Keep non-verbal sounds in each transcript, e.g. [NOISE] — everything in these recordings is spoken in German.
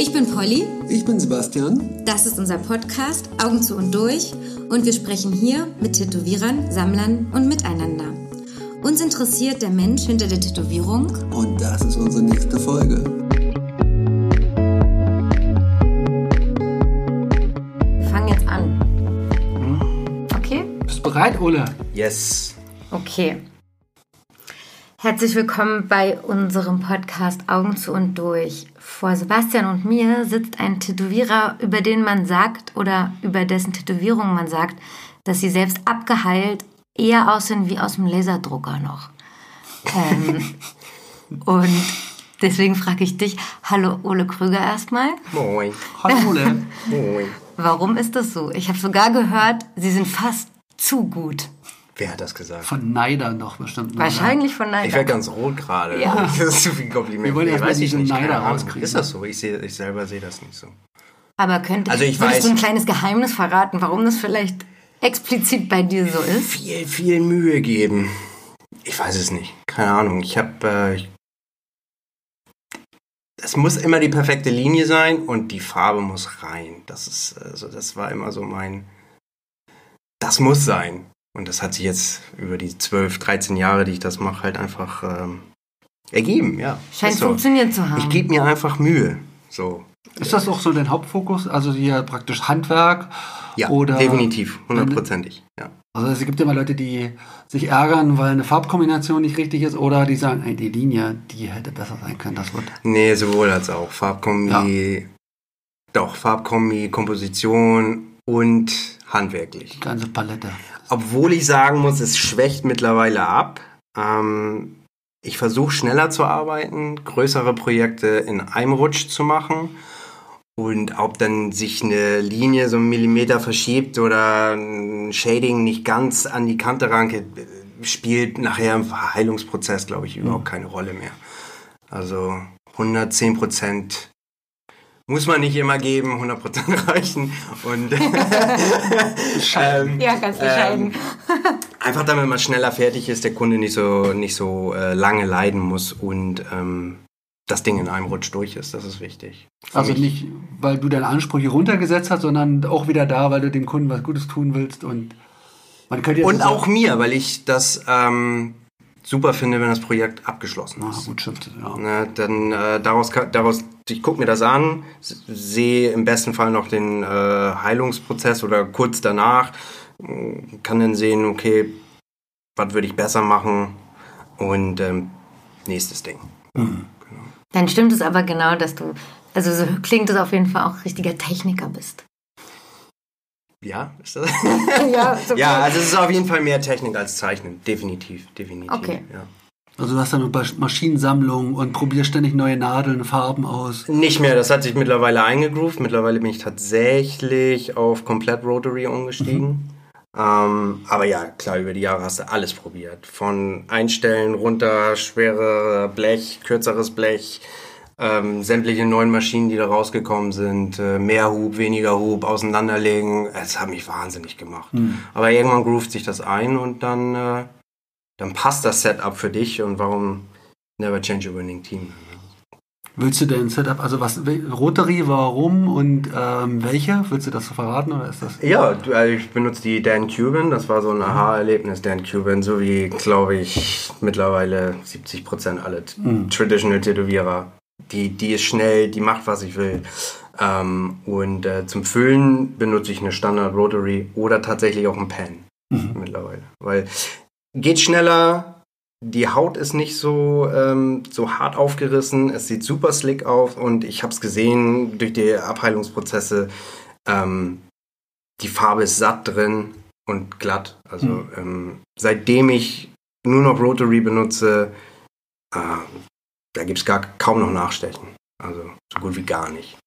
Ich bin Polly. Ich bin Sebastian. Das ist unser Podcast Augen zu und durch und wir sprechen hier mit Tätowierern, Sammlern und miteinander. Uns interessiert der Mensch hinter der Tätowierung. Und das ist unsere nächste Folge. Wir fangen jetzt an. Okay? Bist du bereit, Ole? Yes. Okay. Herzlich willkommen bei unserem Podcast Augen zu und durch. Vor Sebastian und mir sitzt ein Tätowierer, über den man sagt oder über dessen Tätowierung man sagt, dass sie selbst abgeheilt eher aussehen wie aus dem Laserdrucker noch. Ähm, [LAUGHS] und deswegen frage ich dich, hallo Ole Krüger erstmal. Moin. Hallo, Ole. [LAUGHS] Moin. Warum ist das so? Ich habe sogar gehört, sie sind fast zu gut. Wer hat das gesagt? Von Neider noch bestimmt. Wahrscheinlich von Ich Neider. werde ganz rot gerade. Ja. [LAUGHS] Das ist zu viel Kompliment. Wir wollen Nee, erst mal weiß ich diesen nicht, Neider rauskriegen. Ist das so? Ich, seh, ich selber sehe das nicht so. Aber könnte, Also ich weiß- du ein kleines Geheimnis verraten, warum das vielleicht explizit bei dir so ist? Viel, viel Mühe geben. Ich weiß es nicht. Keine Ahnung. Ich habe. Äh, ich- es muss immer die perfekte Linie sein und die Farbe muss rein. Das ist, also das war immer so mein. Das muss sein. Und das hat sich jetzt über die 12, 13 Jahre, die ich das mache, halt einfach ähm, ergeben, ja. Scheint so. funktioniert zu haben. Ich gebe mir einfach Mühe. So. Ist das auch so dein Hauptfokus? Also hier praktisch Handwerk? Ja, Oder definitiv, hundertprozentig. Ja. Also es gibt immer Leute, die sich ärgern, weil eine Farbkombination nicht richtig ist oder die sagen, ey, die Linie, die hätte besser sein können. Das wird. Nee, sowohl als auch. Farbkombi, doch, Farbkombi, Komposition und handwerklich. Die ganze Palette. Obwohl ich sagen muss, es schwächt mittlerweile ab. Ähm, ich versuche schneller zu arbeiten, größere Projekte in einem Rutsch zu machen. Und ob dann sich eine Linie so einen Millimeter verschiebt oder ein Shading nicht ganz an die Kante ranke, spielt nachher im Verheilungsprozess, glaube ich, überhaupt keine Rolle mehr. Also 110 Prozent muss man nicht immer geben, 100 Prozent [LAUGHS] reichen. Und [LAUGHS] ähm, ja, ganz bescheiden. Einfach damit man schneller fertig ist, der Kunde nicht so, nicht so äh, lange leiden muss und ähm, das Ding in einem Rutsch durch ist. Das ist wichtig. Für Also mich- nicht, weil du deine Ansprüche runtergesetzt hast, sondern auch wieder da, weil du dem Kunden was Gutes tun willst und man könnte jetzt Und auch mir, weil ich das ähm, super finde, wenn das Projekt abgeschlossen Ah, ist. gut, stimmt. Ja. Ne, dann äh, daraus, kann- daraus, ich gucke mir das an, sehe im besten Fall noch den äh, Heilungsprozess oder kurz danach, äh, kann dann sehen, okay, was würde ich besser machen und ähm, nächstes Ding. Dann stimmt es aber genau, dass du, also so klingt es auf jeden Fall auch richtiger Techniker bist. Ja, ist das? [LAUGHS] ja, [LAUGHS] ja, also es ist auf jeden Fall mehr Technik als Zeichnen, definitiv, definitiv. Okay. Ja. Also du hast dann Maschinensammlung und probierst ständig neue Nadeln, Farben aus. Nicht mehr, das hat sich mittlerweile eingegroovt. Mittlerweile bin ich tatsächlich auf komplett Rotary umgestiegen. Ähm, aber ja, klar, über die Jahre hast du alles probiert. Von Einstellen runter, schwere Blech, kürzeres Blech, ähm, sämtliche neuen Maschinen, die da rausgekommen sind, äh, mehr Hub, weniger Hub, auseinanderlegen. Es hat mich wahnsinnig gemacht. Aber irgendwann groovt sich das ein und dann, äh, dann passt das Setup für dich und warum never change a winning team. Willst du dein Setup, also was, Rotary, warum und ähm, welche? Willst du das so verraten oder ist das? Ja, also ich benutze die Dan Cuban. Das war so ein Aha-Erlebnis, Dan Cuban, so wie, glaube ich, mittlerweile 70% alle t- Traditional Tätowierer. Die, die ist schnell, die macht, was ich will. Ähm, und äh, zum Füllen benutze ich eine Standard Rotary oder tatsächlich auch ein Pen mittlerweile. Weil geht schneller, die Haut ist nicht so, ähm, so hart aufgerissen, es sieht super slick auf und ich habe es gesehen durch die Abheilungsprozesse. Ähm, die Farbe ist satt drin und glatt. Also ähm, seitdem ich nur noch Rotary benutze, äh, da gibt es gar kaum noch Nachstechen. Also so gut wie gar nicht.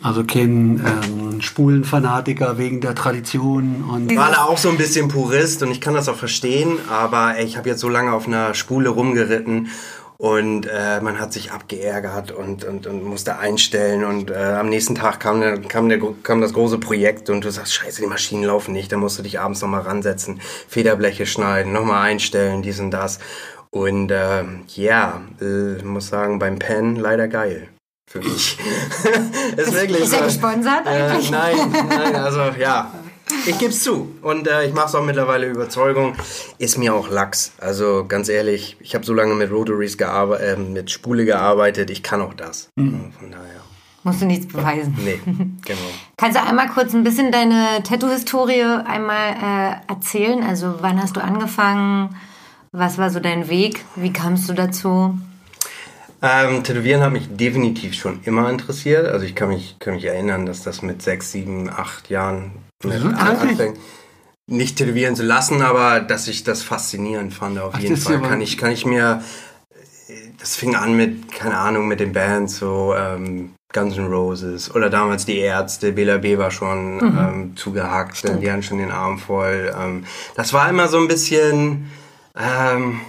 Also kein ähm, Spulenfanatiker wegen der Tradition und Ich war da auch so ein bisschen Purist und ich kann das auch verstehen, aber ey, ich habe jetzt so lange auf einer Spule rumgeritten und äh, man hat sich abgeärgert und, und, und musste einstellen und äh, am nächsten Tag kam, der, kam, der, kam das große Projekt und du sagst, scheiße, die Maschinen laufen nicht, dann musst du dich abends nochmal ransetzen, Federbleche schneiden, nochmal einstellen, dies und das. Und äh, ja, äh, muss sagen, beim Pen leider geil. Für mich. [LAUGHS] ist wirklich Ist er so. gesponsert Äh, eigentlich? nein, nein, also ja. [LAUGHS] Ich gebe es zu. Und äh, ich mache es auch mittlerweile Überzeugung. Ist mir auch Lachs. Also ganz ehrlich, ich habe so lange mit Rotaries gearbeitet, äh, mit Spule gearbeitet. Ich kann auch das. Mhm. Von daher. Musst du nichts beweisen. Nee, [LAUGHS] genau. Kannst du einmal kurz ein bisschen deine Tattoo-Historie einmal äh, erzählen? Also wann hast du angefangen? Was war so dein Weg? Wie kamst du dazu? Ähm, Tätowieren hat mich definitiv schon immer interessiert. Also ich kann mich, kann mich erinnern, dass das mit sechs, sieben, acht Jahren anfängt. Nicht tätowieren zu lassen, aber dass ich das faszinierend fand auf Ach, jeden Fall. Kann ich, kann ich mir, das fing an mit, keine Ahnung, mit den Bands, so ähm, Guns N' Roses oder damals die Ärzte, Bela B war schon Mhm. ähm, zugehackt, denn die hatten schon den Arm voll. Ähm, das war immer so ein bisschen, ähm,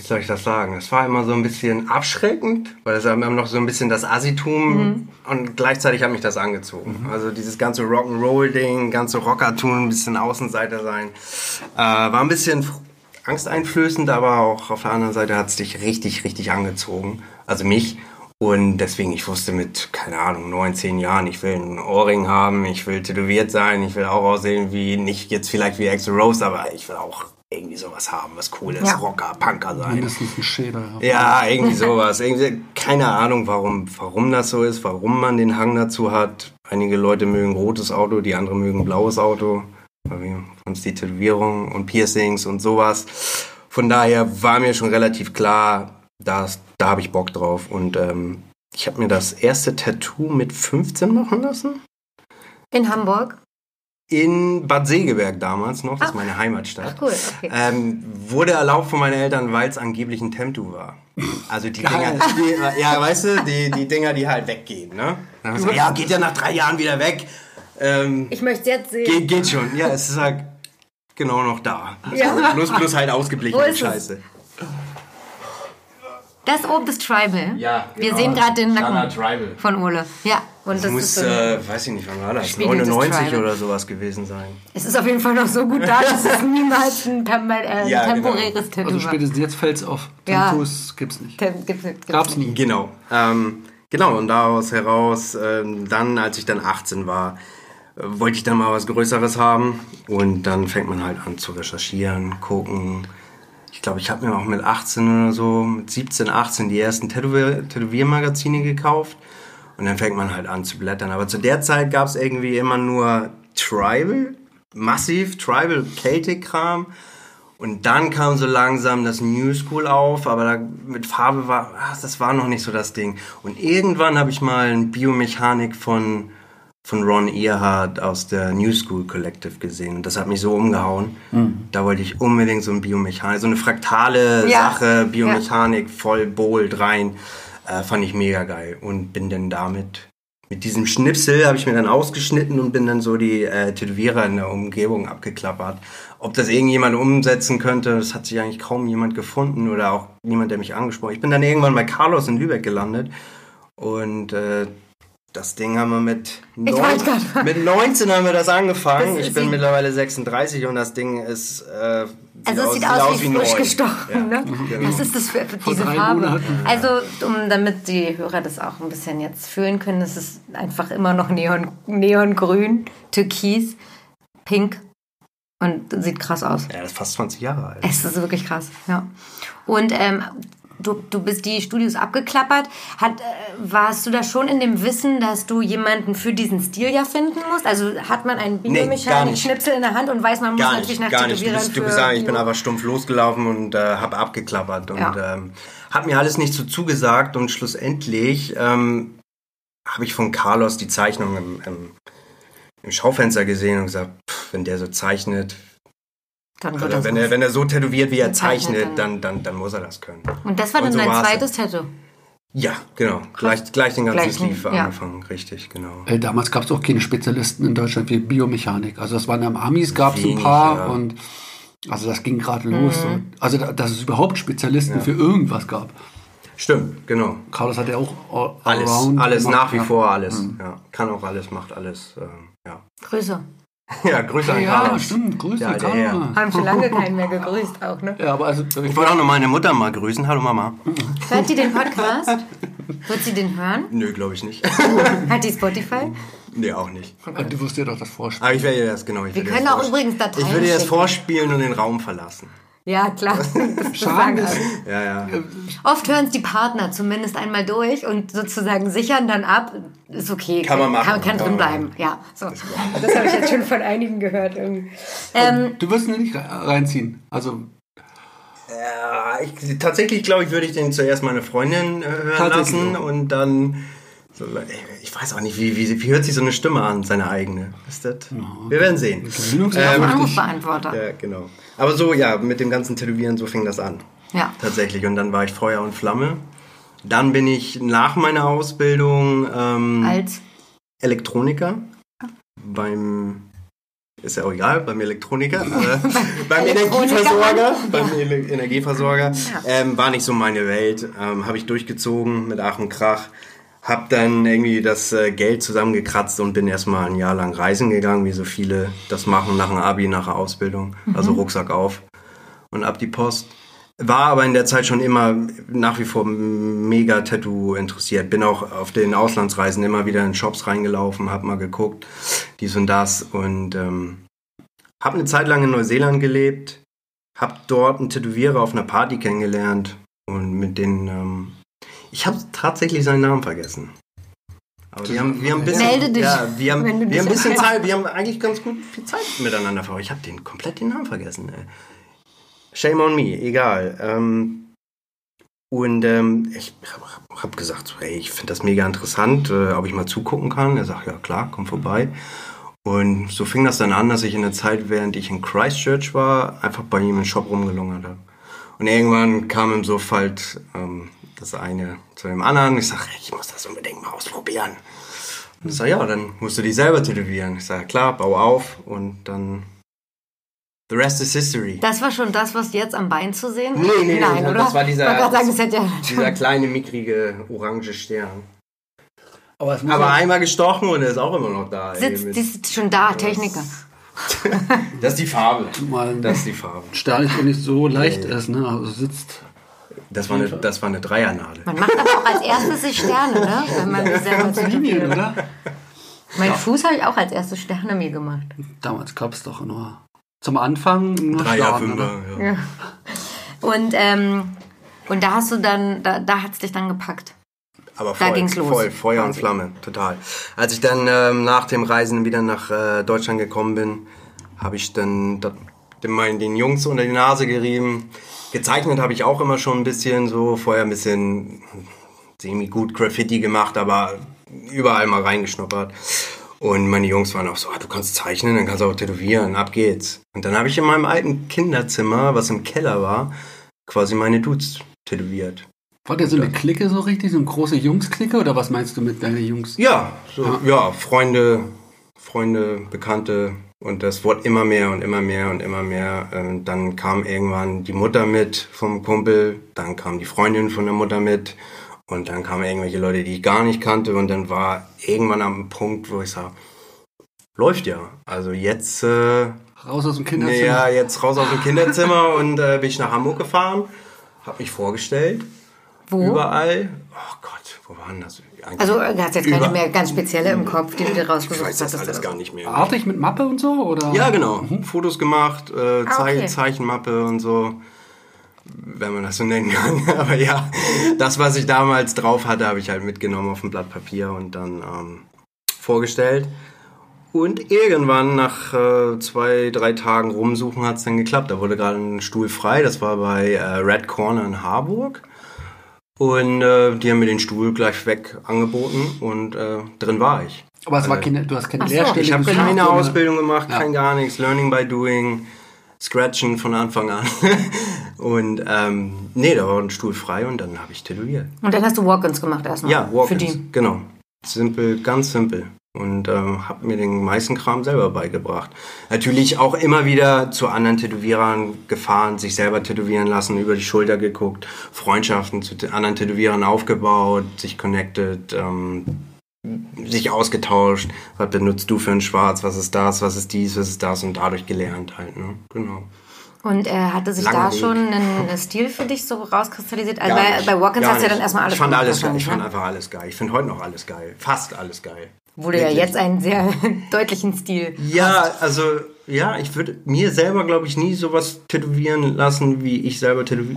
wie soll ich das sagen? Es war immer so ein bisschen abschreckend, weil es immer noch so ein bisschen das Assitum und gleichzeitig hat mich das angezogen. Also dieses ganze Rock'n'Roll-Ding, ganze Rocker-Tun, ein bisschen Außenseiter sein, äh, war ein bisschen angsteinflößend, aber auch auf der anderen Seite hat es dich richtig, richtig angezogen. Also mich. Und deswegen, ich wusste mit, keine Ahnung, neun, zehn Jahren, ich will einen Ohrring haben, ich will tätowiert sein, ich will auch aussehen wie, nicht jetzt vielleicht wie Axel Rose, aber ich will auch irgendwie sowas haben, was cool ist, Ja. Rocker, Punker sein. Mindestens ein Schäder. Ja, irgendwie sowas. Irgendwie, keine Ahnung, warum, warum das so ist, warum man den Hang dazu hat. Einige Leute mögen rotes Auto, die anderen mögen blaues Auto. Uns die Tätowierung und Piercings und sowas. Von daher war mir schon relativ klar, dass, da habe ich Bock drauf. Und ähm, ich habe mir das erste Tattoo mit 15 machen lassen. In Hamburg? In Bad Segeberg damals noch, das ist Ach. meine Heimatstadt. Ach cool, okay. Ähm, wurde erlaubt von meinen Eltern, weil es angeblich ein Temptu war. Also die Dinger, die, ja, weißt du, die, die Dinger, die halt weggehen, ne? Dann haben sie gesagt, ja, geht ja nach drei Jahren wieder weg. Ähm, Ich möchte jetzt sehen. geht, geht schon. Ja, es ist halt genau noch da. Ja. Plus, plus halt ausgeblichen ist es? Das oben ist Tribal. Ja, Wir genau. sehen gerade den Nacken Tribal. von Ole. Ja, und das, Das muss, ist so äh, weiß ich nicht, wann war das? Spiegelndes 99 Tribal. oder sowas gewesen sein. es ist auf jeden Fall noch so gut da, dass es niemals ein, äh, Ja, genau. temporäres Tattoo Also spätestens jetzt fällt es auf. Ja. Tattoos gibt's nicht. Tem- Gibt's, gibt's Gab's nicht. nie. Genau. Ähm, genau, und daraus heraus, ähm, dann, als ich dann 18 war, äh, wollte ich dann mal was Größeres haben. Und dann fängt man halt an zu recherchieren, gucken. Ich glaube, ich habe mir auch mit 18 oder so, mit 17, 18 die ersten Tätowier Tätowiermagazine gekauft. Und dann fängt man halt an zu blättern. Aber zu der Zeit gab es irgendwie immer nur Tribal, massiv Tribal Celtic-Kram. Und dann kam so langsam das New School auf, aber da mit Farbe war, ach, das war noch nicht so das Ding. Und irgendwann habe ich mal eine Biomechanik von, von Ron Earhart aus der New School Collective gesehen. Und das hat mich so umgehauen. Da wollte ich unbedingt so ein Biomechanik, so eine fraktale Ja. Sache, Biomechanik, voll bold rein. Äh, fand ich mega geil. Und bin dann damit mit diesem Schnipsel habe ich mir dann ausgeschnitten und bin dann so die äh, Tätowierer in der Umgebung abgeklappert. Ob das irgendjemand umsetzen könnte, das hat sich eigentlich kaum jemand gefunden oder auch niemand, der mich angesprochen hat. Ich bin dann irgendwann bei Carlos in Lübeck gelandet und äh, das Ding haben wir mit, fragen. mit 19 haben wir das angefangen. Das ich bin mittlerweile 36 und das Ding ist äh, sieht Also es sieht aus, wie frisch neu. gestochen. Ja, Ne? genau. Was ist das für, für diese drei Farbe? Monaten. Also, um, damit die Hörer das auch ein bisschen jetzt fühlen können, es ist einfach immer noch Neon, Neongrün, Türkis, Pink und sieht krass aus. Ja, das ist fast 20 Jahre alt. Es ist wirklich krass, ja. Und ähm, du, du bist die Studios abgeklappert. Hat, äh, warst du da schon in dem Wissen, dass du jemanden für diesen Stil ja finden musst? Also hat man einen. Biomechanik-Schnipsel in der Hand und weiß, man muss Gar natürlich nicht, nach gar nicht. Du bist, du bist sagen, ich bin aber stumpf losgelaufen und äh, habe abgeklappert und Ja. ähm, hat mir alles nicht so zugesagt und schlussendlich ähm, habe ich von Carlos die Zeichnung im, im, im Schaufenster gesehen und gesagt, pff, wenn der so zeichnet, Dann wird oder das wenn er, wenn er so tätowiert, wie er Zeichnet dann. dann, dann, muss er das können. Und das war dann so dein war's. zweites Tattoo. Ja, genau. Gleich, gleich den ganzen Gleich, Sleeve ja. angefangen, richtig, genau. Äh, Damals gab es auch keine Spezialisten in Deutschland wie Biomechanik. Also das waren am Amis gab es ein paar ja. und also das ging gerade los. Mhm. Und, also da, dass es überhaupt Spezialisten für irgendwas gab. Stimmt, genau. Carlos hat ja auch all, Alles, alles gemacht, nach wie ja. vor alles. Ja, kann auch alles, macht alles. Ähm, ja. Grüße. [LAUGHS] ja, Grüße an Ja, Carlos. stimmt. Grüße, Der alte Herr. Carlos. Haben schon lange [LAUGHS] keinen mehr gegrüßt auch, ne? Ja, aber also Ich wollte auch noch meine Mutter mal grüßen. Hallo Mama. Hört die den Podcast? Wird sie den hören? Nö, glaube ich nicht. [LAUGHS] Hat die Spotify? nee, auch nicht. Und du wirst dir doch das vorspielen. Aber ich werde ihr das, genau. Ich Wir werde können das auch übrigens Dateien Ich würde ihr das schicken. vorspielen und den Raum verlassen. Ja, klar. [LAUGHS] Schade. Ja, ja. Oft hören es die Partner zumindest einmal durch und sozusagen sichern dann ab. Ist okay. Kann man machen. Kann, kann Kann drin bleiben. Ja, so. [LAUGHS] Das habe ich jetzt schon von einigen gehört. Irgendwie. Ähm, Du wirst ihn nicht re- reinziehen. Also, Ja, ich, tatsächlich glaube ich, würde ich den zuerst meine Freundin äh, hören lassen so. und dann. So, ich weiß auch nicht, wie, wie, wie hört sich so eine Stimme an, seine eigene? Ist das? Wir werden sehen. Gewöhnungssache. Ähm, Anrufbeantworter. Ja, genau. Aber so, ja, mit dem ganzen Tätowieren, so fing das an. Ja. Tatsächlich. Und dann war ich Feuer und Flamme. Dann bin ich nach meiner Ausbildung ähm, Als? Elektroniker. Beim ist ja auch egal, beim Elektroniker, äh, [LAUGHS] beim Energieversorger, beim Ele Energieversorger, ähm, war nicht so meine Welt, ähm, habe ich durchgezogen mit Ach und Krach, hab dann irgendwie das äh, Geld zusammengekratzt und bin erstmal ein Jahr lang reisen gegangen, wie so viele das machen nach dem Abi, nach der Ausbildung, also Rucksack auf und ab die Post. War aber in der Zeit schon immer nach wie vor mega Tattoo interessiert. Bin auch auf den Auslandsreisen immer wieder in Shops reingelaufen, hab mal geguckt, dies und das und ähm, hab eine Zeit lang in Neuseeland gelebt, hab dort einen Tätowierer auf einer Party kennengelernt und mit den ähm, ich habe tatsächlich seinen Namen vergessen. Aber wir haben, wir haben ein bisschen, Melde dich, ja, wir haben, wir haben ein bisschen. Zeit, wir haben eigentlich ganz gut viel Zeit miteinander verbracht. Ich habe den komplett den Namen vergessen. Ey. Shame on me, egal. Ähm, und ähm, ich habe hab gesagt, so, hey, ich finde das mega interessant, äh, ob ich mal zugucken kann. Er sagt, ja klar, komm vorbei. Und so fing das dann an, dass ich in der Zeit, während ich in Christchurch war, einfach bei ihm im Shop rumgelungert habe. Und irgendwann kam im Suff halt ähm, das eine zu dem anderen. Ich sage, ich muss das unbedingt mal ausprobieren. Und ich sage, ja, dann musst du dich selber tätowieren. Ich sage, klar, bau auf und dann the rest is history. das war schon das, was jetzt am Bein zu sehen Nee, nee, nee, Nein, das oder? war dieser- sagen, das ja Dieser [LAUGHS] kleine, mickrige, orange Stern. aber Aber ja- einmal gestochen und er ist auch immer noch da. ey, sitzt, die ist schon da, Techniker. [LAUGHS] das ist die Farbe. mal Das ist die Farbe. Stern ist doch nicht so leicht ist, ne? Also sitzt. Das war eine, das war eine Dreiernadel. Man macht aber auch als erstes die Sterne, ne? Wenn man selber Linien, oder? Mein Fuß habe ich auch als erstes Sterne mir gemacht. Damals gab es doch nur zum Anfang nur Dreier, Sterne, Fünfer, oder? ja. Ja. Und, ähm, und da hast du dann, da, da hat es dich dann gepackt. Aber Da voll, ging's los, voll, Feuer und quasi. Flamme, total. Als ich dann ähm, nach dem Reisen wieder nach äh, Deutschland gekommen bin, habe ich dann dat, meinen, den Jungs unter die Nase gerieben. Gezeichnet habe ich auch immer schon ein bisschen so, vorher ein bisschen semi-gut Graffiti gemacht, aber überall mal reingeschnuppert. Und meine Jungs waren auch so, ah, du kannst zeichnen, dann kannst du auch tätowieren, ab geht's. Und dann habe ich in meinem alten Kinderzimmer, was im Keller war, quasi meine Dudes tätowiert. War der so eine Clique so richtig? So eine große Jungs-Clique? Oder was meinst du mit deinen Jungs? Ja, so, ja, Freunde, Freunde, Bekannte und das wurde immer mehr und immer mehr und immer mehr. Ähm, dann kam irgendwann die Mutter mit vom Kumpel, dann kam die Freundin von der Mutter mit und dann kamen irgendwelche Leute, die ich gar nicht kannte und dann war irgendwann am Punkt, wo ich sage, läuft ja. Also jetzt, äh, Raus aus dem Kinderzimmer. ja, jetzt raus aus dem Kinderzimmer [LAUGHS] und äh, bin ich nach Hamburg gefahren, habe mich vorgestellt, Wo? überall. Oh Gott, wo waren das? Eigentlich Also du hast jetzt keine mehr ganz spezielle im Kopf, die du dir Ich rausgesucht weiß das alles gar nicht mehr. Artig mit Mappe und so? Oder? Ja, genau. Fotos gemacht, äh, Ah, okay. Zei Zeichenmappe und so. Wenn man das so nennen kann. [LAUGHS] Aber ja, das, was ich damals drauf hatte, habe ich halt mitgenommen auf ein Blatt Papier und dann ähm, vorgestellt. Und irgendwann nach äh, zwei, drei Tagen rumsuchen hat es dann geklappt. Da wurde gerade ein Stuhl frei. Das war bei äh, Red Corner in Harburg. Und äh, die haben mir den Stuhl gleich weg angeboten und äh, drin war ich. Aber es war Äh, keine, du hast keine so. Lehrstelle. Ich habe keine oder? Ausbildung gemacht, Ja. kein gar nichts, Learning by Doing, Scratchen von Anfang an. [LAUGHS] und ähm, nee, da war ein Stuhl frei und dann habe ich tätowiert. Und dann hast du Walk-ins gemacht erstmal. Ja, Für Walk-ins, die. genau. Simpel, ganz simpel. Und ähm, habe mir den meisten Kram selber beigebracht. Natürlich auch immer wieder zu anderen Tätowierern gefahren, sich selber tätowieren lassen, über die Schulter geguckt, Freundschaften zu anderen Tätowierern aufgebaut, sich connected, ähm, sich ausgetauscht. Was benutzt du für ein Schwarz? Was ist das? Was ist dies? Was ist das? Und dadurch gelernt halt. Ne? Genau. Und äh, hatte sich Langer da Weg. schon ein Stil für dich so rauskristallisiert? Also bei, bei Walk-ins Gar hast du ja dann erstmal alles Ich fand alles geil. Ich fand ne? einfach alles geil. Ich finde heute noch alles geil. Fast alles geil. Wo du ja Wirklich. jetzt einen sehr [LAUGHS] deutlichen Stil Ja, also ja, ich würde mir selber, glaube ich, nie sowas tätowieren lassen, wie ich selber tätowi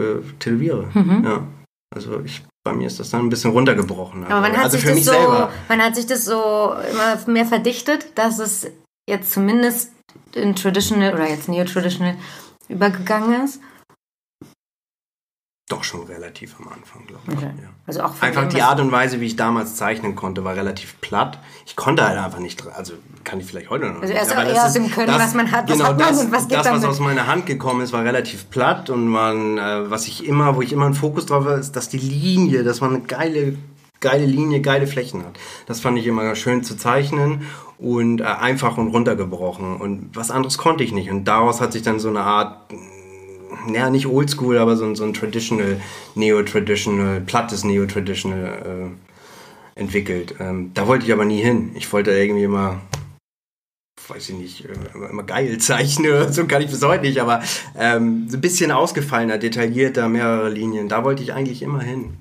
äh, tätowiere. Mhm. Ja. Also ich, bei mir ist das dann ein bisschen runtergebrochen. Aber man hat, also sich das mich so, selber. man hat sich das so immer mehr verdichtet, dass es jetzt zumindest in Traditional oder jetzt Neo-Traditional übergegangen ist. Doch schon relativ am Anfang, glaube ich. Okay. Ja. Also auch Einfach die Art und Weise, wie ich damals zeichnen konnte, war relativ platt. Ich konnte halt einfach nicht, also kann ich vielleicht heute noch Also nicht. erst aber eher das aus dem Können, was man hat, was genau hat man das, und was geht das, damit. was aus meiner Hand gekommen ist, war relativ platt und man, äh, was ich immer, wo ich immer einen Fokus drauf habe, ist, dass die Linie, dass man eine geile, geile Linie, geile Flächen hat. Das fand ich immer schön zu zeichnen und äh, einfach und runtergebrochen und was anderes konnte ich nicht und daraus hat sich dann so eine Art ja, nicht oldschool, aber so, ein- so ein traditional, neo-traditional, plattes neo-traditional äh, entwickelt. Ähm, da wollte ich aber nie hin. Ich wollte irgendwie immer, weiß ich nicht, äh, immer, immer geil zeichnen oder so, kann ich bis heute nicht, aber ähm, so ein bisschen ausgefallener, detaillierter, mehrere Linien. Da wollte ich eigentlich immer hin.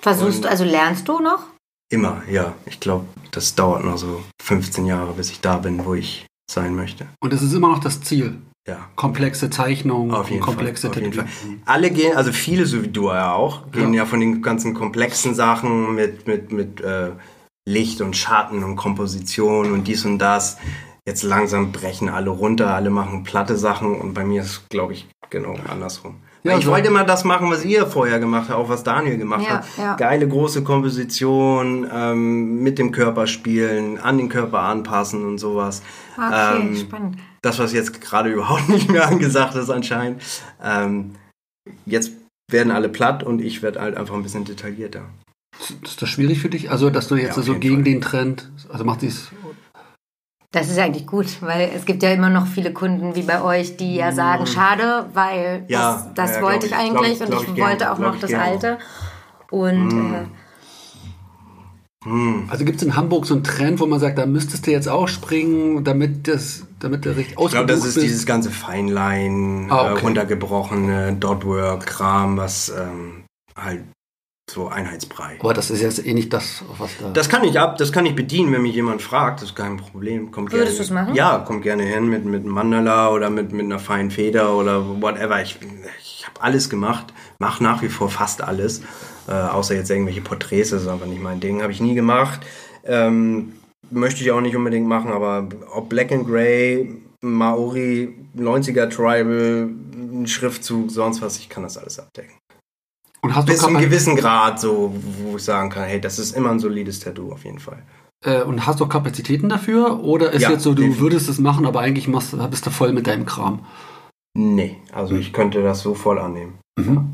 Versuchst und- du, also lernst du noch? Immer, ja. Ich glaube, das dauert noch so 15 Jahre, bis ich da bin, wo ich sein möchte. Und es ist immer noch das Ziel. Ja. Komplexe Zeichnungen, Auf jeden komplexe Fall. Auf jeden Fall. Tätowierungen. Alle gehen, also viele, so wie du ja auch, gehen Ja. ja, von den ganzen komplexen Sachen mit, mit, mit äh, Licht und Schatten und Komposition und dies und das. Jetzt langsam brechen alle runter, alle machen platte Sachen und bei mir ist, glaube ich, genau andersrum. Ja, ich so- wollte immer das machen, was ihr vorher gemacht habt, auch was Daniel gemacht Ja, hat. ja. Geile große Komposition, ähm, mit dem Körper spielen, an den Körper anpassen und sowas. Okay, Ähm, spannend. Das, was jetzt gerade [LAUGHS] überhaupt nicht mehr angesagt ist anscheinend. Ähm, jetzt werden alle platt und ich werde halt einfach ein bisschen detaillierter. Ist das schwierig für dich? Also, dass du jetzt Ja, auf so jeden gegen Fall. den Trend, also macht dies Das ist ja eigentlich gut, weil es gibt ja immer noch viele Kunden wie bei euch, die ja sagen, schade, weil. Ja, das, das ja, wollte ich ich, eigentlich glaub- und glaub ich ich gerne, wollte auch noch das gerne. alte. Und Mm. äh, Hm. Also gibt es in Hamburg so einen Trend, wo man sagt, da müsstest du jetzt auch springen, damit das, damit der richtig Ich glaube, das ausgebucht ist dieses ganze Feinlein, Ah, okay. äh, runtergebrochene Dotwork-Kram, was ähm, halt so Einheitsbrei. Aber das ist jetzt eh nicht das, was da. Das kann ich ab, das kann ich bedienen, wenn mich jemand fragt, das ist kein Problem. Kommt Würdest gerne- du's machen? Ja, kommt gerne hin mit, mit einem Mandala oder mit, mit einer feinen Feder oder whatever. Ich, ich habe alles gemacht, mache nach wie vor fast alles, äh, außer jetzt irgendwelche Porträts, das ist einfach nicht mein Ding, habe ich nie gemacht. Ähm, möchte ich auch nicht unbedingt machen, aber ob Black and Grey, Maori, 90er Tribal, ein Schriftzug, sonst was, ich kann das alles abdecken. Und hast du, Bis zu einem gewissen Grad, so, wo ich sagen kann, hey, das ist immer ein solides Tattoo auf jeden Fall. äh, und hast du Kapazitäten dafür? Oder ist Ja, jetzt so, du definitiv. würdest es machen, aber eigentlich machst, bist du voll mit deinem Kram? Nee, also ich könnte das so voll annehmen. Mhm.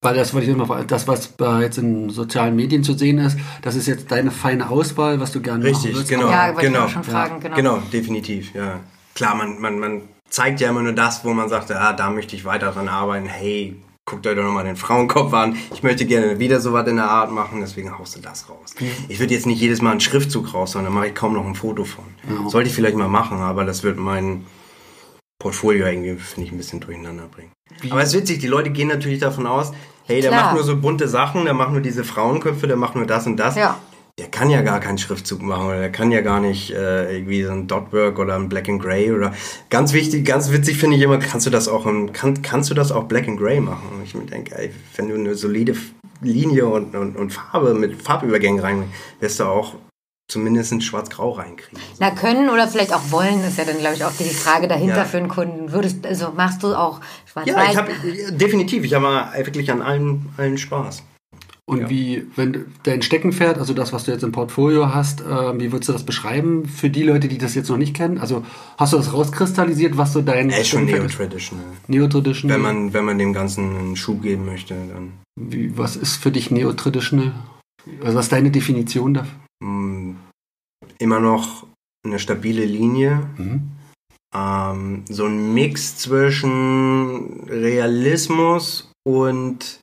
Weil das wollte ich immer fragen, das, was bei jetzt in sozialen Medien zu sehen ist, das ist jetzt deine feine Auswahl, was du gerne machen Richtig, willst. genau. ja, wollte genau. schon fragen, genau. Genau, definitiv, ja. Klar, man, man, man zeigt ja immer nur das, wo man sagt, ah, da möchte ich weiter dran arbeiten. Hey, guckt euch doch nochmal den Frauenkopf an. Ich möchte gerne wieder sowas in der Art machen, deswegen haust du das raus. Ich würde jetzt nicht jedes Mal einen Schriftzug raus, sondern mache ich kaum noch ein Foto von. Ja. Sollte ich vielleicht mal machen, aber das wird mein Portfolio irgendwie, finde ich, ein bisschen durcheinander bringen. Aber es ist witzig, die Leute gehen natürlich davon aus, hey, der Klar. macht nur so bunte Sachen, der macht nur diese Frauenköpfe, der macht nur das und das. Ja. Der kann ja gar keinen Schriftzug machen oder der kann ja gar nicht äh, irgendwie so ein Dotwork oder ein Black and Gray oder ganz wichtig, ganz witzig finde ich immer, kannst du das auch im, kann, kannst du das auch Black and Gray machen? Und ich mir denke, ey, wenn du eine solide Linie und, und, und Farbe mit Farbübergängen rein, wirst du auch zumindest schwarz-grau reinkriegen. Na, können oder vielleicht auch wollen, ist ja dann, glaube ich, auch die Frage dahinter Ja. für einen Kunden. Würdest, also machst du auch Ja, schwarz-weiß? ich habe definitiv, ich habe wirklich an allen, allen Spaß. Und Ja. wie, wenn dein Steckenpferd, also das, was du jetzt im Portfolio hast, äh, wie würdest du das beschreiben für die Leute, die das jetzt noch nicht kennen? Also hast du das rauskristallisiert, was so dein ist schon neo-traditional. Neo-Traditional? Wenn man, wenn man dem Ganzen einen Schub geben möchte, dann Wie, was ist für dich Neo-Traditional? Also was ist deine Definition dafür? Mh, immer noch eine stabile Linie. Mhm. Ähm, so ein Mix zwischen Realismus und,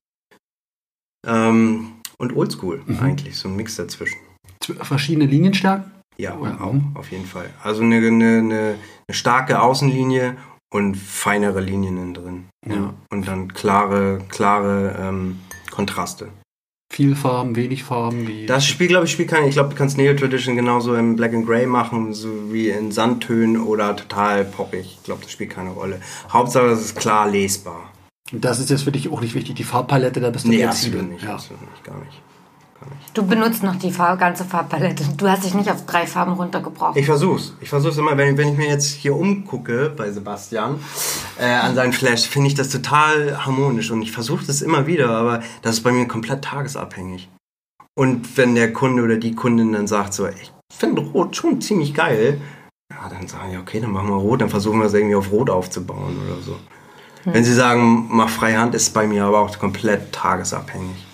ähm, und Oldschool Mhm. eigentlich. So ein Mix dazwischen. Verschiedene Linienstärken? Ja, auf jeden Fall. Also eine, eine, eine, eine starke Außenlinie und feinere Linien innen drin. Ja. Und dann klare, klare ähm, Kontraste. Viel Farben, wenig Farben. Wie Das Spiel, glaube ich, spielt keine. Ich glaube, du kannst Neo Tradition genauso in Black and Grey machen, so wie in Sandtönen oder total poppig. Ich glaube, das spielt keine Rolle. Hauptsache, es ist klar lesbar. das ist jetzt für dich auch nicht wichtig, die Farbpalette, da bist du Nee, flexibel. absolut nicht. Ja. Absolut nicht, gar nicht. Du benutzt noch die ganze Farbpalette. Du hast dich nicht auf drei Farben runtergebrochen. Ich versuch's. Ich versuch's immer, wenn, wenn ich mir jetzt hier umgucke bei Sebastian äh, an seinen Flash, finde ich das total harmonisch und ich versuche das immer wieder, aber das ist bei mir komplett tagesabhängig. Und wenn der Kunde oder die Kundin dann sagt so, ich finde Rot schon ziemlich geil, ja, dann sagen die, okay, dann machen wir Rot, dann versuchen wir es irgendwie auf Rot aufzubauen oder so. Wenn sie sagen, mach freie Hand, ist es bei mir aber auch komplett tagesabhängig.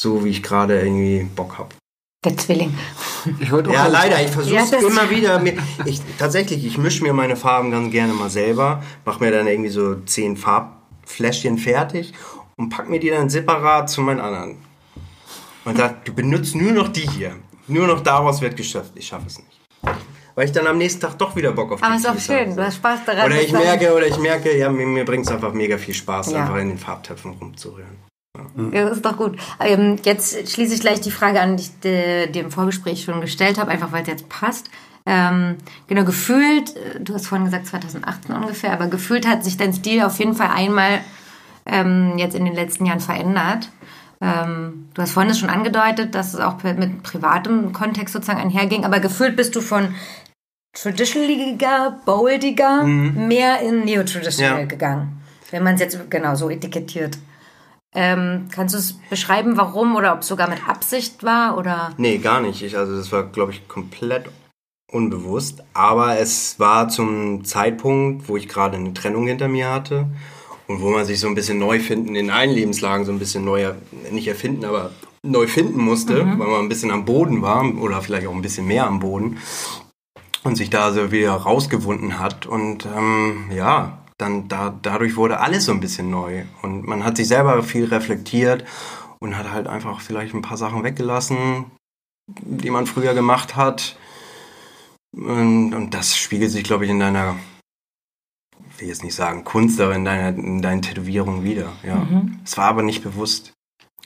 So wie ich gerade irgendwie Bock habe. Der Zwilling. Ich wollte auch Ja, leider. Ich versuche Ja, es das- immer wieder. Mir, ich, tatsächlich, ich mische mir meine Farben ganz gerne mal selber, mache mir dann irgendwie so zehn Farbfläschchen fertig und pack mir die dann separat zu meinen anderen. Und sagt, du benutzt nur noch die hier. Nur noch daraus wird geschöpft. Ich schaffe es nicht. Weil ich dann am nächsten Tag doch wieder Bock auf die Aber ist auch schön. habe. Du hast Spaß daran. Oder ich merke, oder ich merke, ja, mir, mir bringt es einfach mega viel Spaß, Ja. einfach in den Farbtöpfen rumzurühren. Ja, das ist doch gut. Ähm, jetzt schließe ich gleich die Frage an, die ich äh, dir im Vorgespräch schon gestellt habe, einfach weil es jetzt passt. Ähm, genau, gefühlt, äh, du hast vorhin gesagt 2018 ungefähr, aber gefühlt hat sich dein Stil auf jeden Fall einmal ähm, jetzt in den letzten Jahren verändert. Du hast vorhin das schon angedeutet, dass es auch mit privatem Kontext sozusagen einherging, aber gefühlt bist du von traditionaliger, boldiger, mehr in neo-traditional Ja. gegangen. Wenn man es jetzt genau so etikettiert. Ähm, kannst du es beschreiben, warum oder ob es sogar mit Absicht war oder? Nee, gar nicht. Ich, also das war, glaube ich, komplett unbewusst. Aber es war zum Zeitpunkt, wo ich gerade eine Trennung hinter mir hatte und wo man sich so ein bisschen neu finden, in allen Lebenslagen so ein bisschen neu, nicht erfinden, aber neu finden musste, weil man ein bisschen am Boden war oder vielleicht auch ein bisschen mehr am Boden und sich da so wieder rausgewunden hat. Und ähm, ja, dann da, dadurch wurde alles so ein bisschen neu. Und man hat sich selber viel reflektiert und hat halt einfach vielleicht ein paar Sachen weggelassen, die man früher gemacht hat. Und, und das spiegelt sich, glaube ich, in deiner, ich will jetzt nicht sagen Kunst, aber in deiner, in deinen Tätowierungen wieder. Ja. Es war aber nicht bewusst.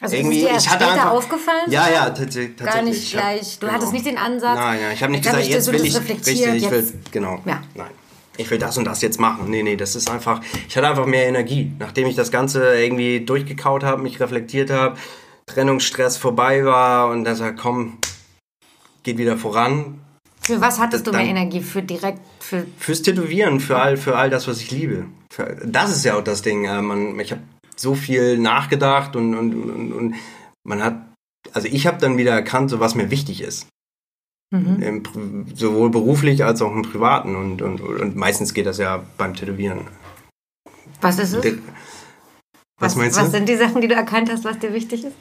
Also Irgendwie, ist dir ich hatte später einfach- aufgefallen? Ja, ja, tats- tatsächlich. Gar nicht hab- gleich. Du genau. hattest nicht den Ansatz. Nein, nein, ich habe nicht gesagt, ich jetzt will das ich, richtig, ich will, genau, Ja. nein. Ich will das und das jetzt machen. Nee, nee, das ist einfach, ich hatte einfach mehr Energie. Nachdem ich das Ganze irgendwie durchgekaut habe, mich reflektiert habe, Trennungsstress vorbei war und dann sagt, komm, geht wieder voran. Für was hattest du Dann- mehr Energie? Für direkt, für Fürs Tätowieren, für all, für all das, was ich liebe. Für, das ist ja auch das Ding. äh, Man, ich habe so viel nachgedacht und, und, und, und man hat, also ich habe dann wieder erkannt, so was mir wichtig ist. Mhm. Im, sowohl beruflich als auch im Privaten. Und, und, und meistens geht das ja beim Tätowieren. was ist es? Was meinst was du? sind die Sachen, die du erkannt hast, was dir wichtig ist?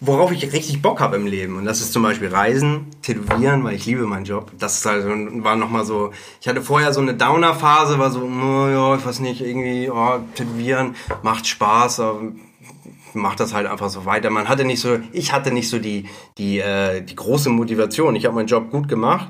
Worauf ich richtig Bock habe im Leben. Und das ist zum Beispiel Reisen, Tätowieren, weil ich liebe meinen Job. Das ist also, war nochmal so, ich hatte vorher so eine Downer-Phase, war so, oh, ja, ich weiß nicht, irgendwie, oh, Tätowieren macht Spaß, aber macht das halt einfach so weiter. Man hatte nicht so, ich hatte nicht so die, die, äh, die große Motivation. Ich habe meinen Job gut gemacht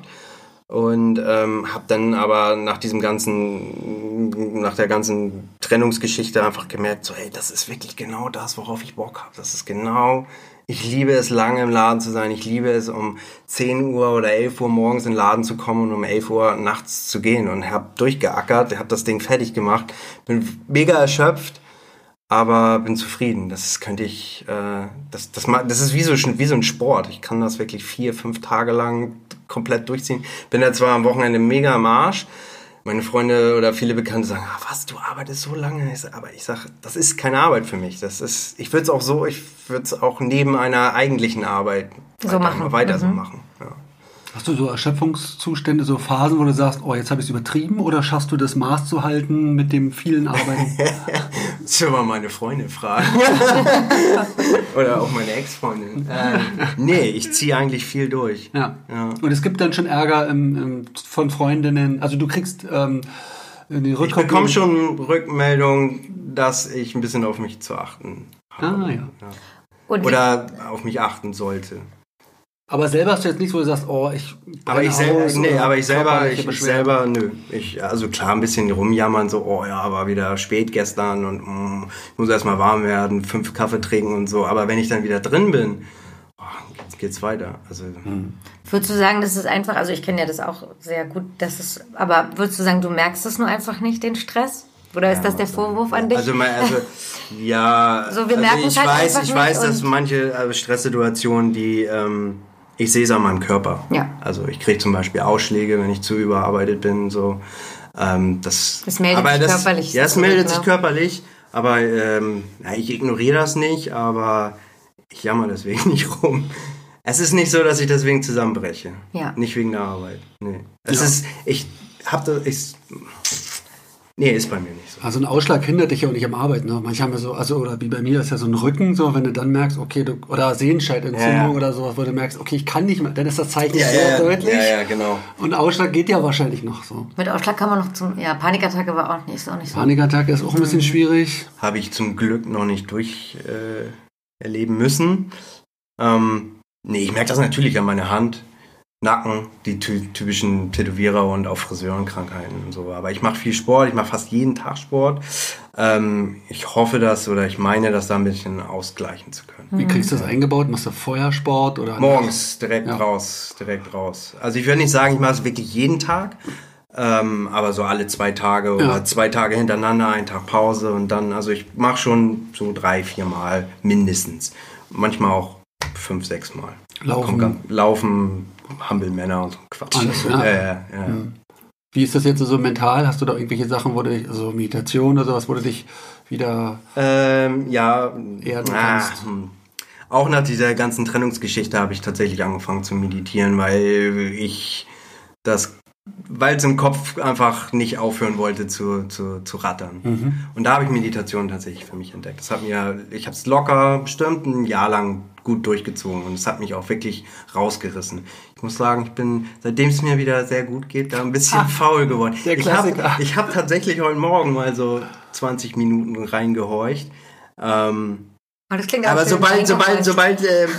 und ähm, habe dann aber nach diesem ganzen, nach der ganzen Trennungsgeschichte einfach gemerkt, so, ey, das ist wirklich genau das, worauf ich Bock habe. Das ist genau, ich liebe es, lange im Laden zu sein. Ich liebe es, um 10 Uhr oder 11 Uhr morgens in den Laden zu kommen und um 11 Uhr nachts zu gehen und habe durchgeackert, habe das Ding fertig gemacht, bin mega erschöpft aber bin zufrieden. Das könnte ich, äh, das, das, das ist wie so, wie so ein Sport. Ich kann das wirklich vier, fünf Tage lang komplett durchziehen. Bin da zwar am Wochenende mega am Arsch. Meine Freunde oder viele Bekannte sagen, ah, was, du arbeitest so lange. Ich sag, aber ich sage, das ist keine Arbeit für mich. Das ist, ich würde es auch so, ich würde es auch neben einer eigentlichen Arbeit So weiter, machen. weiter so Mhm. machen. Ja. Hast du so Erschöpfungszustände, so Phasen, wo du sagst, oh, jetzt habe ich es übertrieben oder schaffst du das Maß zu halten mit dem vielen Arbeiten? [LAUGHS] Das will mal meine Freundin fragen. [LAUGHS] Oder auch meine Ex-Freundin. Äh, nee, ich ziehe eigentlich viel durch. ja. Ja. Und es gibt dann schon Ärger im, im, von Freundinnen. Also du kriegst ähm, die Ich Rückkopplung. bekomme schon Rückmeldung, dass ich ein bisschen auf mich zu achten habe. Ah, ja. Und Oder auf mich achten sollte. Aber selber hast du jetzt nicht, wo du sagst, oh, ich. Aber ich, selber, aus nee, aber ich selber, ich, ich selber, nö. Ich, also klar, ein bisschen rumjammern, so, oh ja, war wieder spät gestern und mm, muss erstmal warm werden, fünf Kaffee trinken und so. Aber wenn ich dann wieder drin bin, oh, jetzt geht's weiter. Also, Würdest du sagen, das ist einfach, also ich kenne ja das auch sehr gut, das ist, aber würdest du sagen, du merkst es nur einfach nicht, den Stress? Oder ist das der Vorwurf an dich? Also, mein, also [LAUGHS] ja, So, wir also merken ich es halt weiß, ich weiß, dass manche also Stresssituationen, die ähm, ich sehe es an meinem Körper. Ja. Also ich kriege zum Beispiel Ausschläge, wenn ich zu überarbeitet bin, so. Ähm, das, Das meldet sich körperlich Ja, es meldet ne? sich körperlich, aber ähm, ja, ich ignoriere das nicht, aber ich jammer deswegen [LAUGHS] nicht rum. Es ist nicht so, dass ich deswegen zusammenbreche. Ja. Nicht wegen der Arbeit. Nee. Es ist, ich hab das, ich, nee, ist bei mir nicht so. Also ein Ausschlag hindert dich ja auch nicht am Arbeiten. Ne? Manche haben ja so, also oder wie bei mir ist ja so ein Rücken, so wenn du dann merkst, okay, du, oder Sehenscheidentzündung Ja, ja. oder sowas, wo du merkst, okay, ich kann nicht mehr, dann ist das Zeichen Ja, sehr ja, deutlich. ja, ja, genau. Und Ausschlag geht ja wahrscheinlich noch so. Mit Ausschlag kann man noch zum, ja, Panikattacke war auch nicht, ist auch nicht so. Panikattacke ist auch ein Mhm. bisschen schwierig. habe ich zum Glück noch nicht durch äh, erleben müssen. Ähm, nee, ich merke das natürlich an meiner Hand, Nacken, die ty typischen Tätowierer und auch Friseurenkrankheiten und so. Aber ich mache viel Sport, ich mache fast jeden Tag Sport. Ähm, ich hoffe das oder ich meine, das da ein bisschen ausgleichen zu können. Wie kriegst du das eingebaut? Machst du Feuersport oder? Morgens direkt Ja. raus, direkt raus. Also ich würde nicht sagen, ich mache es wirklich jeden Tag, ähm, aber so alle zwei Tage oder Ja. zwei Tage hintereinander, einen Tag Pause und dann, also ich mache schon so drei, vier Mal mindestens. Manchmal auch fünf, sechs Mal. Laufen. Kommt Laufen, Hampelmänner und so Quatsch. Alles, ja. ja, ja, ja. Wie ist das jetzt so mental? Hast du da irgendwelche Sachen, wo du also Meditation oder sowas, wo du dich wieder Ähm, ja, Erden ah, kannst. hm. auch nach dieser ganzen Trennungsgeschichte habe ich tatsächlich angefangen zu meditieren, weil ich das, weil es im Kopf einfach nicht aufhören wollte zu, zu, zu rattern. Mhm. Und da habe ich Meditation tatsächlich für mich entdeckt. Das hat mir, ich habe es locker bestimmt ein Jahr lang gut durchgezogen und es hat mich auch wirklich rausgerissen. Ich muss sagen, ich bin, seitdem es mir wieder sehr gut geht, da ein bisschen faul geworden. Ah, der ich habe Klassiker. ich hab tatsächlich heute Morgen mal so 20 Minuten reingehorcht. Ähm, auch aber schön. sobald, sobald, sobald, ähm,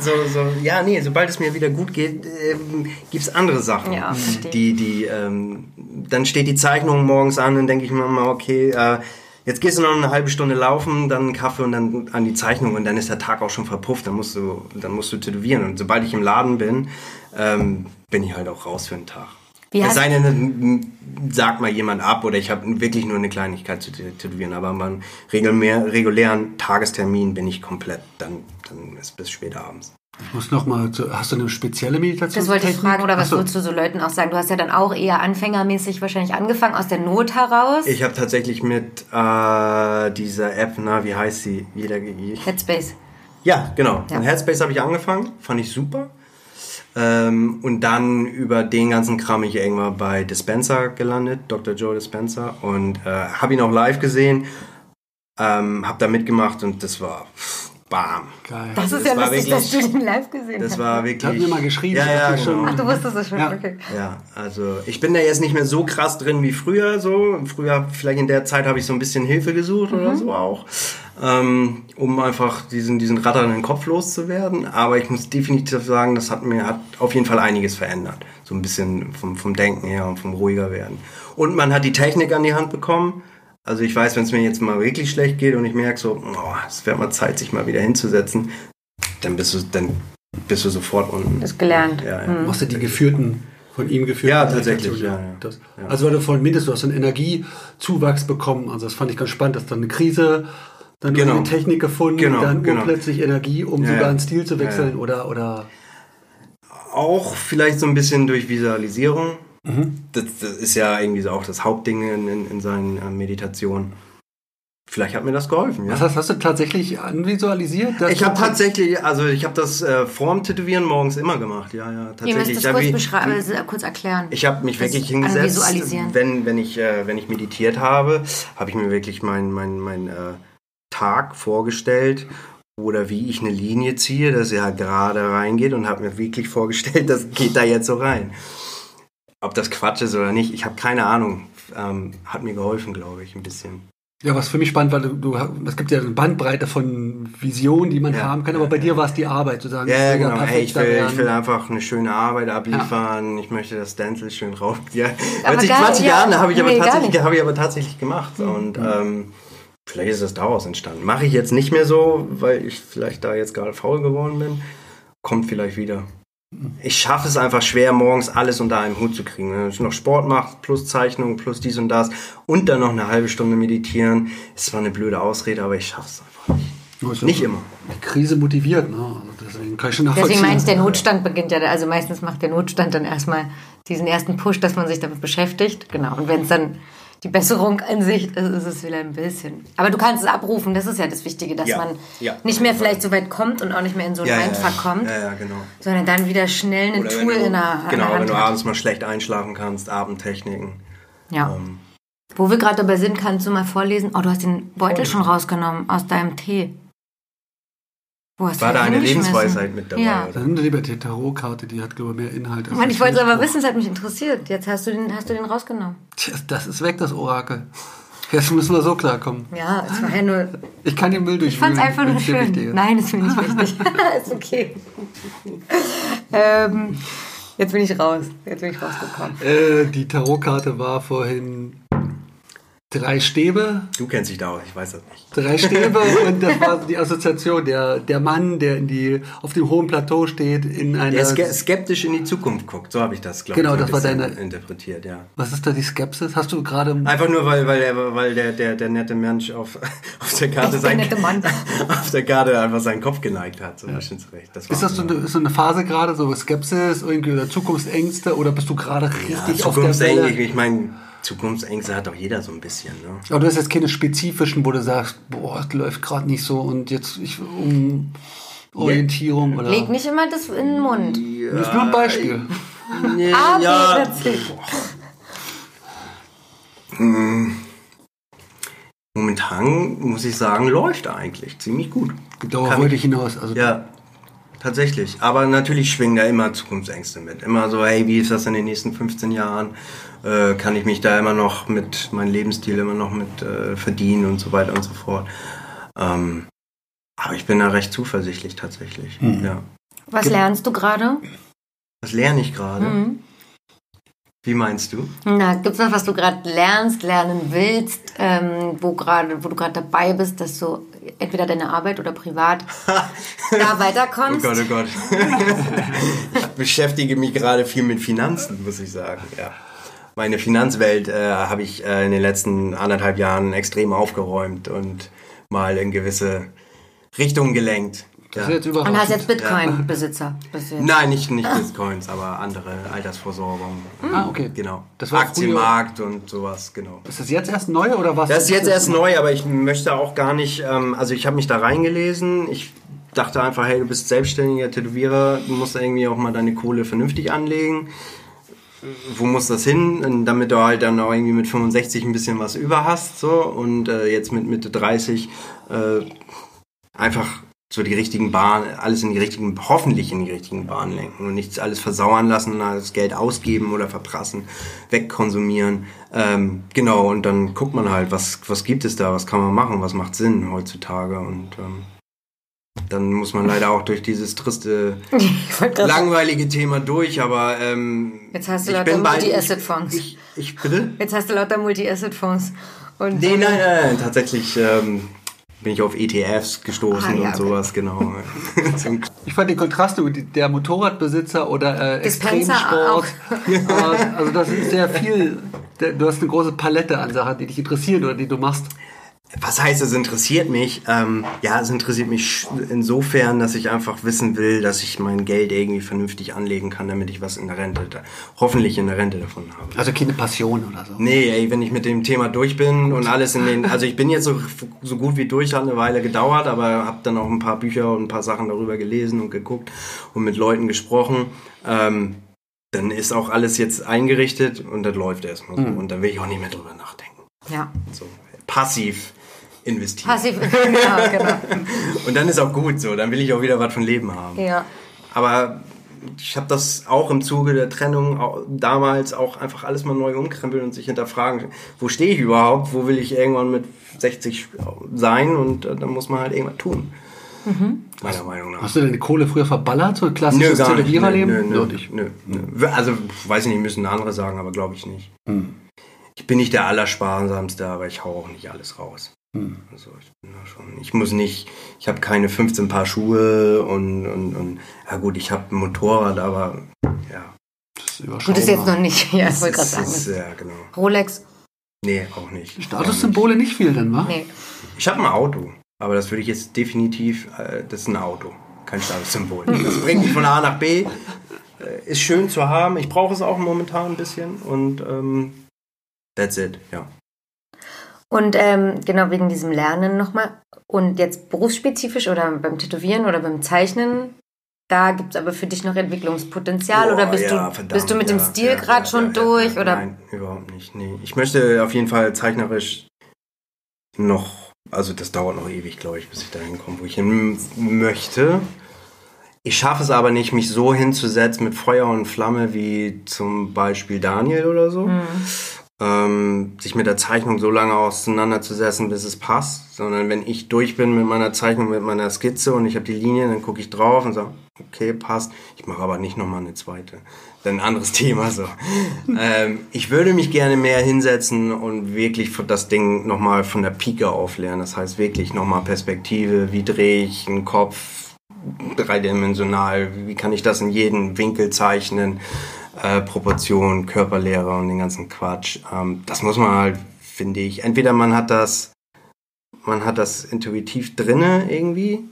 so, so, ja, nee, sobald es mir wieder gut geht, ähm, gibt's andere Sachen. Ja, die, die, ähm, dann steht die Zeichnung morgens an und denke ich mir mal, okay, äh, jetzt gehst du noch eine halbe Stunde laufen, dann einen Kaffee und dann an die Zeichnung und dann ist der Tag auch schon verpufft, dann musst du, dann musst du tätowieren. Und sobald ich im Laden bin, ähm, bin ich halt auch raus für den Tag. Wie es sei denn, sagt mal jemand ab oder ich habe wirklich nur eine Kleinigkeit zu tätowieren, aber beim regulär, regulären Tagestermin bin ich komplett, dann, dann ist bis spät abends. Ich muss noch mal, zu, hast du eine spezielle Meditation? Das wollte ich fragen, oder was Achso. würdest du so Leuten auch sagen? Du hast ja dann auch eher anfängermäßig wahrscheinlich angefangen, aus der Not heraus. Ich habe tatsächlich mit äh, dieser App, na, wie heißt sie? Jeder, ich, Headspace. ja, genau. Ja. Mit Headspace habe ich angefangen, fand ich super. Ähm, und dann über den ganzen Kram bin ich irgendwann bei Dispenser gelandet, Dr. Joe Dispenser, und äh, habe ihn auch live gesehen, ähm, habe da mitgemacht und das war pff, bam. Geil. Das ist das ja lustig, dass wirklich- du den live gesehen Das hast. war wirklich. Hat mir mal geschrieben, Ja, ja, genau. Ach, du wusstest es schon, Ja. okay. Ja, also ich bin da jetzt nicht mehr so krass drin wie früher so. Früher, vielleicht in der Zeit habe ich so ein bisschen Hilfe gesucht oder so auch, ähm, um einfach diesen, diesen ratternden Kopf loszuwerden. Aber ich muss definitiv sagen, das hat mir hat auf jeden Fall einiges verändert. So ein bisschen vom, vom Denken her und vom ruhiger werden. Und man hat die Technik an die Hand bekommen. Also ich weiß, wenn es mir jetzt mal wirklich schlecht geht und ich merke so, oh, es wäre mal Zeit, sich mal wieder hinzusetzen, dann bist du, dann bist du sofort unten. Das gelernt. Ja, ja. Machst du die geführten, von ihm geführten Ja, tatsächlich, ja, ja. Das. Also weil du vorhin mindestens, du hast einen Energiezuwachs bekommen. Also das fand ich ganz spannend, dass dann eine Krise, dann Genau. eine Technik gefunden, Genau, dann genau. urplötzlich Energie, um Ja, sogar einen Stil zu wechseln Ja, ja. oder oder auch vielleicht so ein bisschen durch Visualisierung. Mhm. Das, das ist ja irgendwie so auch das Hauptding in, in, in seinen äh, Meditationen. Vielleicht hat mir das geholfen, ja. was hast, hast du tatsächlich anvisualisiert? Ich habe tatsächlich, also ich habe das äh, vorm Tätowieren morgens immer gemacht, ja, ja, Ihr müsst tatsächlich. das kurz beschreiben, also kurz erklären. Ich habe mich Das wirklich hingesetzt, wenn, wenn, ich, äh, wenn ich meditiert habe, habe ich mir wirklich meinen mein, mein, äh, Tag vorgestellt oder wie ich eine Linie ziehe, dass sie halt gerade reingeht und habe mir wirklich vorgestellt, [LAUGHS] das geht da jetzt so rein. Ob das Quatsch ist oder nicht, ich habe keine Ahnung. Ähm, hat mir geholfen, glaube ich, ein bisschen. Ja, was für mich spannend war, du, du, es gibt ja eine Bandbreite von Visionen, die man Ja, haben kann, aber bei dir war es die Arbeit, zu sagen, Ja, ja, ich will genau. Hey, ich, will, ich will einfach eine schöne Arbeit abliefern. Ich möchte das Stencil schön rauf. [LAUGHS] Ja. Aber 20, geil, 20 ja. Jahren habe ich, aber Nee, habe ich aber tatsächlich gemacht. Mhm. Und ähm, vielleicht ist es daraus entstanden. Mache ich jetzt nicht mehr so, weil ich vielleicht da jetzt gerade faul geworden bin. Kommt vielleicht wieder. Ich schaffe es einfach schwer, morgens alles unter einem Hut zu kriegen. Wenn ich noch Sport mache, plus Zeichnung, plus dies und das und dann noch eine halbe Stunde meditieren, ist zwar eine blöde Ausrede, aber ich schaffe es einfach nicht. Ja- Nicht immer. Die Krise motiviert, ne? Also deswegen kann ich schon nachvollziehen. Deswegen meine ich, der Notstand beginnt ja, also meistens macht der Notstand dann erstmal diesen ersten Push, dass man sich damit beschäftigt. Genau. Und wenn es dann die Besserung an sich ist, ist es wieder ein bisschen. Aber du kannst es abrufen, das ist ja das Wichtige, dass Ja, man ja. nicht mehr vielleicht so weit kommt und auch nicht mehr in so einen Mindfuck kommt, Ja, ja, genau. sondern dann wieder schnell ein Tool du, in der, genau, der wenn du abends mal schlecht einschlafen kannst, Atemtechniken. Ja. Ähm, Wo wir gerade dabei sind, kannst du mal vorlesen. Oh, du hast den Beutel schon rausgenommen aus deinem Tee. Hast war da eine? Lebensweisheit mit dabei? Ja. Oder? Dann lieber die Tarotkarte, die hat, glaube ich, mehr Inhalt. als Mann, ich wollte es aber wissen, es hat mich interessiert. Jetzt hast du den, hast du den rausgenommen. Tja, das ist weg, das Orakel. Jetzt müssen wir so klarkommen. Ja, es war ja nur. Ich kann den Müll Ich fand es einfach nur schön. wichtig ist. Nein, ist mir nicht wichtig. [LAUGHS] [LAUGHS] ist okay. ähm, jetzt bin ich raus. Jetzt bin ich rausgekommen. Äh, die Tarotkarte war vorhin drei Stäbe. Du kennst dich da aus, ich weiß das nicht. Drei Stäbe [LAUGHS] und das war die Assoziation. Der, der Mann, der in die, auf dem hohen Plateau steht, in einer. Der ske skeptisch in die Zukunft guckt, so habe ich das, glaube Genau, ich, ein das war deine- interpretiert, ja. was ist da die Skepsis? Hast du gerade. Einfach nur, weil, weil, der, weil der, der, der nette Mensch auf, [LAUGHS] auf der Karte Der sein, nette Mann. [LAUGHS] auf der Karte einfach seinen Kopf geneigt hat, so ein bisschen zurecht. Das Ist das so eine, ist so eine Phase gerade, so Skepsis irgendwie oder Zukunftsängste oder bist du gerade richtig ja, auf der Zukunftsängste, Welle? ich meine, Zukunftsängste hat doch jeder so ein bisschen, ne? Aber du hast jetzt keine spezifischen, wo du sagst, boah, es läuft gerade nicht so und jetzt ich um Orientierung oder. Leg nicht immer das in den Mund. Das ist nur ein Beispiel. Nee, [LAUGHS] Ah, ja, erzähl. momentan muss ich sagen, läuft eigentlich ziemlich gut. Darauf wollte ich- ich hinaus. Also Ja, tatsächlich. Aber natürlich schwingen da immer Zukunftsängste mit. Immer so, hey, wie ist das in den nächsten 15 Jahren? Äh, kann ich mich da immer noch mit meinem Lebensstil immer noch mit äh, verdienen und so weiter und so fort. Ähm, aber ich bin da recht zuversichtlich tatsächlich. Ja. Was lernst du gerade? Was lerne ich gerade? Mhm. Wie meinst du? Na, gibt's was, was du gerade lernst, lernen willst, ähm, wo gerade, wo du gerade dabei bist, dass du entweder deine Arbeit oder privat [LAUGHS] da Oh weiterkommst? Gott, oh Gott. ich [LAUGHS] beschäftige mich gerade viel mit Finanzen, muss ich sagen. Ja. Meine Finanzwelt äh, habe ich äh, in den letzten anderthalb Jahren extrem aufgeräumt und mal in gewisse Richtungen gelenkt. Das Ja. ist jetzt. Und hast jetzt Bitcoin-Besitzer. jetzt. Nein, nicht, nicht Bitcoins, aber andere Altersvorsorgung. Ah, okay. Genau. Das war Aktienmarkt und sowas, genau. Ist das jetzt erst neu oder was? Das ist jetzt erst neu, aber ich möchte auch gar nicht, ähm, also ich habe mich da reingelesen. Ich dachte einfach, hey, du bist selbstständiger Tätowierer, du musst irgendwie auch mal deine Kohle vernünftig anlegen. Wo muss das hin? Und damit du halt dann auch irgendwie mit 65 ein bisschen was über hast, so und äh, jetzt mit Mitte 30 äh, einfach so die richtigen Bahnen, alles in die richtigen, hoffentlich in die richtigen Bahnen lenken und nichts alles versauern lassen, das Geld ausgeben oder verprassen, wegkonsumieren. Ähm, genau, und dann guckt man halt, was, was gibt es da, was kann man machen, was macht Sinn heutzutage und ähm, dann muss man leider auch durch dieses triste, [LAUGHS] Ich langweilige Thema durch, aber ähm, Jetzt hast du ich lauter Multi-Asset-Fonds. Ich, ich bitte? Jetzt hast du lauter Multi-Asset-Fonds. Nee, nein, nein, nein, tatsächlich ähm, bin ich auf ETFs gestoßen Ah, ja, und okay. sowas, genau. [LAUGHS] Ich fand den Kontrast der Motorradbesitzer oder äh, Extremsport. äh, also das ist sehr viel. Der- Du hast eine große Palette an Sachen, die dich interessieren oder die du machst. Was heißt, es interessiert mich? Ähm, ja, es interessiert mich insofern, dass ich einfach wissen will, dass ich mein Geld irgendwie vernünftig anlegen kann, damit ich was in der Rente, da, hoffentlich in der Rente davon habe. Also keine Passion oder so. Nee, ey, wenn ich mit dem Thema durch bin und alles in den, also ich bin jetzt so, so gut wie durch, hat eine Weile gedauert, aber habe dann auch ein paar Bücher und ein paar Sachen darüber gelesen und geguckt und mit Leuten gesprochen. Ähm, dann ist auch alles jetzt eingerichtet und das läuft erstmal so. Und dann will ich auch nicht mehr drüber nachdenken. ja, So passiv investieren. passiv. [LAUGHS] ja, genau. Und dann ist auch gut so, dann will ich auch wieder was von Leben haben. Ja. Aber ich habe das auch im Zuge der Trennung au- damals auch einfach alles mal neu umkrempeln und sich hinterfragen, wo stehe ich überhaupt, wo will ich irgendwann mit 60 sein und äh, dann muss man halt irgendwas tun. Meiner Meinung nach. Hast du deine Kohle früher verballert, so ein klassisches Tätowiererleben? Nö, nö, nö, nicht. nö, nö. Also, weiß ich nicht, müssen andere sagen, aber glaube ich nicht. Ich bin nicht der Allersparsamste, aber ich hau auch nicht alles raus. Also, ich bin da schon. Ich muss nicht, ich habe keine 15 Paar Schuhe und, und, und ja gut, ich habe ein Motorrad, aber ja. Das ist Gut, ist jetzt noch nicht. [LAUGHS] Ja, ich wollte gerade sagen. ist, ja, genau. Rolex? Nee, auch nicht. Statussymbole nicht viel dann, wa? Nee. Ich habe ein Auto, aber das würde ich jetzt definitiv, äh, das ist ein Auto, kein Statussymbol. [LAUGHS] Das bringt mich von A nach B. Äh, ist schön zu haben. Ich brauche es auch momentan ein bisschen und ähm, that's it, ja. Und ähm, genau wegen diesem Lernen nochmal. Und jetzt berufsspezifisch oder beim Tätowieren oder beim Zeichnen, da gibt es aber für dich noch Entwicklungspotenzial oder Boah, bist, ja, du, verdammt, bist du mit dem ja, Stil ja, gerade schon durch? oder? Nein, überhaupt nicht. Nee. Ich möchte auf jeden Fall zeichnerisch noch, also das dauert noch ewig, glaube ich, bis ich dahin komme, wo ich hin möchte. Ich schaffe es aber nicht, mich so hinzusetzen mit Feuer und Flamme wie zum Beispiel Daniel oder so. Mhm. Ähm, sich mit der Zeichnung so lange auseinanderzusetzen, bis es passt, sondern wenn ich durch bin mit meiner Zeichnung, mit meiner Skizze und ich habe die Linien, dann gucke ich drauf und sage, okay, passt. Ich mache aber nicht nochmal eine zweite. Dann ein anderes [LAUGHS] Thema so. ähm, ich würde mich gerne mehr hinsetzen und wirklich das Ding nochmal von der Pike auflernen. Das heißt wirklich nochmal Perspektive, wie drehe ich einen Kopf dreidimensional, wie kann ich das in jeden Winkel zeichnen, äh, Proportion, Körperlehre und den ganzen Quatsch. Ähm, das muss man halt, finde ich, entweder man hat das, man hat das intuitiv drinne irgendwie,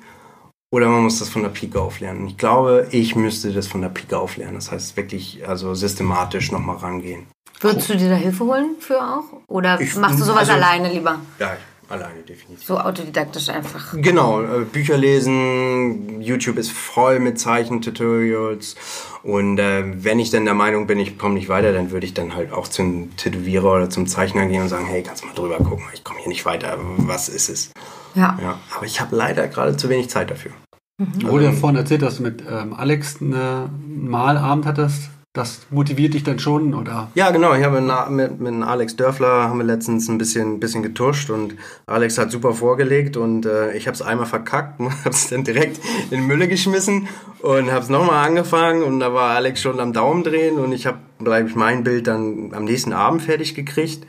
oder man muss das von der Pike auflernen. Ich glaube, ich müsste das von der Pike auflernen. Das heißt wirklich, also systematisch nochmal rangehen. Würdest du dir da Hilfe holen für auch? Oder Ich- machst du sowas also- alleine lieber? Ja, alleine definitiv. So autodidaktisch einfach. Genau, äh, Bücher lesen, YouTube ist voll mit Zeichentutorials und äh, wenn ich dann der Meinung bin, ich komme nicht weiter, dann würde ich dann halt auch zum Tätowierer oder zum Zeichner gehen und sagen, hey, kannst du mal drüber gucken, ich komme hier nicht weiter, was ist es? Ja. Ja, aber ich habe leider gerade zu wenig Zeit dafür. Du wurde ja vorhin erzählt, dass du mit ähm, Alex einen Malabend hattest. Das motiviert dich dann schon, oder? Ja, genau. Ich habe mit, mit Alex Dörfler haben wir letztens ein bisschen, bisschen getuscht und Alex hat super vorgelegt und äh, ich habe es einmal verkackt, [LAUGHS] habe es dann direkt in die Mülle geschmissen und habe es nochmal angefangen und da war Alex schon am Daumen drehen und ich habe, glaube ich, mein Bild dann am nächsten Abend fertig gekriegt.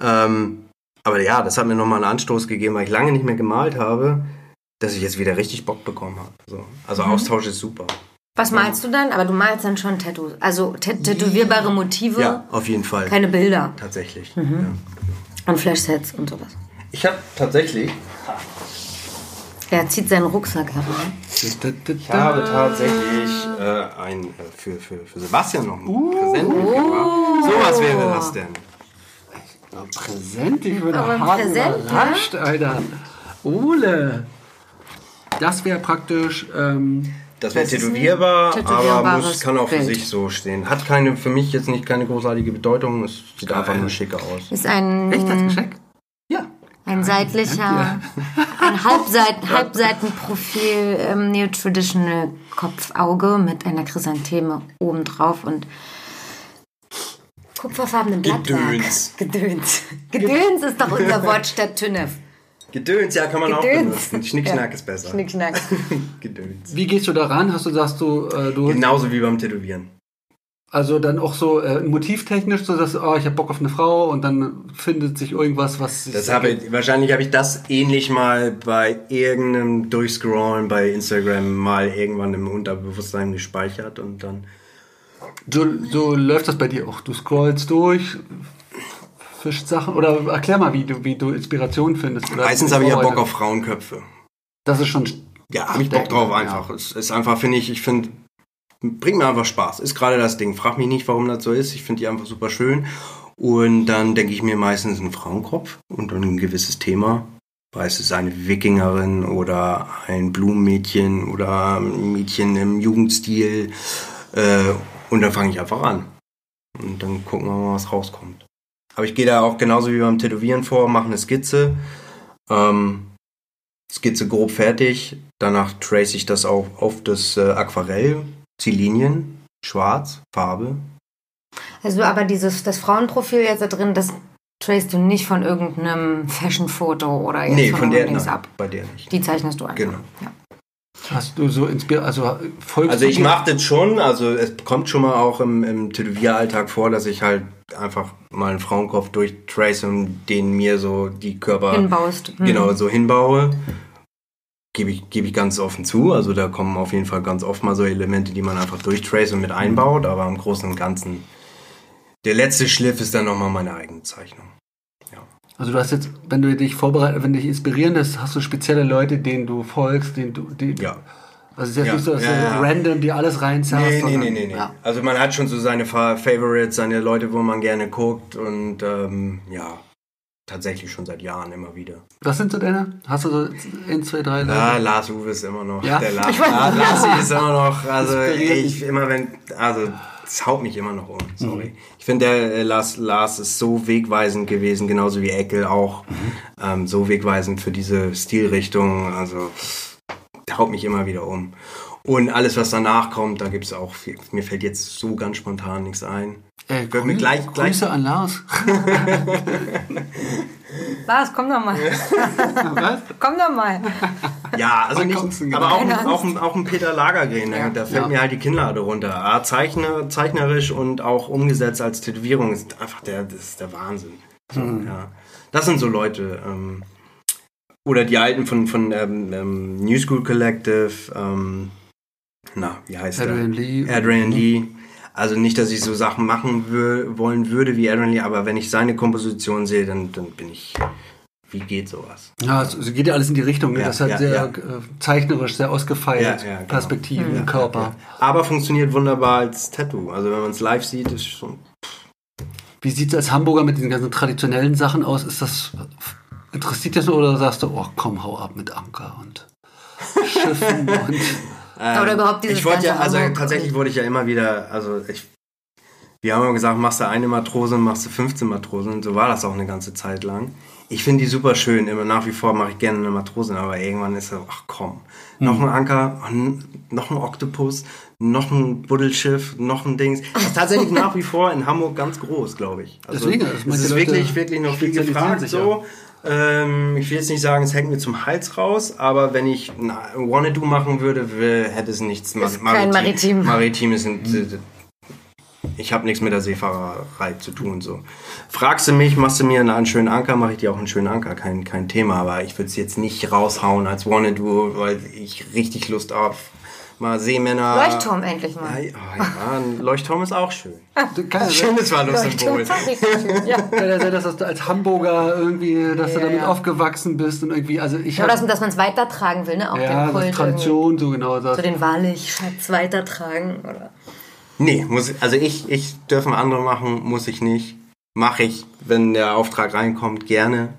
Ähm, aber ja, das hat mir nochmal einen Anstoß gegeben, weil ich lange nicht mehr gemalt habe, dass ich jetzt wieder richtig Bock bekommen habe. So. Also Austausch ist super. Was malst du dann? Aber du malst dann schon Tattoos. Also tä- tätowierbare Motive, Ja, auf jeden Fall. keine Bilder. Tatsächlich. Mhm. Ja. Und Flashsets und sowas. Ich habe tatsächlich Er zieht seinen Rucksack heran. Ich habe tatsächlich äh, ein, äh, für, für, für Sebastian noch ein Präsent mitgebracht. So was wäre das denn? Ja, Präsent, ich ein hart Präsent, überrascht, Alter. Ole. Das wäre praktisch, ähm, Das wäre Das tätowierbar, aber muss, kann auch für Bild. sich so stehen. Hat keine, für mich jetzt nicht keine großartige Bedeutung. Es sieht einfach nur schicker aus. Ist ein, echt als Geschenk? Ja. ein seitlicher, ein Halbseiten, Halbseitenprofil ähm, Neo-Traditional Kopfauge mit einer Chrysantheme obendrauf und kupferfarbenen Blattwerk. Gedöns. Gedöns. Gedöns ist doch unser [LAUGHS] Wort statt Tünnef. Gedöns, ja, kann man auch Gedöns. benutzen. Schnickschnack Ja. ist besser. Schnickschnack. [LAUGHS] Gedöns. Wie gehst du da ran? Hast du, sagst du, äh, du Genauso wie beim Tätowieren. also dann auch so äh, motivtechnisch, so dass oh, ich habe Bock auf eine Frau und dann findet sich irgendwas, was sich Das habe ich, wahrscheinlich habe ich das ähnlich mal bei irgendeinem Durchscrollen bei Instagram mal irgendwann im Unterbewusstsein gespeichert und dann So, so läuft das bei dir auch. Du scrollst durch, fischst Sachen oder erklär mal, wie du, wie du Inspiration findest. Oder Meistens habe ich ja Bock auf Frauenköpfe. Das ist schon. Ja, habe ich Bock drauf Ja. einfach. Es ist einfach, finde ich, ich finde, bringt mir einfach Spaß. Ist gerade das Ding. Frag mich nicht, warum das so ist. Ich finde die einfach super schön. Und dann denke ich mir meistens einen Frauenkopf und dann ein gewisses Thema. Sei es eine Wikingerin oder ein Blumenmädchen oder ein Mädchen im Jugendstil. Äh, und dann fange ich einfach an. Und dann gucken wir mal, was rauskommt. Aber ich gehe da auch genauso wie beim Tätowieren vor, mache eine Skizze. Ähm, Skizze grob fertig. Danach trace ich das auch auf das äh, Aquarell. Zieh Linien, schwarz, Farbe. Also aber dieses, das Frauenprofil jetzt da drin, das tracest du nicht von irgendeinem Fashion-Foto oder jetzt nee, von, von der nein, ab. bei der nicht. Die zeichnest du einfach. Genau. Ja. Hast du so inspiriert, also folgst Also ich mache das schon, also es kommt schon mal auch im, im Tätowieralltag vor, dass ich halt einfach mal einen Frauenkopf durchtrace und den mir so die Körper Hinbaust. Hm. genau so hinbaue. Gebe ich, gebe ich ganz offen zu. Also da kommen auf jeden Fall ganz oft mal so Elemente, die man einfach durchtrace und mit einbaut, aber im Großen und Ganzen. Der letzte Schliff ist dann nochmal meine eigene Zeichnung. Also du hast jetzt, wenn du dich vorbereitet, wenn dich inspirieren lässt, hast du spezielle Leute, denen du folgst, denen du, die, Ja. Also es ist jetzt Ja, nicht so, dass ja, ja. random dir alles reinzerrst. Nee, nee, nee, nee, nee. Also man hat schon so seine Fa- Favorites, seine Leute, wo man gerne guckt und ähm, ja, tatsächlich schon seit Jahren immer wieder. Was sind so deine? Hast du so 1, 2, 3 Ja, Lars Uwe ist immer noch. Ja? Der Lars, Ich weiß- La- Lassi ist immer noch. Also ich immer wenn, also es haut mich immer noch um. Sorry. Ich finde der äh, Lars, Lars ist so wegweisend gewesen, genauso wie Eckel auch. Ähm, so wegweisend für diese Stilrichtung. Also der haut mich immer wieder um. Und alles, was danach kommt, da gibt es auch viel. Mir fällt jetzt so ganz spontan nichts ein. Äh, Grü- gleich- gleich- Grüße an Lars. [LAUGHS] [LAUGHS] Lars, komm doch mal. [LAUGHS] Was? komm doch mal. Ja, also nicht, aber auch, auch, ein- auch ein Peter Lagergren, ne? Ja. da fällt Ja. mir halt die Kinnlade runter. Zeichner, zeichnerisch und auch umgesetzt als Tätowierung ist einfach der, das ist der Wahnsinn. So, Mhm. ja. Das sind so Leute. Ähm, oder die alten von, von ähm, ähm, New School Collective, ähm, na, wie heißt Adrian der? Lee. Adrian Lee. Also nicht, dass ich so Sachen machen wür wollen würde wie Adrian Lee, aber wenn ich seine Komposition sehe, dann, dann bin ich, wie geht sowas? Ja, es es geht ja alles in die Richtung. Ne? Ja, das ist halt ja, sehr ja. äh, zeichnerisch, sehr ausgefeilt. Ja, ja, genau. Perspektiven, Ja, Körper. Aber funktioniert wunderbar als Tattoo. Also wenn man es live sieht, ist schon. Wie sieht es als Hamburger mit diesen ganzen traditionellen Sachen aus? Ist das interessiert das oder sagst du, oh komm, hau ab mit Anker und Schiffen [LAUGHS] und Oder überhaupt dieses Ich wollte ja, also Hamburg- tatsächlich wurde ich ja immer wieder, also ich, wir haben immer gesagt, machst du eine Matrose, machst du 15 Matrosen. Und so war das auch eine ganze Zeit lang. Ich finde die super schön. Immer nach wie vor mache ich gerne eine Matrose, aber irgendwann ist so, ach komm, noch ein Anker, noch ein Oktopus, noch ein Buddelschiff, noch ein Dings. Das ist tatsächlich [LAUGHS] nach wie vor in Hamburg ganz groß, glaube ich. Also, Deswegen, es manche ist Leute wirklich, wirklich noch viel gefragt. sich So. Ähm, ich will jetzt nicht sagen, es hängt mir zum Hals raus, aber wenn ich ein Wanna-Do machen würde, hätte es nichts Ist kein Maritim. Maritimes sind. äh, Ich habe nichts mit der Seefahrerei zu tun. So. Fragst du mich, machst du mir einen schönen Anker, mache ich dir auch einen schönen Anker, kein, kein Thema. Aber ich würde es jetzt nicht raushauen als Wanna-Do, weil ich richtig Lust auf mal Seemänner. Leuchtturm endlich mal. Ja, oh ja, ein Leuchtturm ist auch schön. [LAUGHS] ja, sein, Schönes war Leuchtturm Symbol. ist auch richtig schön. Ja. ja dass du als Hamburger irgendwie, dass du Ja, damit ja. aufgewachsen bist und irgendwie, also ich Oder hab- dass, dass man es weitertragen will, ne? Auch ja, den Kult. Tradition, so genau das. So den Wahrlich-Schatz weitertragen. Oder? Nee, muss, also ich, ich dürfen andere machen, muss ich nicht. Mache ich, wenn der Auftrag reinkommt, gerne.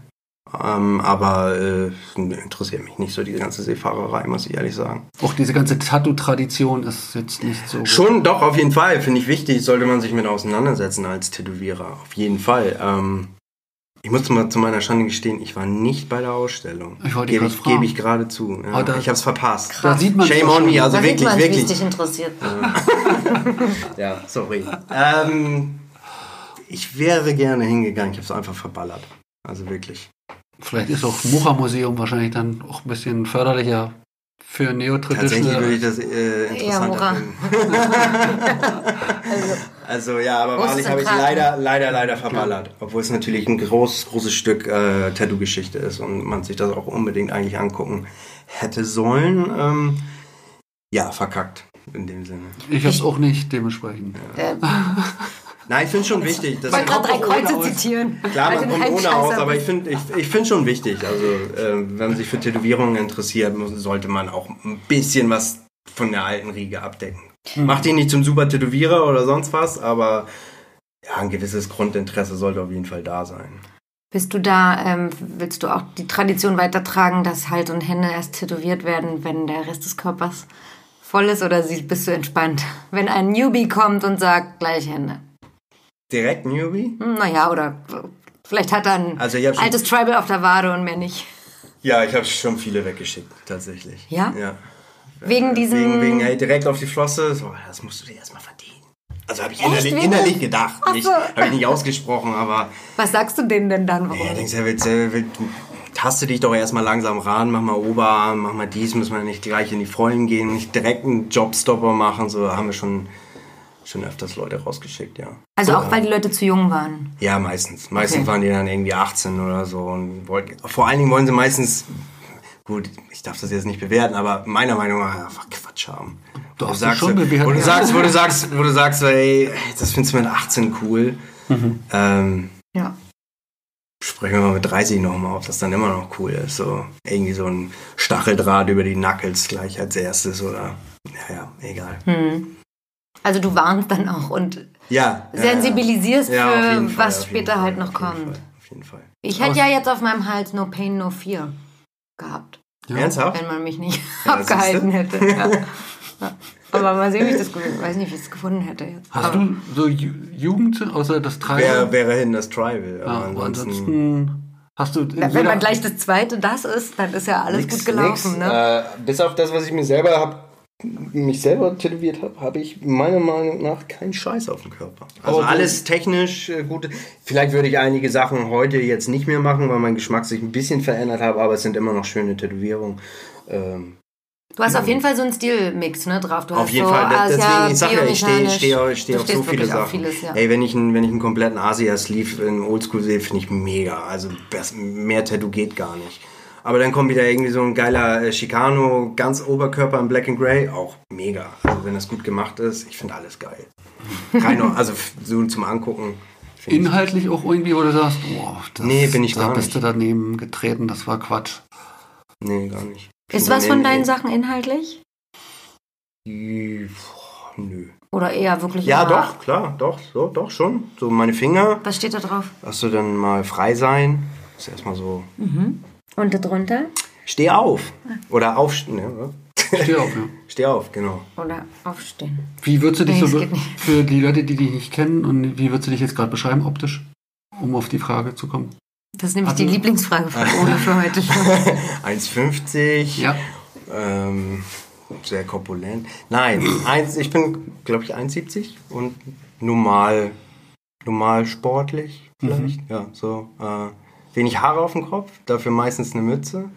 Ähm, aber äh, interessiert mich nicht so diese ganze Seefahrerei, muss ich ehrlich sagen. Auch diese ganze Tattoo-Tradition ist jetzt nicht so. Schon, doch, auf jeden Fall. Finde ich wichtig, sollte man sich mit auseinandersetzen als Tätowierer. Auf jeden Fall. Ähm, ich muss mal zu meiner Schande gestehen, ich war nicht bei der Ausstellung. Ich wollte Gebe gerade ich, gebe ich gerade zu. Ja, Oh, ich habe es verpasst. Da sieht man Shame on me, also da sieht wirklich, man, wie es wirklich. dich interessiert. [LAUGHS] Ja, sorry. ähm, ich wäre gerne hingegangen, ich habe es einfach verballert. Also wirklich. Vielleicht ist auch Mucha-Museum wahrscheinlich dann auch ein bisschen förderlicher für Tatsächlich würde Neo-Traditional. ich das äh, interessanter Mura. finden. [LAUGHS] also ja, aber wahrlich habe ich leider, leider, leider verballert. Obwohl es natürlich ein großes, großes Stück äh, Tattoo-Geschichte ist und man sich das auch unbedingt eigentlich angucken hätte sollen. Ähm, ja, verkackt in dem Sinne. Ich habe es auch nicht dementsprechend. Äh, Nein, ich finde schon wichtig. dass ich wollte gerade drei Kreuze aus. zitieren. Klar, man ein kommt ohne aus, aber ich finde ich, ich find schon wichtig. Also, äh, wenn man sich für Tätowierungen interessiert, muss, sollte man auch ein bisschen was von der alten Riege abdecken. Macht ihn nicht zum super Tätowierer oder sonst was, aber ja, ein gewisses Grundinteresse sollte auf jeden Fall da sein. Bist du da, ähm, willst du auch die Tradition weitertragen, dass Halt und Hände erst tätowiert werden, wenn der Rest des Körpers voll ist? Oder bist du entspannt, wenn ein Newbie kommt und sagt, gleich Hände? Direkt Newbie? Naja, oder vielleicht hat er ein Also altes Tribal auf der Wade und mehr nicht. Ja, ich habe schon viele weggeschickt, tatsächlich. Ja? Ja. Wegen diesem. Wegen, wegen ey, direkt auf die Flosse. So, das musst du dir erstmal verdienen. Also habe ich innerlich, innerlich gedacht. Ach so. habe ich nicht ausgesprochen, aber was sagst du denen denn dann? Warum? ja, denkst du, willst, du, willst, taste dich doch erstmal langsam ran, mach mal Oberarm, mach mal dies, müssen wir nicht gleich in die Vollen gehen, nicht direkt einen Jobstopper machen. So haben wir schon, schon öfters Leute rausgeschickt, ja. Also auch weil die Leute zu jung waren. Ja, meistens. Meistens Okay. waren die dann irgendwie 18 oder so. Und wollten, vor allen Dingen wollen sie meistens, gut, ich darf das jetzt nicht bewerten, aber meiner Meinung nach einfach Quatsch haben. Doch, du schon bewertet. wo du sagst, wo du sagst, wo du sagst, ey, das findest du mit 18 cool. Mhm. Ähm, Ja. sprechen wir mal mit 30 nochmal, ob das dann immer noch cool ist. So irgendwie so ein Stacheldraht über die Knuckles gleich als erstes oder naja, egal. Hm. Also du warnst dann auch und Ja. ja, sensibilisierst ja, jeden für Fall, was später Fall, halt noch kommt. Fall, Auf jeden Fall. Ich hätte ja jetzt auf meinem Hals No Pain, No Fear gehabt, Ja. Ernsthaft? wenn man mich nicht Ja, abgehalten hätte. Ja. Ja. Aber mal sehen, wie ich das ge- weiß nicht, wie ich es gefunden hätte jetzt. Hast Aber du so Ju Jugend, außer das Wäre, Treiben? wäre hin das Tribal. Ja, Aber aber ansonsten. ansonsten hast du. in wenn man gleich das zweite das ist, dann ist ja alles Nix, gut gelaufen. nix. Ne? Äh, bis auf das, was ich mir selber hab, mich selber tätowiert habe, habe ich meiner Meinung nach keinen Scheiß auf dem Körper. Also Aber du- alles technisch äh, gut. Vielleicht würde ich einige Sachen heute jetzt nicht mehr machen, weil mein Geschmack sich ein bisschen verändert hat, aber es sind immer noch schöne Tätowierungen. Ähm, Du hast auf jeden Fall so einen Stilmix ne, drauf. Du auf hast jeden so Fall, das- Asia, deswegen, ich sag ja, ich stehe steh, steh auf so viele Sachen. vieles, ja. Ey, wenn ich, einen, wenn ich einen kompletten Asia-Sleeve in Oldschool sehe, finde ich mega. Also best- mehr Tattoo geht gar nicht. Aber dann kommt wieder irgendwie so ein geiler äh, Chicano, ganz Oberkörper in Black and Grey, auch mega. Also wenn das gut gemacht ist, ich finde alles geil. Keine, also so zum Angucken. Inhaltlich auch irgendwie, wo du sagst, boah, das, Nee, bin ich da gar bist nicht. du daneben getreten, das war Quatsch. Nee, gar nicht. Ist was von deinen nee. Sachen inhaltlich? Die- boah, Nö. Oder eher wirklich. Ja, doch, klar, doch, so, doch schon. So meine Finger, Was steht da drauf? hast du dann mal frei sein. Ist erstmal so, Und darunter? steh auf. Oder aufstehen, ja. Steh auf, ja. [LAUGHS] Steh auf, genau. Oder aufstehen? Wie würdest du dich Nee, so für die Leute, die dich nicht kennen, und wie würdest du dich jetzt gerade beschreiben, optisch? Um auf die Frage zu kommen. Das ist nämlich Also- die Lieblingsfrage von [LAUGHS] Ole für heute schon. [LAUGHS] 1,50. Ja. Ähm, sehr korpulent. Nein, eins, ich bin, glaube ich, 1,70 und normal, normal sportlich vielleicht. Ja, so. Äh, wenig Haare auf dem Kopf, dafür meistens eine Mütze.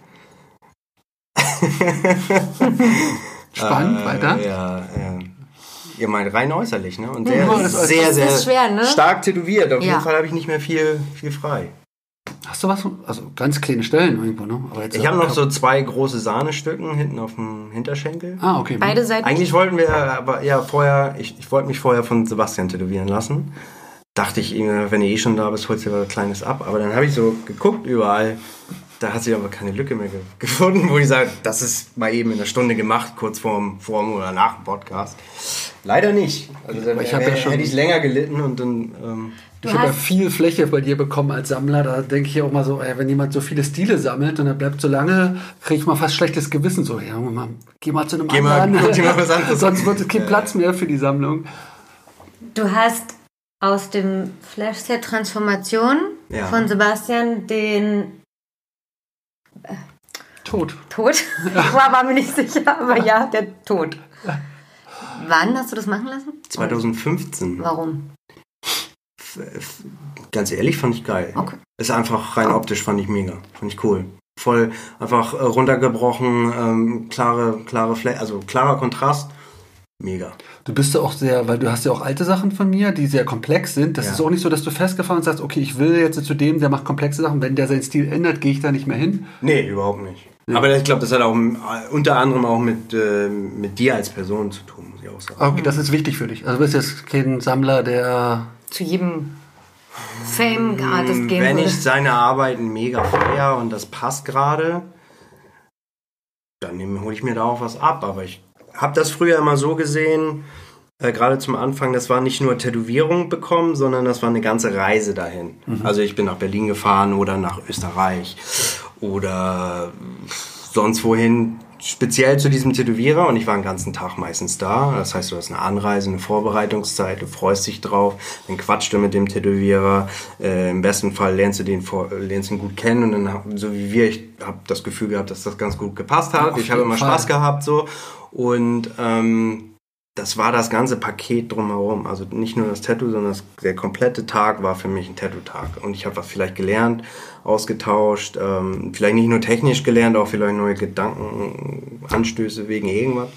[LAUGHS] Spannend, Äh, weiter. Ja, äh, ihr meint rein äußerlich, ne? Und sehr, Ja, das ist- sehr, sehr schwer, ne? stark tätowiert. Auf Ja. jeden Fall habe ich nicht mehr viel, viel frei. Hast du was? Also ganz kleine Stellen irgendwo, ne? Aber jetzt Ich habe noch so zwei große Sahnestücken hinten auf dem Hinterschenkel. Ah, okay. Beide Seiten. Eigentlich wollten wir aber ja vorher, ich, ich wollte mich vorher von Sebastian tätowieren lassen. Dachte ich, wenn du eh schon da bist, holst du was Kleines ab. Aber dann habe ich so geguckt überall. Da hat sich aber keine Lücke mehr ge [LAUGHS] gefunden, wo ich sage, das ist mal eben in einer Stunde gemacht, kurz vorm, vorm oder nach dem Podcast. Leider nicht. Also dann ich hab ja hätte schon- ich länger gelitten und dann. Ähm, Ich habe ja viel Fläche bei dir bekommen als Sammler. Da denke ich ja auch mal so, ey, wenn jemand so viele Stile sammelt und er bleibt so lange, kriege ich mal fast schlechtes Gewissen. So, ja, Mann, geh mal zu einem Geh mal, anderen. [LAUGHS] guck dir mal was anderes Sonst wird es kein Platz mehr für die Sammlung. Du hast aus dem Flashset Transformation Ja. von Sebastian den Tot. Tod. Ich war, war mir nicht sicher, aber ja, der Tod. Wann hast du das machen lassen? 2015. Warum? Ganz ehrlich, fand ich geil. Okay. Ist einfach rein optisch, fand ich mega. Fand ich cool. Voll einfach äh, runtergebrochen, ähm, klare, klare Fläche, also klarer Kontrast. Mega. Du bist ja auch sehr, weil du hast ja auch alte Sachen von mir, die sehr komplex sind. Das Ja. ist auch nicht so, dass du festgefahren sagst, okay, ich will jetzt zu dem, der macht komplexe Sachen. Wenn der seinen Stil ändert, gehe ich da nicht mehr hin. Nee, überhaupt nicht. Aber ich glaube, das hat auch äh, unter anderem auch mit, äh, mit dir als Person zu tun, muss ich auch sagen. Okay, das ist wichtig für dich. Also du bist jetzt kein Sammler, der Zu jedem Fame-Artist gehen Wenn würde. ich seine Arbeiten mega feier und das passt gerade, dann hole ich mir da auch was ab. Aber ich habe das früher immer so gesehen, äh, gerade zum Anfang, das war nicht nur Tätowierung bekommen, sondern das war eine ganze Reise dahin. Also ich bin nach Berlin gefahren oder nach Österreich oder sonst wohin, speziell zu diesem Tätowierer und ich war den ganzen Tag meistens da. Das heißt, du hast eine Anreise, eine Vorbereitungszeit, du freust dich drauf, dann quatscht du mit dem Tätowierer. Äh, Im besten Fall lernst du den vor, lernst ihn gut kennen und dann so wie wir, ich habe das Gefühl gehabt, dass das ganz gut gepasst hat. auf ich habe immer Fall. Spaß gehabt so Und ähm, das war das ganze Paket drumherum. Also nicht nur das Tattoo, sondern das, der komplette Tag war für mich ein Tattoo-Tag. Und ich habe was vielleicht gelernt, ausgetauscht, ähm, vielleicht nicht nur technisch gelernt, auch vielleicht neue Gedanken, Anstöße wegen irgendwas.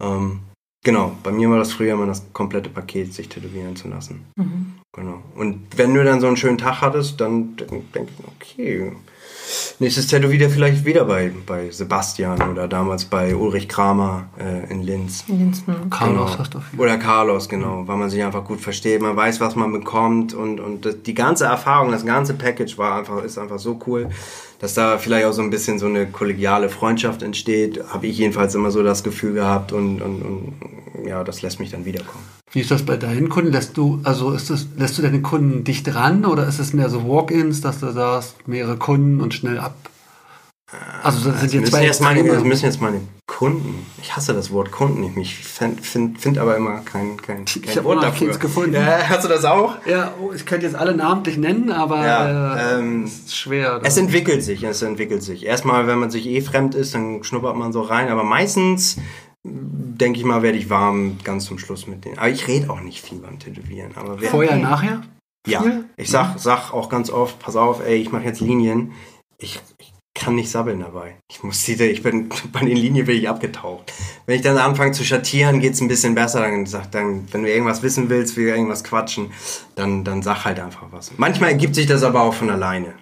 Ähm, genau, bei mir war das früher immer das komplette Paket, sich tätowieren zu lassen. Genau. Und wenn du dann so einen schönen Tag hattest, dann denke ich, okay, nächstes Tattoo wieder vielleicht wieder bei, bei Sebastian oder damals bei Ulrich Kramer äh, in Linz. Linsen. Carlos Genau. hast du viel. Oder Carlos, genau, weil man sich einfach gut versteht, man weiß, was man bekommt und, und das, die ganze Erfahrung, das ganze Package war einfach, ist einfach so cool, dass da vielleicht auch so ein bisschen so eine kollegiale Freundschaft entsteht, habe ich jedenfalls immer so das Gefühl gehabt und, und, und ja, das lässt mich dann wiederkommen. Wie ist das bei deinen Kunden? Lässt du, also ist das, lässt du deine Kunden dicht ran oder ist es mehr so Walk-ins, dass du sagst, mehrere Kunden und schnell ab? Also das sind jetzt müssen, zwei jetzt meine, das müssen jetzt meine Kunden. Ich hasse das Wort Kunden nicht. Ich finde find, find aber immer kein, kein, kein Ich auch noch keins gefunden. Ja, hast du das auch? Ja, oh, ich könnte jetzt alle namentlich nennen, aber Ja, äh, ähm, es ist schwer. Es entwickelt sich, es entwickelt sich. Erstmal, wenn man sich eh fremd ist, dann schnuppert man so rein. Aber meistens, denke ich mal, werde ich warm ganz zum Schluss mit denen. Aber ich rede auch nicht viel beim Tätowieren. Aber wer, Vorher, Okay. nachher? ja, viel? ich sag, sag auch ganz oft, pass auf, ey, ich mache jetzt Linien. Ich, ich kann nicht sabbeln dabei. Ich muss diese, ich bin, [LAUGHS] bei den Linien bin ich abgetaucht. Wenn ich dann anfange zu schattieren, geht's ein bisschen besser. Dann sag, dann, wenn du irgendwas wissen willst, will irgendwas quatschen, dann, dann sag halt einfach was. Manchmal ergibt sich das aber auch von alleine.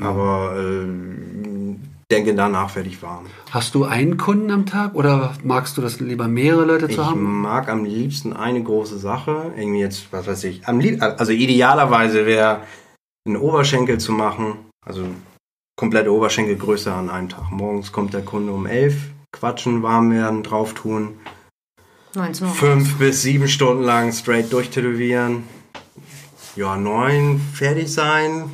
Aber äh, denke, danach ich warm. Hast du einen Kunden am Tag oder magst du das lieber mehrere Leute Ich zu haben? mag am liebsten eine große Sache. Irgendwie jetzt, was weiß ich. Am lieb also idealerweise wäre einen Oberschenkel zu machen. Also komplette Oberschenkelgröße an einem Tag. Morgens kommt der Kunde um 11, quatschen, warm werden, drauf tun. 19 Uhr. Fünf bis sieben Stunden lang straight durchtätowieren. Ja, neun fertig sein.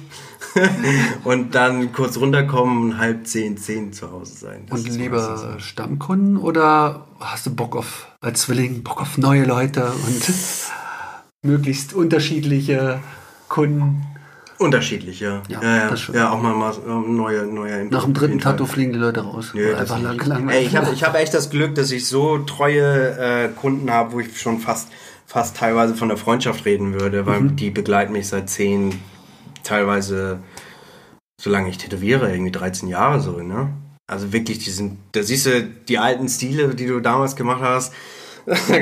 [LAUGHS] und dann kurz runterkommen und halb zehn, zehn zu Hause sein. Das Und lieber so. Stammkunden oder hast du Bock auf, als Zwilling, Bock auf neue Leute und [LAUGHS] möglichst unterschiedliche Kunden? Unterschiedlich, ja. Ja, Ja, ja, auch mal, mal ähm, neue, neue Input Nach dem dritten. Tattoo fliegen die Leute raus. Nö, einfach lang, lang, Ey, ich habe ich hab echt das Glück, dass ich so treue äh, Kunden habe, wo ich schon fast, fast teilweise von der Freundschaft reden würde, weil Mhm. die begleiten mich seit zehn, teilweise, solange ich tätowiere, irgendwie 13 Jahre so, ne? Also wirklich, die sind, da siehst du die alten Stile, die du damals gemacht hast. [LAUGHS]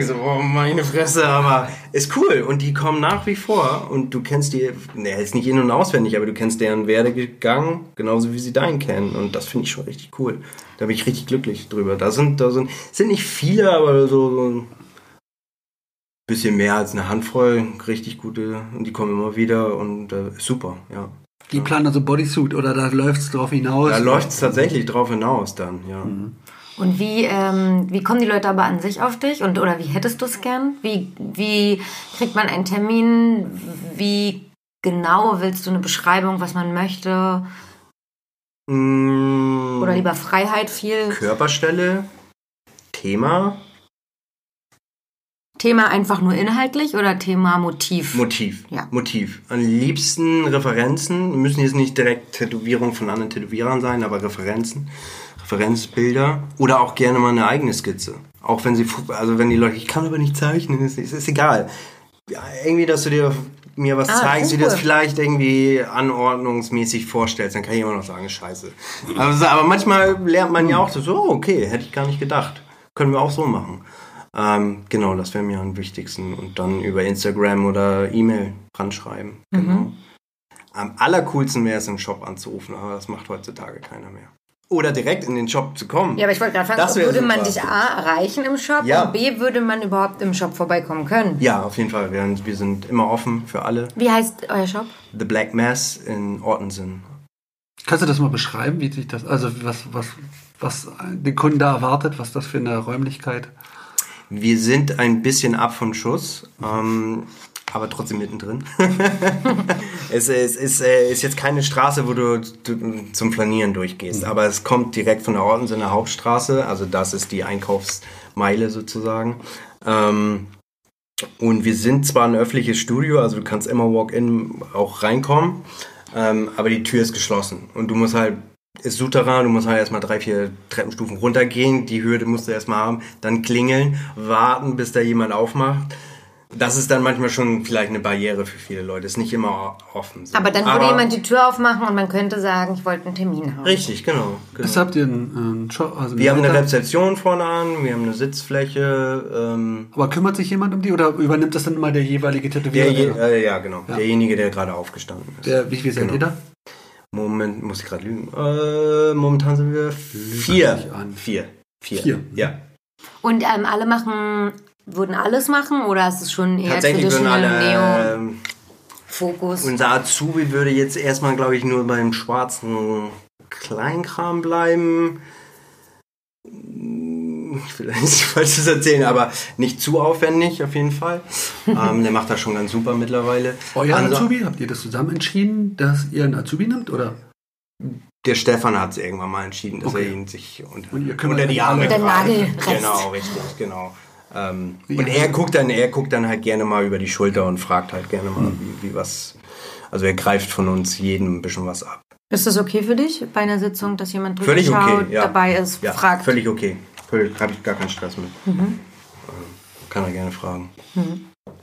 So, oh meine Fresse, aber ist cool. Und die kommen nach wie vor und du kennst die, ne, jetzt nicht in- und auswendig, aber du kennst deren Werdegang, genauso wie sie deinen kennen. Und das finde ich schon richtig cool. Da bin ich richtig glücklich drüber. Da sind, da sind, sind nicht viele, aber so, so bisschen mehr als eine Handvoll richtig gute und die kommen immer wieder und äh, super, ja. Die planen also Bodysuit oder da läuft es drauf hinaus? Da läuft es tatsächlich drauf hinaus dann, ja. Und wie, ähm, wie kommen die Leute aber an sich auf dich? Und, oder wie hättest du es gern? Wie, wie kriegt man einen Termin? Wie genau willst du eine Beschreibung, was man möchte? Mm, Oder lieber Freiheit viel? Körperstelle, Thema, Thema einfach nur inhaltlich oder Thema Motiv? Motiv. Ja. Motiv. Am liebsten Referenzen, müssen jetzt nicht direkt Tätowierungen von anderen Tätowierern sein, aber Referenzen, Referenzbilder oder auch gerne mal eine eigene Skizze. Auch wenn sie, also wenn die Leute, ich kann aber nicht zeichnen, ist, ist, ist egal. Ja, irgendwie, dass du dir mir was Ah, zeigst, wie du das vielleicht irgendwie anordnungsmäßig vorstellst, dann kann ich immer noch sagen, scheiße. Aber, aber manchmal lernt man ja auch so, so, okay, hätte ich gar nicht gedacht. Können wir auch so machen. Ähm, genau, das wäre mir am wichtigsten. Und dann über Instagram oder E-Mail ranschreiben. Genau. Am allercoolsten wäre es, im Shop anzurufen, aber das macht heutzutage keiner mehr. Oder direkt in den Shop zu kommen. Ja, aber ich wollte gerade Das fragen, würde man dich A erreichen im Shop Ja. und B würde man überhaupt im Shop vorbeikommen können? Ja, auf jeden Fall. Wir, wir sind immer offen für alle. Wie heißt euer Shop? The Black Mass in Ortensen. Kannst du das mal beschreiben, wie sich das, also was, was, was den Kunden da erwartet, was das für eine Räumlichkeit? Wir sind ein bisschen ab von Schuss, ähm, aber trotzdem mittendrin. [LAUGHS] es ist, ist, äh, ist jetzt keine Straße, wo du, du zum Flanieren durchgehst, aber es kommt direkt von der Ortensener Hauptstraße, also das ist die Einkaufsmeile sozusagen. Ähm, und wir sind zwar ein öffentliches Studio, also du kannst immer Walk-in auch reinkommen, ähm, aber die Tür ist geschlossen und du musst halt ist Souterrain, du musst halt erstmal drei, vier Treppenstufen runtergehen, die Hürde musst du erstmal haben, dann klingeln, warten, bis da jemand aufmacht. Das ist dann manchmal schon vielleicht eine Barriere für viele Leute. Ist nicht immer offen. So. Aber dann würde jemand die Tür aufmachen und man könnte sagen, ich wollte einen Termin haben. Richtig, genau. genau. Das habt ihr einen, einen Shop, also Wir haben eine? Rezeption vorne an, wir haben eine Sitzfläche. Ähm, Aber kümmert sich jemand um die oder übernimmt das dann immer der jeweilige der, Tätowierer? je, Der, äh, ja, genau. Derjenige, der gerade aufgestanden ist. der, wie viel seid Genau. ihr da? Moment, muss ich gerade lügen. Äh, momentan sind wir vier. Vier. Vier. Vier. Ja. Und ähm, alle machen, würden alles machen oder ist es schon eher Tatsächlich würden alle. Neo ähm, Fokus? Unser Azubi würde jetzt erstmal, glaube ich, nur beim schwarzen Kleinkram bleiben. [LAUGHS] Nichts Falsches erzählen, aber nicht zu aufwendig auf jeden Fall. ähm, der macht das schon ganz super mittlerweile. Euer Also- Azubi? Habt ihr das zusammen entschieden, dass ihr einen Azubi nimmt? Oder? Der Stefan hat es irgendwann mal entschieden, dass Okay. er ihn sich unter, Und ihr kümmert unter die Arme Der. Nagelrest. Genau, richtig, genau. Ähm, Wie und er er? guckt dann, er guckt dann halt gerne mal über die Schulter und fragt halt gerne mal, Hm. wie, wie was. Also er greift von uns jedem ein bisschen was ab. Ist das okay für dich bei einer Sitzung, dass jemand drüber Völlig schaut, okay, ja. dabei ist, Ja, fragt? völlig okay. Völlig, habe ich gar keinen Stress mit. Ähm, Kann er gerne fragen.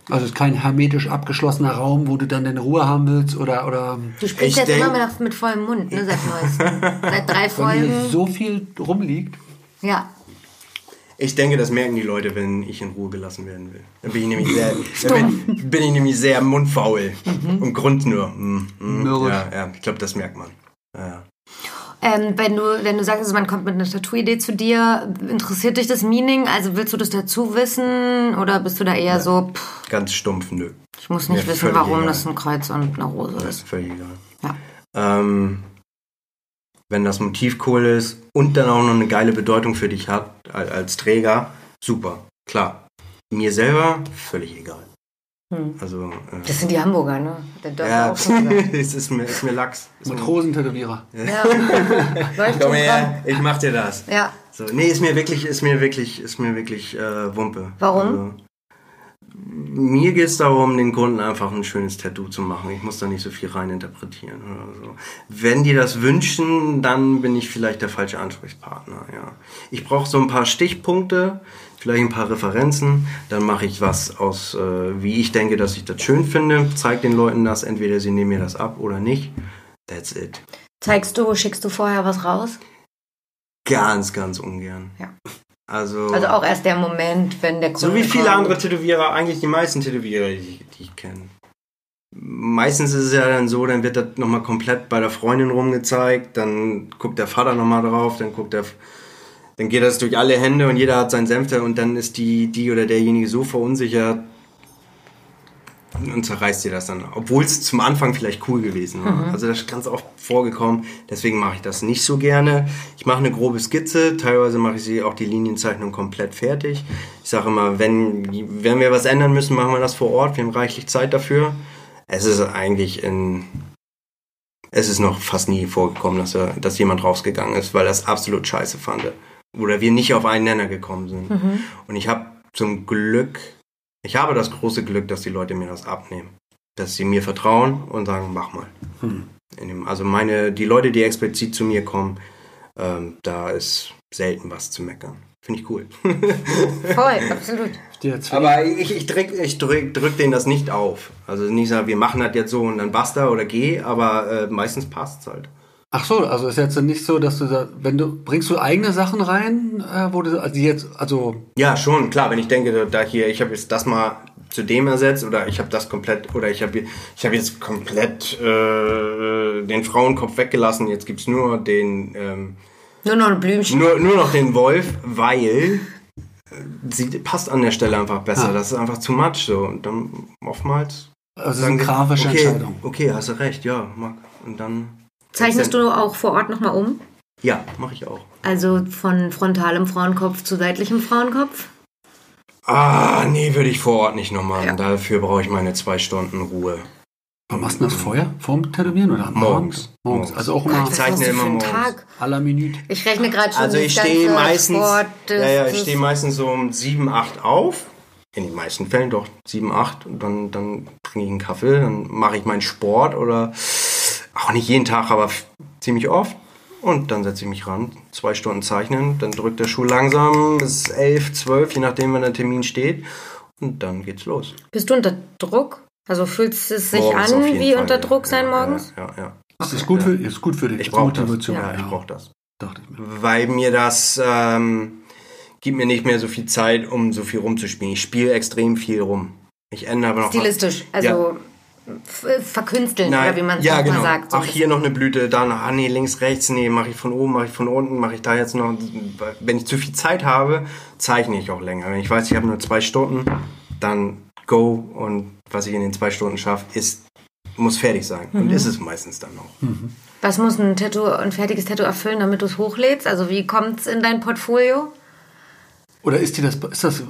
Also es ist kein hermetisch abgeschlossener Raum, wo du dann deine Ruhe haben willst oder, oder Du sprichst Ich jetzt immer denk- mit, vollem Mund, ne, seit neuestem. [LAUGHS] seit drei weil Folgen. hier so viel rumliegt. Ja. Ich denke, das merken die Leute, wenn ich in Ruhe gelassen werden will. Dann bin ich nämlich sehr, [LAUGHS] bin, bin ich nämlich sehr mundfaul und Grund nur. Mm, Mürrisch. ja, ja, ich glaube, das merkt man. Ja. Ähm, wenn du, wenn du sagst, also man kommt mit einer Tattoo-Idee zu dir, interessiert dich das Meaning? Also willst du das dazu wissen? Oder bist du da eher so, pff, Ganz stumpf, nö. ich muss nicht Mir wissen, warum egal. das ein Kreuz und eine Rose Das ist? ist völlig egal. Ja. Ähm, wenn das Motiv cool ist und dann auch noch eine geile Bedeutung für dich hat al- als Träger, super, klar. Mir selber völlig egal. Hm. Also, äh, Das sind die Hamburger, ne? Der Dörfer ja, auch schon [LAUGHS] es ist mir, ist mir Lachs. Matrosentätowierer. Ja. [LAUGHS] Läuft Komm her, ich mach dir das. Ja. So, nee, ist mir wirklich, ist mir wirklich, ist mir wirklich äh, Wumpe. Warum? Also, mir geht es darum, den Kunden einfach ein schönes Tattoo zu machen. Ich muss da nicht so viel rein interpretieren oder so. Wenn die das wünschen, dann bin ich vielleicht der falsche Ansprechpartner. Ja, ich brauche so ein paar Stichpunkte, vielleicht ein paar Referenzen. Dann mache ich was aus, äh, wie ich denke, dass ich das schön finde. Zeig den Leuten das. Entweder sie nehmen mir das ab oder nicht. That's it. Zeigst du, schickst du vorher was raus? Ganz, ganz ungern. Ja. Also, Also auch erst der Moment, wenn der Kunde so wie viele kommt. andere Tätowierer, eigentlich die meisten Tätowierer, die, die ich kenne. Meistens ist es ja dann so, dann wird das nochmal komplett bei der Freundin rumgezeigt, dann guckt der Vater nochmal drauf, dann guckt der, dann geht das durch alle Hände und jeder hat seinen Senf da und dann ist die, die oder derjenige so verunsichert und zerreißt dir das dann. Obwohl es zum Anfang vielleicht cool gewesen war. Also das ist ganz oft vorgekommen, deswegen mache ich das nicht so gerne. Ich mache eine grobe Skizze, teilweise mache ich sie auch die Linienzeichnung komplett fertig. Ich sage immer, wenn, wenn wir was ändern müssen, machen wir das vor Ort, wir haben reichlich Zeit dafür. Es ist eigentlich in es ist noch fast nie vorgekommen, dass, er, dass jemand rausgegangen ist, weil er es absolut scheiße fand. Oder wir nicht auf einen Nenner gekommen sind. Und ich habe zum Glück, ich habe das große Glück, dass die Leute mir das abnehmen. Dass sie mir vertrauen und sagen, mach mal. Hm. Dem, also meine, die Leute, die explizit zu mir kommen, ähm, da ist selten was zu meckern. Finde ich cool. [LAUGHS] Voll, absolut. Aber ich, ich drück, ich drück, drück denen das nicht auf. Also nicht sagen, wir machen das jetzt so und dann basta oder geh, aber äh, meistens passt's halt. Ach so, also ist jetzt nicht so, dass du da, wenn du, bringst du eigene Sachen rein, äh, wo du, also jetzt, also, Ja, schon, klar, wenn ich denke, da hier, ich habe jetzt das mal zu dem ersetzt oder ich habe das komplett, oder ich habe ich hab jetzt komplett äh, den Frauenkopf weggelassen, jetzt gibt's nur den, ähm, Nur noch ein Blümchen. nur, nur noch den Wolf, weil äh, sie passt an der Stelle einfach besser. Ah. Das ist einfach zu much so. Und dann oftmals also es ist eine grafische okay, Entscheidung. Okay, hast du recht, ja, mag. Und dann. Zeichnest du auch vor Ort nochmal um? Ja, mache ich auch. Also von frontalem Frauenkopf zu seitlichem Frauenkopf? Ah, nee, würde ich vor Ort nicht nochmal. Ja. Dafür brauche ich meine zwei Stunden Ruhe. Wann machst du das vorher? Vorm Tätowieren oder am Morgens. Morgens. Morgens. Also auch immer was zeichne immer morgens. Tag? la Minute. Ich rechne gerade schon Also ich stehe meistens, Sport, ja, ja, ich stehe meistens so um 7, 8 auf. In den meisten Fällen doch 7, 8. Und dann, dann trinke ich einen Kaffee, dann mache ich meinen Sport oder auch nicht jeden Tag, aber ziemlich oft. Und dann setze ich mich ran, zwei Stunden zeichnen, dann drückt der Schuh langsam bis elf, zwölf, je nachdem, wann der Termin steht. Und dann geht's los. Bist du unter Druck? Also fühlt es sich Morgens an wie Fall, unter ja. Druck sein ja, morgens? Ja, ja. ja. Ist das gut für, ist gut für dich? Ich brauche das. Motivation. Ja, ich brauche das. Dachte ich mir. Weil mir das ähm, gibt mir nicht mehr so viel Zeit, um so viel rumzuspielen. Ich spiele extrem viel rum. Ich ändere aber noch Stilistisch, also f- verkünsteln, oder wie man es ja, genau. sagt. So Ach, hier noch eine Blüte, da noch, ah nee, links, rechts, nee, mache ich von oben, mache ich von unten, mache ich da jetzt noch. Wenn ich zu viel Zeit habe, zeichne ich auch länger. Wenn ich weiß, ich habe nur zwei Stunden, dann go und was ich in den zwei Stunden schaffe, ist, muss fertig sein. Und Mhm. ist es meistens dann noch. Was muss ein Tattoo, ein fertiges Tattoo erfüllen, damit du es hochlädst? Also wie kommt es in dein Portfolio? Oder ist, die das, ist das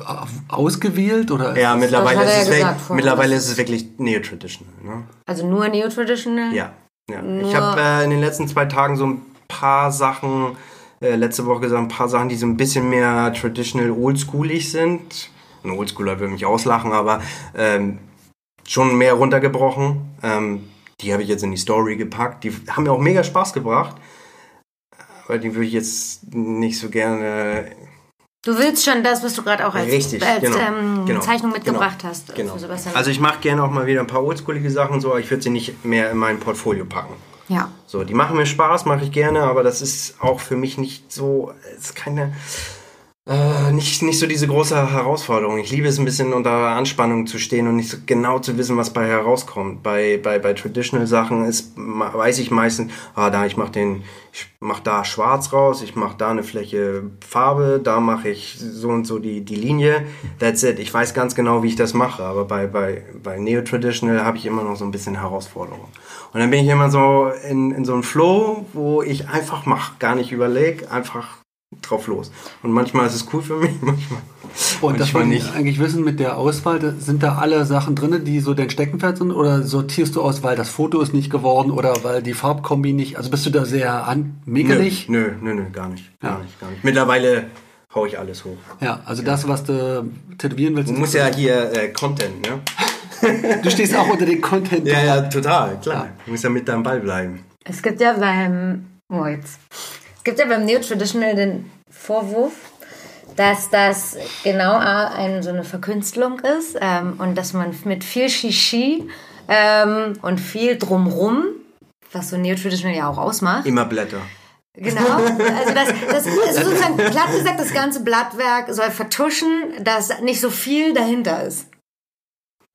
ausgewählt? Oder Ja, mittlerweile, hat er ist, es, gesagt weg, mittlerweile ist es wirklich neo-traditional. Ne? Also nur Neo-Traditional? Ja. ja. Ich habe äh, in den letzten zwei Tagen so ein paar Sachen, äh, letzte Woche gesagt, ein paar Sachen, die so ein bisschen mehr traditional oldschoolig sind. Ein Oldschooler würde mich auslachen, aber ähm, schon mehr runtergebrochen. Ähm, die habe ich jetzt in die Story gepackt. Die haben mir auch mega Spaß gebracht. Aber die würde ich jetzt nicht so gerne Du willst schon das, was du gerade auch als, Richtig, als genau, ähm, genau, Zeichnung mitgebracht genau, hast. Genau. Also ich mache gerne auch mal wieder ein paar oldschoolige Sachen so, aber ich würde sie nicht mehr in mein Portfolio packen. ja. So, die machen mir Spaß, mache ich gerne, aber das ist auch für mich nicht so, es ist keine, äh, nicht, nicht so diese große Herausforderung. Ich liebe es ein bisschen unter Anspannung zu stehen und nicht so genau zu wissen, was bei herauskommt. Bei, bei, bei Traditional Sachen ist, weiß ich meistens, ah, da, ich mache den, ich mach da schwarz raus, ich mache da eine Fläche Farbe, da mache ich so und so die, die Linie. That's it. Ich weiß ganz genau, wie ich das mache, aber bei, bei, bei Neo-Traditional habe ich immer noch so ein bisschen Herausforderung. Und dann bin ich immer so in, in so einem Flow, wo ich einfach mache, gar nicht überlege, einfach drauf los. Und manchmal ist es cool für mich, [LAUGHS] manchmal, Und das manchmal wollte nicht. ich eigentlich wissen mit der Auswahl, sind da alle Sachen drin, die so dein Steckenpferd sind? Oder sortierst du aus, weil das Foto ist nicht geworden oder weil die Farbkombi nicht, also bist du da sehr an, mäkelig? Nö, nö, nö, gar nicht. Gar Ja. nicht, gar nicht. Mittlerweile hau ich alles hoch. Ja, also das, was du tätowieren willst. Du musst ja hier äh, Content, ne? du stehst auch unter den Content. Ja, ja, total, klar. Du musst ja mit deinem Ball bleiben. Es gibt ja beim, oh jetzt. Es gibt ja beim Neo-Traditional den Vorwurf, dass das genau ein, so eine Verkünstlung ist ähm, und dass man mit viel Shishi ähm, und viel drumrum, was so Neo-Traditional ja auch ausmacht, Immer Blätter. Genau. Also das, das ist sozusagen platt gesagt, das ganze Blattwerk soll vertuschen, dass nicht so viel dahinter ist.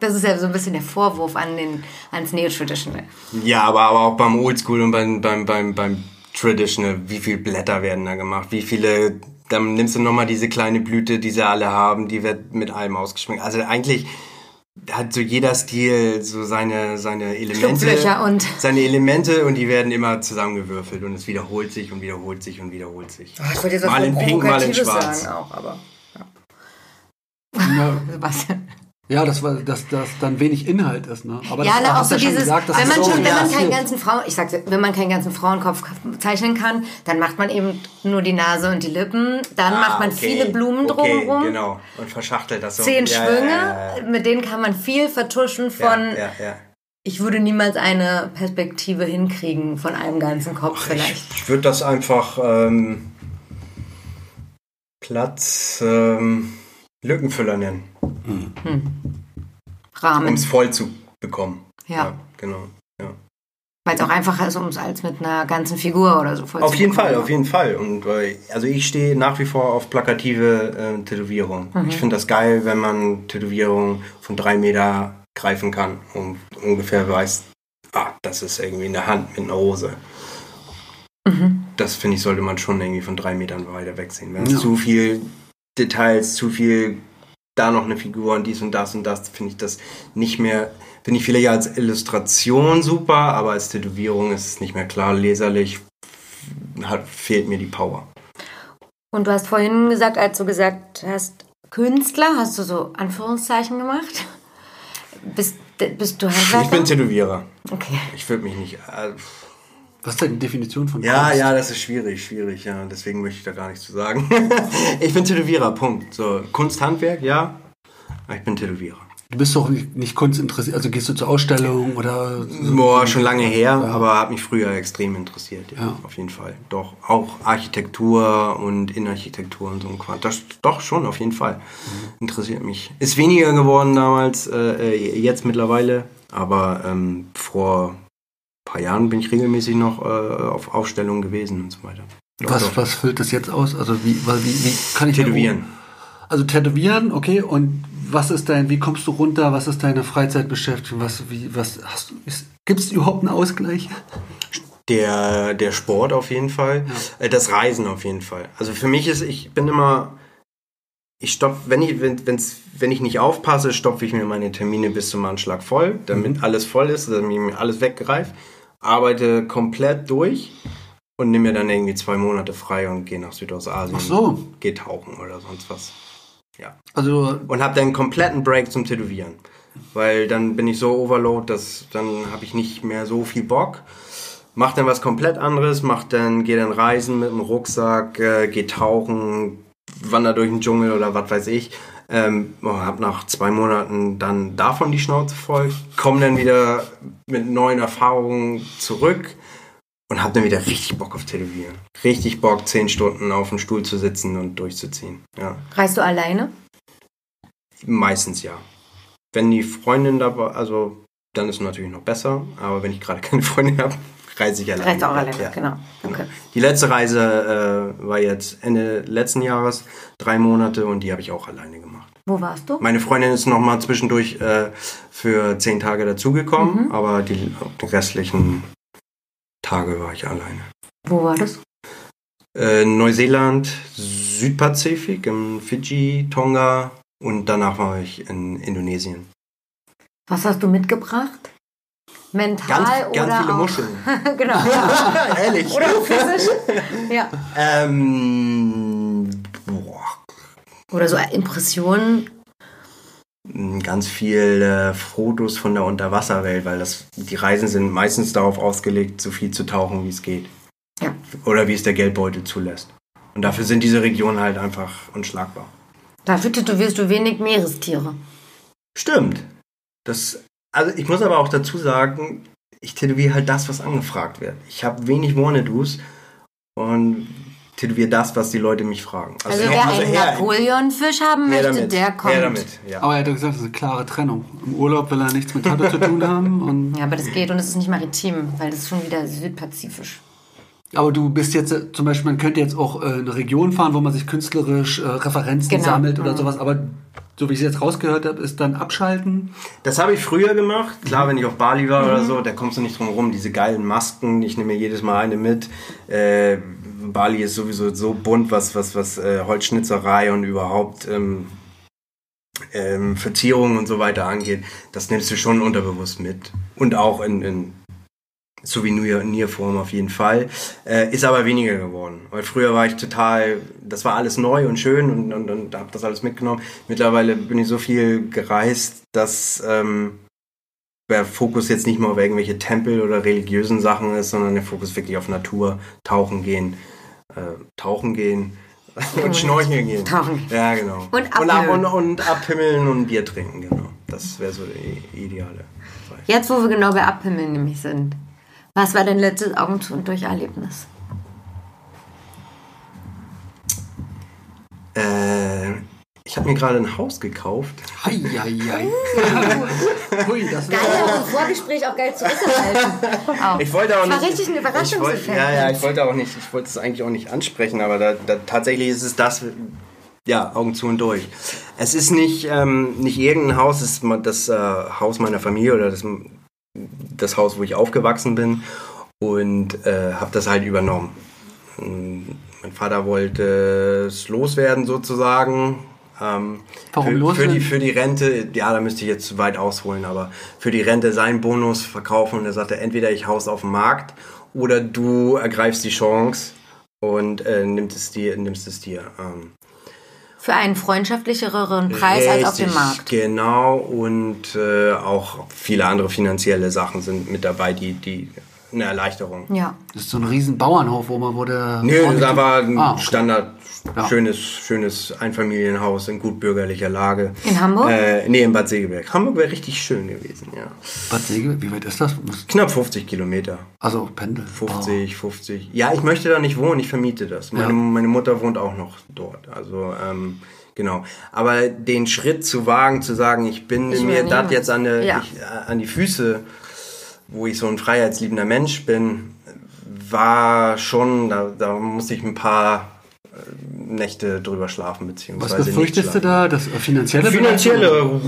Das ist ja so ein bisschen der Vorwurf an den, ans Neo-Traditional. Ja, aber, aber auch beim Oldschool und beim, beim, beim, beim Traditional, wie viele Blätter werden da gemacht? Wie viele, dann nimmst du nochmal diese kleine Blüte, die sie alle haben, die wird mit allem ausgeschminkt. Also eigentlich hat so jeder Stil so seine, seine Elemente. Und- [LAUGHS] Seine Elemente und die werden immer zusammengewürfelt und es wiederholt sich und wiederholt sich und wiederholt sich. Ah, Ich wollte jetzt Mal in Pink, mal in Schwarz. sagen auch, aber Ja, Sebastian. [LAUGHS] ja das war, dass das dann wenig Inhalt ist, ne? Aber Ja, das na, auch hast so dieses, gesagt, dass wenn man so schon, wenn man keinen ganzen Frauen, ich sag's, wenn man keinen ganzen Frauenkopf zeichnen kann, dann macht man eben nur die Nase und die Lippen, dann macht man Ah, okay. viele Blumen okay, drumherum. Genau. Und verschachtelt das so. Zehn Ja, Schwünge, ja, ja, ja. mit denen kann man viel vertuschen von, ja, ja, ja. ich würde niemals eine Perspektive hinkriegen von einem ganzen Kopf vielleicht. Ich würde das einfach ähm, Platz ähm, Lückenfüller nennen, um Rahmen. es voll zu bekommen. Ja. genau. Ja. Weil es auch einfacher ist, um es als mit einer ganzen Figur oder so voll Auf zu jeden bekommen. Fall, auf jeden Fall. Und also ich stehe nach wie vor auf plakative äh, Tätowierung. Mhm. Ich finde das geil, wenn man Tätowierungen von drei Meter greifen kann und ungefähr weiß, ah, das ist irgendwie in der Hand mit einer Rose. Mhm. Das finde ich, sollte man schon irgendwie von drei Metern weiter wegsehen. Wenn es Ja. zu viel Details, zu viel da noch eine Figur und dies und das und das, finde ich das nicht mehr, finde ich vielleicht als Illustration super, aber als Tätowierung ist es nicht mehr klar leserlich, hat, fehlt mir die Power. Und du hast vorhin gesagt, als du gesagt hast, Künstler, hast du so Anführungszeichen gemacht? Bist, bist du Handwerker? Ich bin Tätowierer. Okay. Ich würde mich nicht. Äh, Was ist denn die Definition von ja, Kunst? ja, das ist schwierig, schwierig, ja. Deswegen möchte ich da gar nichts zu sagen. [LAUGHS] ich bin Tätowierer, Punkt. So, Kunst, Handwerk, ja. Aber ich bin Tätowierer. Du bist doch nicht, kunstinteressiert, also gehst du zur Ausstellung oder so? Boah, schon lange her, aber hat mich früher extrem interessiert, ja, Ja. auf jeden Fall. Doch, auch Architektur und Innenarchitektur und so ein Quatsch. Das, doch, schon, auf jeden Fall. Interessiert mich. Ist weniger geworden damals, äh, äh, jetzt mittlerweile, aber ähm, vor paar Jahren bin ich regelmäßig noch äh, auf Ausstellungen gewesen und so weiter. Doch, Was, doch. was füllt das jetzt aus? Also wie, wie, wie kann ich Tätowieren. Also tätowieren, okay. Und was ist dein, wie kommst du runter? Was ist deine Freizeitbeschäftigung? Was, wie, was hast du? Gibt es überhaupt einen Ausgleich? Der, der Sport auf jeden Fall. Äh, Das Reisen auf jeden Fall. Also für mich ist, ich bin immer, ich stopp, wenn ich, wenn, wenn's, wenn ich nicht aufpasse, stopfe ich mir meine Termine bis zum Anschlag voll, damit alles voll ist, damit mir alles weggreift. Arbeite komplett durch und nehme mir dann irgendwie zwei Monate frei und gehe nach Südostasien. Ach so. Gehe tauchen oder sonst was. Ja. Also Und habe dann einen kompletten Break zum Tätowieren. Weil dann bin ich so overload, dass dann habe ich nicht mehr so viel Bock. Mach dann was komplett anderes, mach dann, geh dann reisen mit dem Rucksack, äh, geh tauchen, wander durch den Dschungel oder was weiß ich. Ähm, oh, hab nach zwei Monaten dann davon die Schnauze voll, komm dann wieder mit neuen Erfahrungen zurück und hab dann wieder richtig Bock auf Tätowieren. Richtig Bock, zehn Stunden auf dem Stuhl zu sitzen und durchzuziehen. Ja. Reist du alleine? Meistens ja. Wenn die Freundin dabei, also dann ist es natürlich noch besser, aber wenn ich gerade keine Freundin habe, reise ich alleine. Reist auch alleine, Ja. genau. Okay. Die letzte Reise äh, war jetzt Ende letzten Jahres, drei Monate und die habe ich auch alleine gemacht. Wo warst du? Meine Freundin ist noch mal zwischendurch äh, für zehn Tage dazugekommen, Mhm. aber die, die restlichen Tage war ich alleine. Wo war das? Äh, Neuseeland, Südpazifik, im Fidschi, Tonga und danach war ich in Indonesien. Was hast du mitgebracht? Mental Ganz, oder ganz viele auch? Muscheln. [LAUGHS] genau. Ehrlich? Oder physisch? ja. Ähm, boah, Oder so Impressionen. ganz viele Fotos von der Unterwasserwelt, weil das, die Reisen sind meistens darauf ausgelegt, so viel zu tauchen, wie es geht. Ja. Oder wie es der Geldbeutel zulässt. Und dafür sind diese Regionen halt einfach unschlagbar. Dafür tätowierst du wenig Meerestiere. Stimmt. Das, also ich muss aber auch dazu sagen, ich tätowiere halt das, was angefragt wird. Ich habe wenig Wannadoos und tätowiere das, was die Leute mich fragen. Also, her- wer einen her- Napoleonfisch haben möchte, damit. der kommt. Damit, ja. Aber er hat doch gesagt, das ist eine klare Trennung. Im Urlaub will er nichts mit Tattoo zu tun haben. Und, Ja, aber das geht und es ist nicht maritim, weil das ist schon wieder südpazifisch. aber du bist jetzt äh, zum Beispiel, man könnte jetzt auch äh, eine Region fahren, wo man sich künstlerisch äh, Referenzen Genau. sammelt oder Mhm. sowas. Aber so wie ich es jetzt rausgehört habe, ist dann abschalten. Das habe ich früher gemacht. Klar, wenn ich auf Bali war Mhm. oder so, da kommst du nicht drum rum. Diese geilen Masken, ich nehme mir jedes Mal eine mit. Äh, Bali ist sowieso so bunt, was, was, was äh, Holzschnitzerei und überhaupt ähm, ähm, Verzierungen und so weiter angeht. Das nimmst du schon unterbewusst mit. Und auch in, in Souvenirform auf jeden Fall. Äh, ist aber weniger geworden. Weil früher war ich total, das war alles neu und schön und, und, und habe das alles mitgenommen. Mittlerweile bin ich so viel gereist, dass ähm, der Fokus jetzt nicht mehr auf irgendwelche Tempel oder religiösen Sachen ist, sondern der Fokus wirklich auf Natur, tauchen gehen, äh, tauchen gehen und schnorcheln gehen. Tauchen. Ja, genau. Und und, ab, und, abhimmeln. und abhimmeln und Bier trinken, genau. Das wäre so die ideale. Jetzt, wo wir genau bei Abhimmeln nämlich sind. Was war dein letztes Augen zu und durch Erlebnis? Äh, ich habe mir gerade ein Haus gekauft. Eieiei. Hui, [LAUGHS] das Geil, auch im Vorgespräch auch geil zurückgehalten. Auch. Ich wollte auch Das war nicht. richtig ein ich wollte, Überraschungseffekt. ja, ja, ich wollte auch nicht, ich wollte es eigentlich auch nicht ansprechen, aber da, da, tatsächlich ist es das, ja, Augen zu und durch. Es ist nicht, ähm, nicht irgendein Haus, es ist das äh, Haus meiner Familie oder das, das Haus, wo ich aufgewachsen bin und äh, habe das halt übernommen. Mein Vater wollte es loswerden sozusagen. Ähm, Warum für, für, die, für die Rente, ja, da müsste ich jetzt zu weit ausholen, aber für die Rente seinen Bonus verkaufen und er sagte, entweder ich haus auf den Markt oder du ergreifst die Chance und äh, nimmst es dir. Nimmst es dir ähm, Für einen freundschaftlicheren Preis als auf dem Richtig, Markt. Genau, und äh, auch viele andere finanzielle Sachen sind mit dabei, die, die eine Erleichterung. Ja. Das ist so ein riesen Bauernhof, wo man wurde. Nö, das ist aber ein Ah, okay. Standard, Ja. schönes, schönes Einfamilienhaus in gut bürgerlicher Lage. In Hamburg? Äh, nee, in Bad Segeberg. Hamburg wäre richtig schön gewesen, ja. Bad Säge, wie weit ist das? Knapp 50 Kilometer. Also Pendel. 50, 50. Ja, ich möchte da nicht wohnen, ich vermiete das. Meine, Ja. meine Mutter wohnt auch noch dort. Also, ähm, genau. Aber den Schritt zu wagen, zu sagen, ich bin Ich mir das jetzt an, die, Ja. ich, äh, an die Füße, wo ich so ein freiheitsliebender Mensch bin, war schon, da, da musste ich ein paar Nächte drüber schlafen, Was beziehungsweise nicht befürchtest du da? Das finanzielle Finanzielle,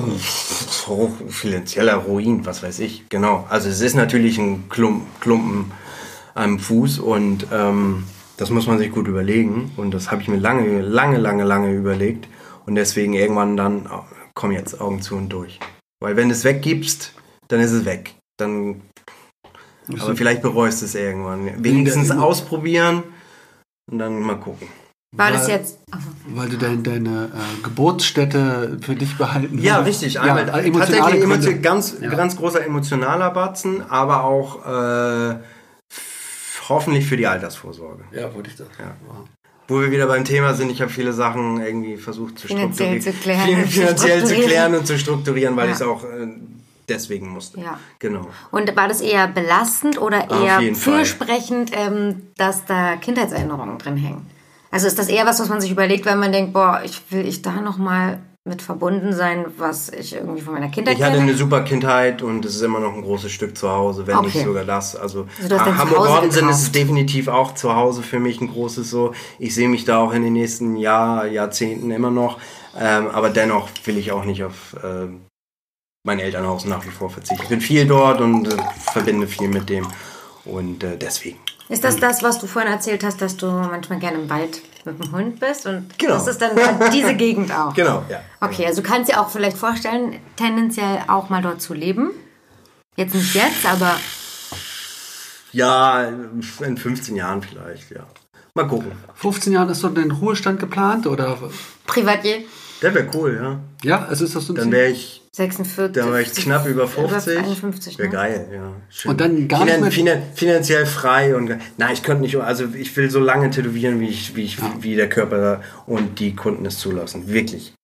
finanzieller Ruin, was weiß ich, genau. Also es ist natürlich ein Klump, Klumpen am Fuß und ähm, das muss man sich gut überlegen und das habe ich mir lange, lange, lange, lange überlegt und deswegen irgendwann dann, oh, komm jetzt, Augen zu und durch. Weil wenn du es weggibst, dann ist es weg. Dann, aber vielleicht bereust du es irgendwann. Wenigstens ausprobieren und dann mal gucken. War das Weil- jetzt. Ach, Weil du dein, deine äh, Geburtsstätte für dich behalten Ja, willst. richtig. Ja, Einmal, äh, emotionale tatsächlich Gründe. ganz, Ja. ganz großer emotionaler Batzen, aber auch äh, hoffentlich für die Altersvorsorge. Ja, wollte ich das. Ja. Wo wir wieder beim Thema sind, ich habe viele Sachen irgendwie versucht zu Finanziell strukturieren. zu klären zu finanziell zu strukturieren. klären und zu strukturieren, weil Ja. ich es auch äh, deswegen musste. Ja. Genau. Und war das eher belastend oder eher fürsprechend, ähm, dass da Kindheitserinnerungen drin hängen? Also ist das eher was, was man sich überlegt, weil man denkt, boah, ich will ich da noch mal mit verbunden sein, was ich irgendwie von meiner Kindheit Ich hatte kenne? eine super Kindheit und es ist immer noch ein großes Stück zu Hause, wenn nicht Okay. sogar das. Also, Also du hast dein Hamburg Zuhause Norden sind ist es definitiv auch zu Hause für mich ein großes so. Ich sehe mich da auch in den nächsten Jahr, Jahrzehnten immer noch. Ähm, aber dennoch will ich auch nicht auf ähm, mein Elternhaus nach wie vor verzichten. Ich bin viel dort und äh, verbinde viel mit dem. Und äh, deswegen. Ist das das, was du vorhin erzählt hast, dass du manchmal gerne im Wald mit dem Hund bist? Und Genau. das ist dann diese Gegend auch? Genau, ja. Okay, also du kannst dir auch vielleicht vorstellen, tendenziell auch mal dort zu leben. Jetzt nicht jetzt, aber Ja, in 15 Jahren vielleicht, ja. Mal gucken. 15 Jahren ist so dein Ruhestand geplant oder? Privatier Der wäre cool, ja. Ja, also ist das so ein Dann wäre ich 46. Da war ich knapp über 50. 51, Wäre ne? geil, ja. Schön. Und dann gar nicht mehr- finan finanziell frei und nein, ich könnte nicht, also ich will so lange tätowieren, wie ich, wie ich, wie der Körper und die Kunden es zulassen. Wirklich.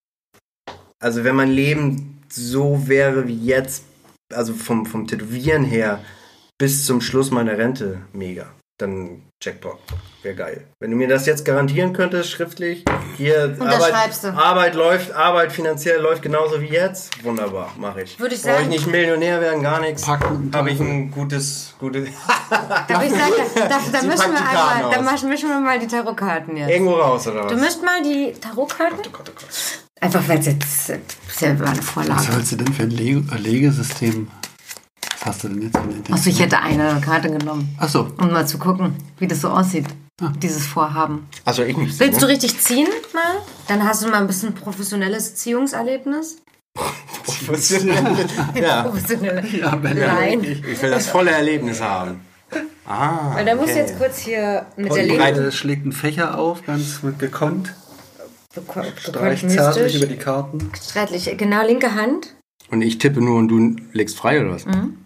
Also wenn mein Leben so wäre wie jetzt, also vom, vom Tätowieren her bis zum Schluss meiner Rente, mega. Dann Jackpot. Wäre geil. Wenn du mir das jetzt garantieren könntest, schriftlich, hier Arbeit, du. Arbeit läuft, Arbeit finanziell läuft genauso wie jetzt. Wunderbar, mache ich. Würde ich Brauche ich sagen- nicht Millionär werden, gar nichts. Packen- Habe ich ein gutes, gutes. [LAUGHS] Darf ich sagen, [LAUGHS] da, da, da, packt wir einmal, da mischen- wir mal die Tarotkarten jetzt. Irgendwo raus, oder was? Du mischt mal die Tarotkarten. oh Gott, oh Gott. Einfach weil es jetzt das ist ja eine Was Vorlage. hältst du denn für ein Le Legesystem? Was hast du denn jetzt? Achso, ich hätte eine Karte genommen, Achso, um mal zu gucken, wie das so aussieht, Ah. dieses Vorhaben. Also ich nicht. Willst du ne? richtig ziehen mal? Dann hast du mal ein bisschen professionelles Ziehungserlebnis. [LAUGHS] ja, Professionelle ja, wenn Nein. ich will das volle Erlebnis haben. Ah. Weil da musst du okay. jetzt kurz hier mit der Und linken Breite schlägt einen Fächer auf, ganz mit gekonnt. bekommt Streicht zärtlich über die Karten. Streitlich, genau, linke Hand. Und ich tippe nur und du legst frei, oder was? Mhm.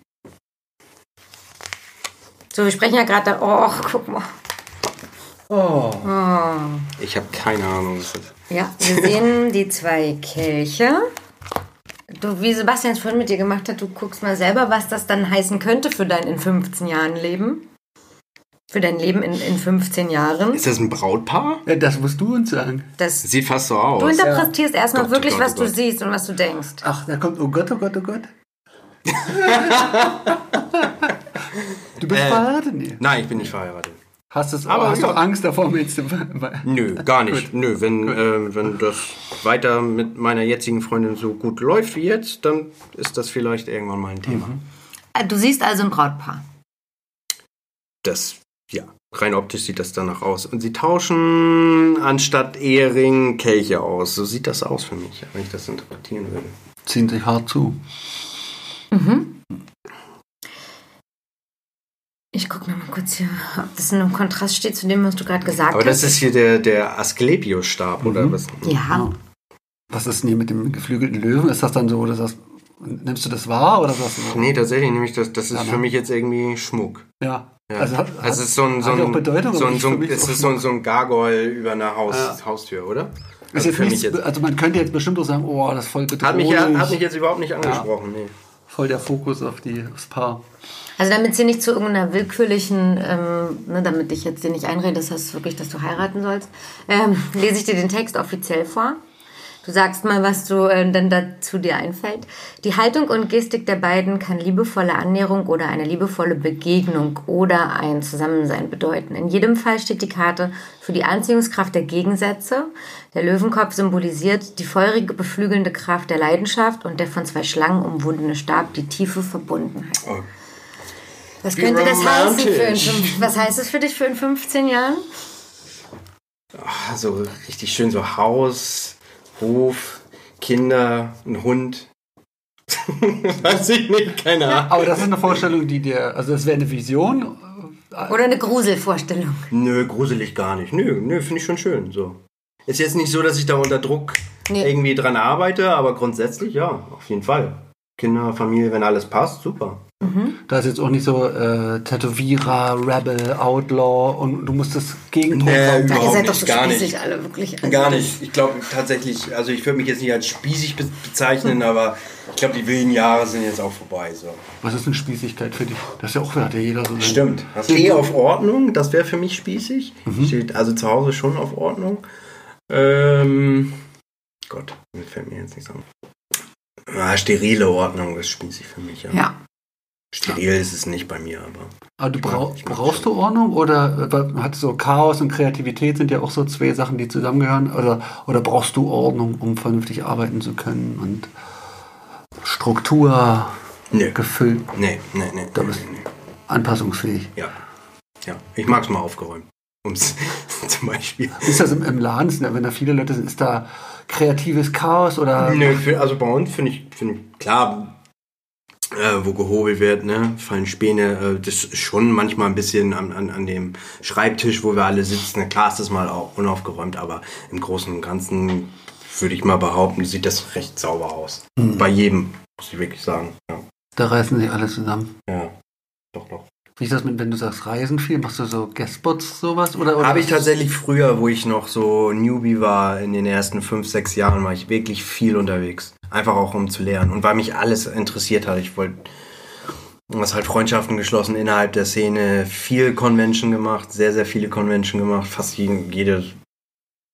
So, wir sprechen ja gerade da. Oh, guck mal. Oh. Ich habe keine Ahnung. was das ist. Ja, wir [LAUGHS] sehen die zwei Kelche. Du, wie Sebastian es vorhin mit dir gemacht hat, du guckst mal selber, was das dann heißen könnte für dein in 15 Jahren Leben. Für dein Leben in, in 15 Jahren. Ist das ein Brautpaar? Ja, das musst du uns sagen. Das, Sieht fast so aus. du interpretierst erstmal Gott, wirklich, oh Gott, was oh du Gott. siehst und was du denkst. Ach, da kommt, oh Gott, oh Gott, oh Gott. [LAUGHS] [LAUGHS] du bist Äh, verheiratet? Nee. Nein, ich bin nicht verheiratet. Hast, es, Aber hast ja. du Angst davor, mir jetzt Nö, gar nicht. Nö, wenn, äh, wenn das weiter mit meiner jetzigen Freundin so gut läuft wie jetzt, dann ist das vielleicht irgendwann mal ein Thema. Äh, Du siehst also ein Brautpaar. Das, ja, rein optisch sieht das danach aus. Und sie tauschen anstatt Ehering Kelche aus. So sieht das aus für mich, wenn ich das interpretieren würde. Ziehen sich hart zu. Ich gucke noch mal kurz hier, ob das in einem Kontrast steht zu dem, was du gerade gesagt Aber das hast. ist hier der, der Asklepios-Stab, oder was? ja, Was ist denn hier mit dem geflügelten Löwen? Ist das dann so, dass das nimmst du das wahr oder du? Nee, tatsächlich nehme ich das, das ist Ja, ne? für mich jetzt irgendwie Schmuck. Ja. Ja. Also, hat, Also es ist so ein, so hat ja auch ein, Bedeutung, so aber ein, so ein, es ist so ein, so ein Gargoyle über einer Haus, Ja. Haustür, oder? Ist Also jetzt für mich nichts, jetzt, also man könnte jetzt bestimmt auch sagen, oh, das ist voll bedrohlich. hat, mich, hat mich jetzt überhaupt nicht angesprochen, nee. voll der Fokus auf die, aufs Paar. Also damit sie nicht zu irgendeiner willkürlichen, ähm, ne, damit ich jetzt dir nicht einrede, das heißt wirklich, dass du heiraten sollst, ähm, lese ich dir den Text offiziell vor. Du sagst mal, was du äh, dann dazu dir einfällt. Die Haltung und Gestik der beiden kann liebevolle Annäherung oder eine liebevolle Begegnung oder ein Zusammensein bedeuten. In jedem Fall steht die Karte für die Anziehungskraft der Gegensätze. Der Löwenkopf symbolisiert die feurige, beflügelnde Kraft der Leidenschaft und der von zwei Schlangen umwundene Stab die tiefe Verbundenheit. Oh. Was Wie könnte das heißen für in fünf, Was heißt es für dich für in 15 Jahren? Ah, So richtig schön so Haus, Hof, Kinder, ein Hund. [LAUGHS] Weiß ich nicht, keine Ahnung. Aber das ist eine Vorstellung, die dir, also das wäre eine Vision. Oder eine Gruselvorstellung? Nö, gruselig gar nicht. Nö, nö, finde ich schon schön. So. Ist jetzt nicht so, dass ich da unter Druck Nee. irgendwie dran arbeite, aber grundsätzlich ja, auf jeden Fall. Kinder, Familie, wenn alles passt, super. Da ist jetzt auch nicht so äh, Tätowierer, Rebel, Outlaw und du musst das Gegenteil Nee, sagen. überhaupt ihr seid doch so gar spießig nicht. alle, wirklich. Also Gar das- nicht. Ich glaube tatsächlich, also ich würde mich jetzt nicht als spießig be bezeichnen, aber ich glaube, die wilden Jahre sind jetzt auch vorbei. So. Was ist denn Spießigkeit für dich? Das ist ja auch, hat ja jeder so Stimmt. Ich stehe auf Ordnung, das wäre für mich spießig. Steht also zu Hause schon auf Ordnung. Ähm, Gott, mir fällt mir jetzt nichts an. Ah, sterile Ordnung ist spießig für mich, ja. Ja. Steril ist es nicht bei mir, aber. Aber du brau Ich mag brauchst du Ordnung oder äh, hat so Chaos und Kreativität sind ja auch so zwei Sachen, die zusammengehören? Oder, oder brauchst du Ordnung, um vernünftig arbeiten zu können und Struktur, Nö. gefüllt, Nee, nee, nee. Da nee, bist- nee, nee. anpassungsfähig? Ja. Ja. Ich mag es mal aufgeräumt. Um's, [LAUGHS] zum Beispiel. Ist das im, im Laden, wenn da viele Leute sind, ist da kreatives Chaos oder Nö, für, also bei uns finde ich, find ich, klar, äh, wo gehobelt wird, ne, fallen Späne, äh, das ist schon manchmal ein bisschen an, an, an dem Schreibtisch, wo wir alle sitzen. Klar ist das mal auch unaufgeräumt, aber im Großen und Ganzen würde ich mal behaupten, sieht das recht sauber aus. Bei jedem, muss ich wirklich sagen. Ja, da reißen sich alle zusammen? ja. doch, doch. Wie ist das mit, wenn du sagst Reisen viel? Machst du so Guestbots sowas? Oder, oder Habe ich tatsächlich früher, wo ich noch so Newbie war, in den ersten fünf, sechs Jahren, war ich wirklich viel unterwegs. Einfach auch um zu lernen. Und weil mich alles interessiert hat. Ich wollte, was halt Freundschaften geschlossen innerhalb der Szene, viel Convention gemacht, sehr, sehr viele Convention gemacht, fast jeden, jede,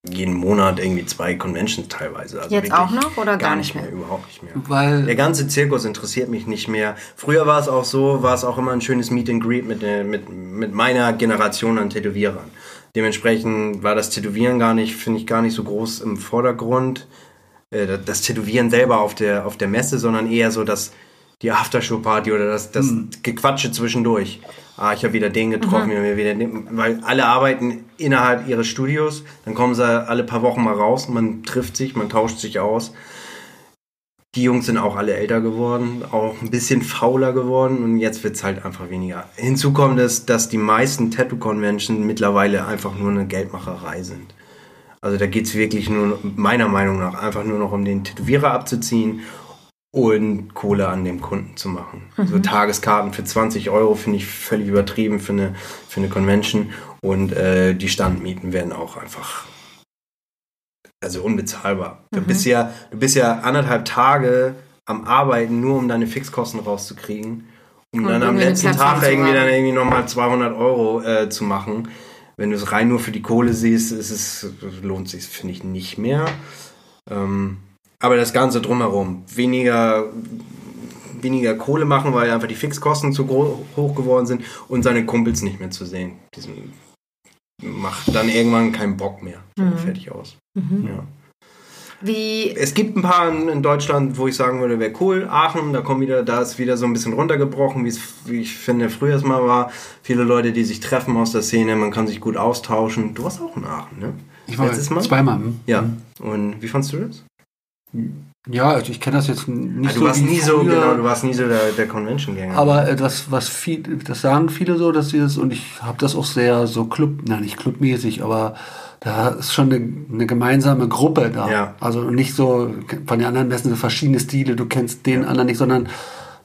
jeden Monat irgendwie zwei Conventions teilweise. Also Jetzt auch noch oder gar nicht mehr? Überhaupt nicht mehr. Weil Der ganze Zirkus interessiert mich nicht mehr. Früher war es auch so, war es auch immer ein schönes Meet and Greet mit, der- mit, mit meiner Generation an Tätowierern. Dementsprechend war das Tätowieren gar nicht, finde ich, gar nicht so groß im Vordergrund. Äh, Das Tätowieren selber auf der, auf der Messe, sondern eher so das, die Aftershow-Party oder das, das Gequatsche zwischendurch. Ah, ich habe wieder den getroffen, hab wieder den, weil alle arbeiten innerhalb ihres Studios, dann kommen sie alle paar Wochen mal raus, man trifft sich, man tauscht sich aus. Die Jungs sind auch alle älter geworden, auch ein bisschen fauler geworden und jetzt wird es halt einfach weniger. Hinzu kommt es, dass die meisten Tattoo-Conventions mittlerweile einfach nur eine Geldmacherei sind. Also da geht es wirklich nur, meiner Meinung nach, einfach nur noch um den Tätowierer abzuziehen und Kohle an dem Kunden zu machen. So Tageskarten für 20 Euro finde ich völlig übertrieben für eine, für eine Convention und äh, die Standmieten werden auch einfach also unbezahlbar. Du, bist ja, du bist ja anderthalb Tage am Arbeiten, nur um deine Fixkosten rauszukriegen, um Und dann am letzten Tag irgendwie dann irgendwie nochmal 200 Euro äh, zu machen. Wenn du es rein nur für die Kohle siehst, ist es, lohnt sich, finde ich, nicht mehr. Ähm, aber das Ganze drumherum, weniger, weniger Kohle machen, weil einfach die Fixkosten zu hoch geworden sind und seine Kumpels nicht mehr zu sehen. Diesen macht dann irgendwann keinen Bock mehr. Fertig aus. Ja. Wie, Es gibt ein paar in, Deutschland, wo ich sagen würde, wäre cool. Aachen, da kommt wieder, da ist wieder so ein bisschen runtergebrochen, wie es, wie ich finde, früher es mal war. Viele Leute, die sich treffen aus der Szene, man kann sich gut austauschen. Du warst auch in Aachen, ne? ich war Letztes Mal? zweimal. hm? Ja. Und wie fandst du das? Ja, also ich kenne das jetzt nicht Also so du warst nie so, genau, du warst nie so der, der Convention-Gänger. Aber etwas, was viel, das sagen viele so, dass sie das, und ich habe das auch sehr so Club, na nicht clubmäßig, aber da ist schon eine, eine gemeinsame Gruppe da. Ja. Also nicht so, von den anderen Messen so verschiedene Stile, du kennst den anderen nicht, sondern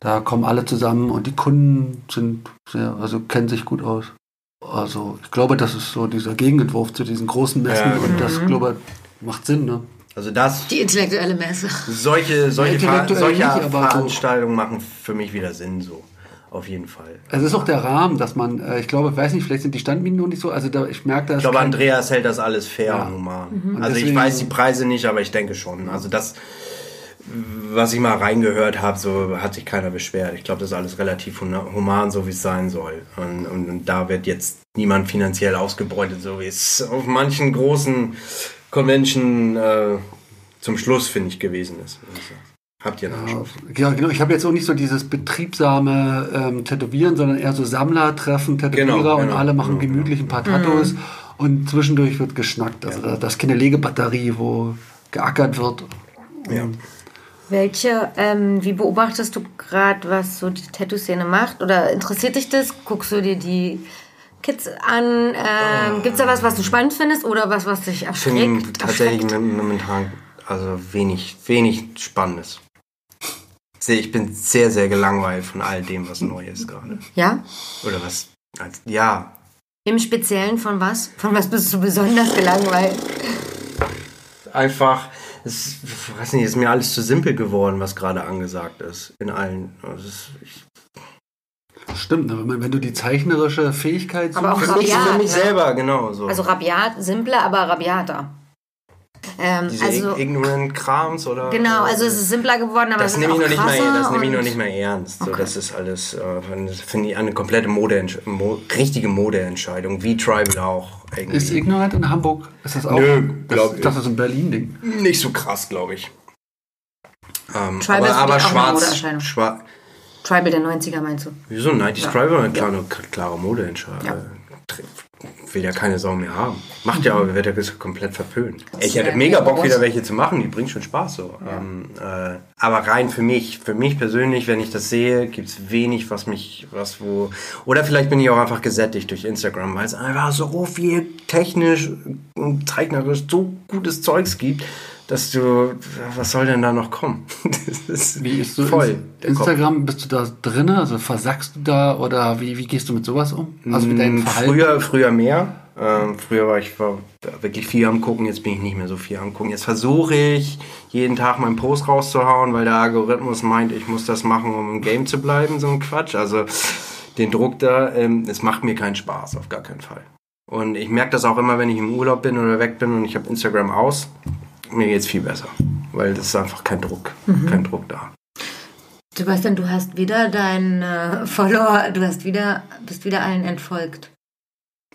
da kommen alle zusammen und die Kunden sind sehr, also kennen sich gut aus. Also ich glaube, das ist so dieser Gegenentwurf zu diesen großen Messen Ja, und das, glaube ich, macht Sinn, ne? Also das, Die intellektuelle Messe. solche, solche, Ver solche nicht, Veranstaltungen machen für mich wieder Sinn, so. Auf jeden Fall. Es ist auch der Rahmen, dass man, äh, ich glaube, ich weiß nicht, vielleicht sind die Standmieten noch nicht so, also da, ich merke, da Ich glaube, Andreas hält das alles fair Ja. und human. Und Also ich weiß die Preise nicht, aber ich denke schon. Also das, was ich mal reingehört habe, so hat sich keiner beschwert. Ich glaube, das ist alles relativ human, so wie es sein soll. Und, und, und da wird jetzt niemand finanziell ausgebeutet, so wie es auf manchen großen Convention äh, zum Schluss, finde ich, gewesen ist. ich sagen. Habt ihr Nachschub? Ja, genau. Ich habe jetzt auch nicht so dieses betriebsame ähm, Tätowieren, sondern eher so Sammlertreffen, Tätowierer Genau, und genau, alle machen genau, gemütlich ein paar Tattoos und zwischendurch wird geschnackt. Also da, das ist keine Legebatterie, wo geackert wird. Ja. Welche, ähm, wie beobachtest du gerade, was so die Tattoo-Szene macht? Oder interessiert dich das? Guckst du dir die Kids an? Ähm, Gibt es da was, was du spannend findest oder was, was dich Ich finde erschreckt? tatsächlich erschreckt? momentan also wenig, wenig Spannendes. Sehr- Ich bin sehr, sehr gelangweilt von all dem, was neu ist gerade. Ja? Oder was, als, ja, Im Speziellen von was? Von was bist du besonders gelangweilt? einfach, es, ich weiß nicht, ist mir alles zu simpel geworden, was gerade angesagt ist. In allen. Also es, ich, Stimmt, ne? wenn, du die zeichnerische Fähigkeit Aber auch suchst, für, mich, rabiat, für mich ne? selber, genau so. Also rabiat, simpler, aber rabiater. Ähm, Diese also, ig- ignorant Krams oder. genau, also es ist simpler geworden, aber das es ist nehme ich auch noch nicht mehr, krasser das nehme ich noch nicht mehr ernst. So, das ist alles, äh, finde ich, eine komplette Mode, Mo richtige Modeentscheidung, wie Tribal auch. Irgendwie. ist Ignorant in Hamburg? Ist das auch? Nö, das, glaub ich das ist ein Berlin-Ding. Nicht so krass, glaube ich. Ähm, Tribal ist aber aber schwarz. Modeerscheinung. Schwarz. Tribal der 90er meinst du? Wieso? 90s Tribal eine klare, klare Modeentscheidung. Ja. Will ja keine Sau mehr haben. Macht ja aber, wird ja komplett verpönt. Ich ja hätte mega Bock, wieder welche zu machen. Die bringt schon Spaß so. Ähm, äh, aber rein für mich, für mich persönlich, wenn ich das sehe, gibt es wenig, was mich, was wo. Oder vielleicht bin ich auch einfach gesättigt durch Instagram, weil es einfach so viel technisch und zeichnerisch so gutes Zeugs gibt, dass du, was soll denn da noch kommen? [LAUGHS] Das ist Wie ist so voll. Kopf. Instagram, bist du da drin? Also versackst du da oder wie, wie gehst du mit sowas um? Also mit deinem Mm, Verhalten? Früher, früher mehr. Ähm, früher war ich war wirklich viel am Gucken, jetzt bin ich nicht mehr so viel am Gucken. Jetzt versuche ich, jeden Tag meinen Post rauszuhauen, weil der Algorithmus meint, ich muss das machen, um im Game zu bleiben, so ein Quatsch. Also den Druck da, ähm, es macht mir keinen Spaß, auf gar keinen Fall. Und ich merke das auch immer, wenn ich im Urlaub bin oder weg bin und ich habe Instagram aus, mir geht's viel besser. Weil das ist einfach kein Druck, kein Druck da. Sebastian, du hast wieder deinen Follower, du hast wieder, bist wieder allen entfolgt.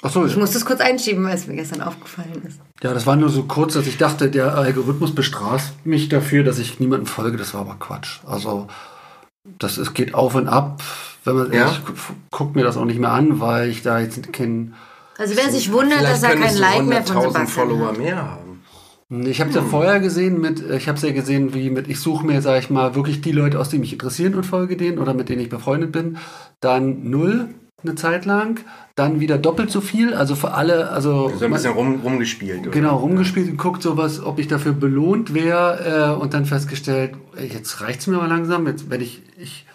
Achso, Ich muss das kurz einschieben, weil es mir gestern aufgefallen ist. ja, das war nur so kurz, dass ich dachte, der Algorithmus bestraft mich dafür, dass ich niemandem folge. Das war aber Quatsch. Also, das es geht auf und ab. Wenn man, Ja? Ich gu- guck mir das auch nicht mehr an, weil ich da jetzt kein. Also wer sich wundert, dass er kein könntest du Like mehr von 100.000 Sebastian Follower hat. mehr haben. Ich habe es ja vorher gesehen mit, ich habe es ja gesehen, wie mit, ich suche mir, sage ich mal, wirklich die Leute aus, die mich interessieren und folge denen oder mit denen ich befreundet bin. Dann null eine Zeit lang, dann wieder doppelt so viel, also für alle, also So ein bisschen rum, rumgespielt. oder? Genau, rumgespielt und guckt sowas, ob ich dafür belohnt wäre äh, und dann festgestellt, jetzt reicht's mir mal langsam, jetzt wenn ich, ich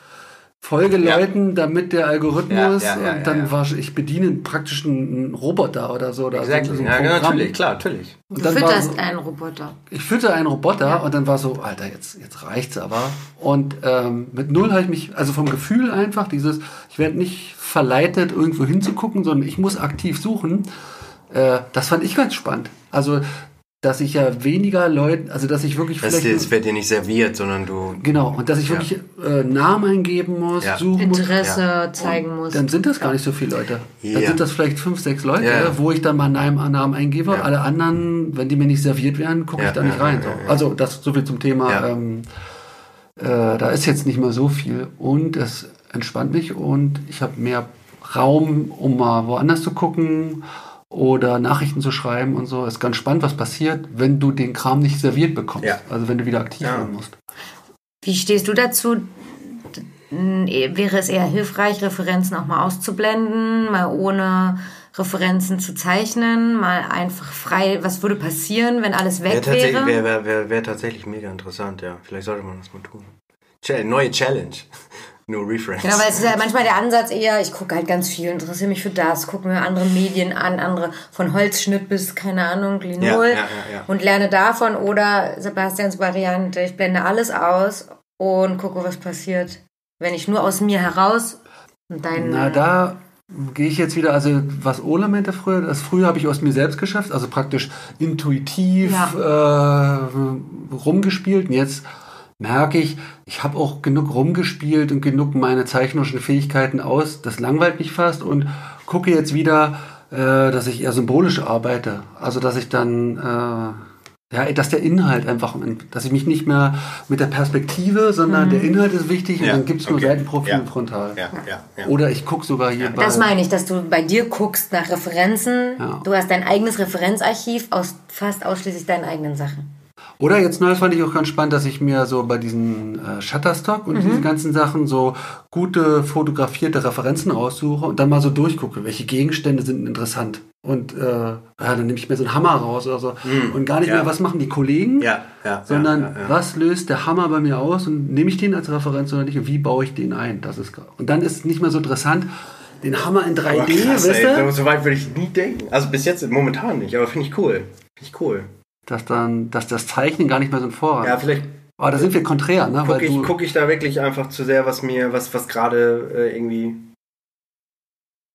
folge Ja. Leuten, damit der Algorithmus Ja, ja, ja, und dann ja, ja. war ich, ich bediene praktisch einen Roboter oder so. Oder Exactly. so, ja, genau, Programm. natürlich, klar, natürlich. Und Du dann war fütterst so, einen Roboter. ich fütter einen Roboter und dann war so, Alter, jetzt, jetzt reicht's aber. Und ähm, mit null habe ich mich, also vom Gefühl einfach, dieses, ich werde nicht verleitet, irgendwo hinzugucken, sondern ich muss aktiv suchen. Äh, das fand ich ganz spannend. Also, dass ich ja weniger Leuten, also dass ich wirklich Das, vielleicht. das wird dir nicht serviert, sondern du. Genau, und dass ich Ja. wirklich äh, Namen eingeben muss, Ja. suchen muss. Interesse zeigen muss. Dann sind das gar nicht so viele Leute. Dann Ja. sind das vielleicht fünf, sechs Leute, Ja. wo ich dann mal einen Namen eingebe. Ja. Alle anderen, wenn die mir nicht serviert werden, gucke Ja, ich da nicht ja, rein. ja, so. ja, ja. Also das so viel zum Thema. Ja. Ähm, äh, da ist jetzt nicht mehr so viel und es entspannt mich und ich habe mehr Raum, um mal woanders zu gucken oder Nachrichten zu schreiben und so. Ist ganz spannend, was passiert, wenn du den Kram nicht serviert bekommst. Ja. Also wenn du wieder aktiv Ja. werden musst. Wie stehst du dazu? Wäre es eher hilfreich, Referenzen auch mal auszublenden, mal ohne Referenzen zu zeichnen, mal einfach frei, was würde passieren, wenn alles Wäre weg tatsächlich, wäre? wär, wär, wär, wär tatsächlich mega interessant, ja. Vielleicht sollte man das mal tun. Chall neue Challenge. No reference. Genau, weil es ist ja manchmal der Ansatz eher, ich gucke halt ganz viel, interessiere mich für das, gucke mir andere Medien an, andere von Holzschnitt bis, keine Ahnung, Linol Ja, ja, ja, ja. und lerne davon oder Sebastians Variante, ich blende alles aus und gucke, was passiert, wenn ich nur aus mir heraus und dein... Na, da gehe ich jetzt wieder, also was Ole meinte früher, das früher habe ich aus mir selbst geschafft, also praktisch intuitiv äh, rumgespielt und jetzt merke ich, ich habe auch genug rumgespielt und genug meine zeichnerischen Fähigkeiten aus, das langweilt mich fast und gucke jetzt wieder, äh, dass ich eher symbolisch arbeite, also dass ich dann äh, ja, dass der Inhalt einfach, dass ich mich nicht mehr mit der Perspektive, sondern der Inhalt ist wichtig und Ja, dann gibt es nur okay. Seitenprofil Ja. und Frontal. ja, ja, ja. Oder ich gucke sogar hier bei. Das meine ich, dass du bei dir guckst nach Referenzen. Ja. Du hast dein eigenes Referenzarchiv aus fast ausschließlich deinen eigenen Sachen. Oder jetzt neu fand ich auch ganz spannend, dass ich mir so bei diesen äh, Shutterstock und diesen ganzen Sachen so gute fotografierte Referenzen raussuche und dann mal so durchgucke, welche Gegenstände sind interessant. Und äh, ja, dann nehme ich mir so einen Hammer raus oder so. Und gar nicht ja. mehr, was machen die Kollegen, Ja, ja, sondern was löst der Hammer bei mir aus und nehme ich den als Referenz oder nicht und wie baue ich den ein? Das ist und dann ist es nicht mehr so interessant, den Hammer in 3D, Aber krass, weißt du? so- so weit würde ich nie denken. Also bis jetzt momentan nicht, aber finde ich cool. Finde ich cool. Dass dann, dass das Zeichnen gar nicht mehr so ein Vorrang Ja, ist. vielleicht Aber da sind wir konträr, ne? gucke ich, guck ich da wirklich einfach zu sehr, was mir, was, was gerade äh, irgendwie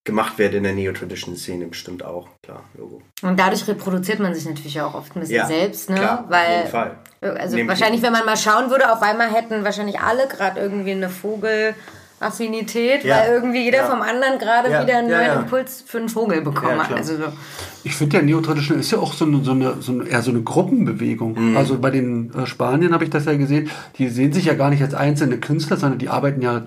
gemacht wird in der Neo-Tradition-Szene bestimmt auch. Klar, Logo. Und dadurch reproduziert man sich natürlich auch oft ein bisschen Ja, selbst, ne? Klar, auf Weil jeden Fall. Also Nehmt- wahrscheinlich, wenn man mal schauen würde, auf einmal hätten wahrscheinlich alle gerade irgendwie eine Vogelaffinität, Ja. weil irgendwie jeder Ja. vom anderen gerade Ja, wieder einen ja, neuen ja. Impuls für einen Vogel bekommen Ja, hat. Also so. Ich finde ja Neo-Traditional ist ja auch so eine, so eine, so eine, eher so eine Gruppenbewegung. Mhm. Also bei den äh, Spaniern habe ich das ja gesehen, die sehen sich ja gar nicht als einzelne Künstler, sondern die arbeiten ja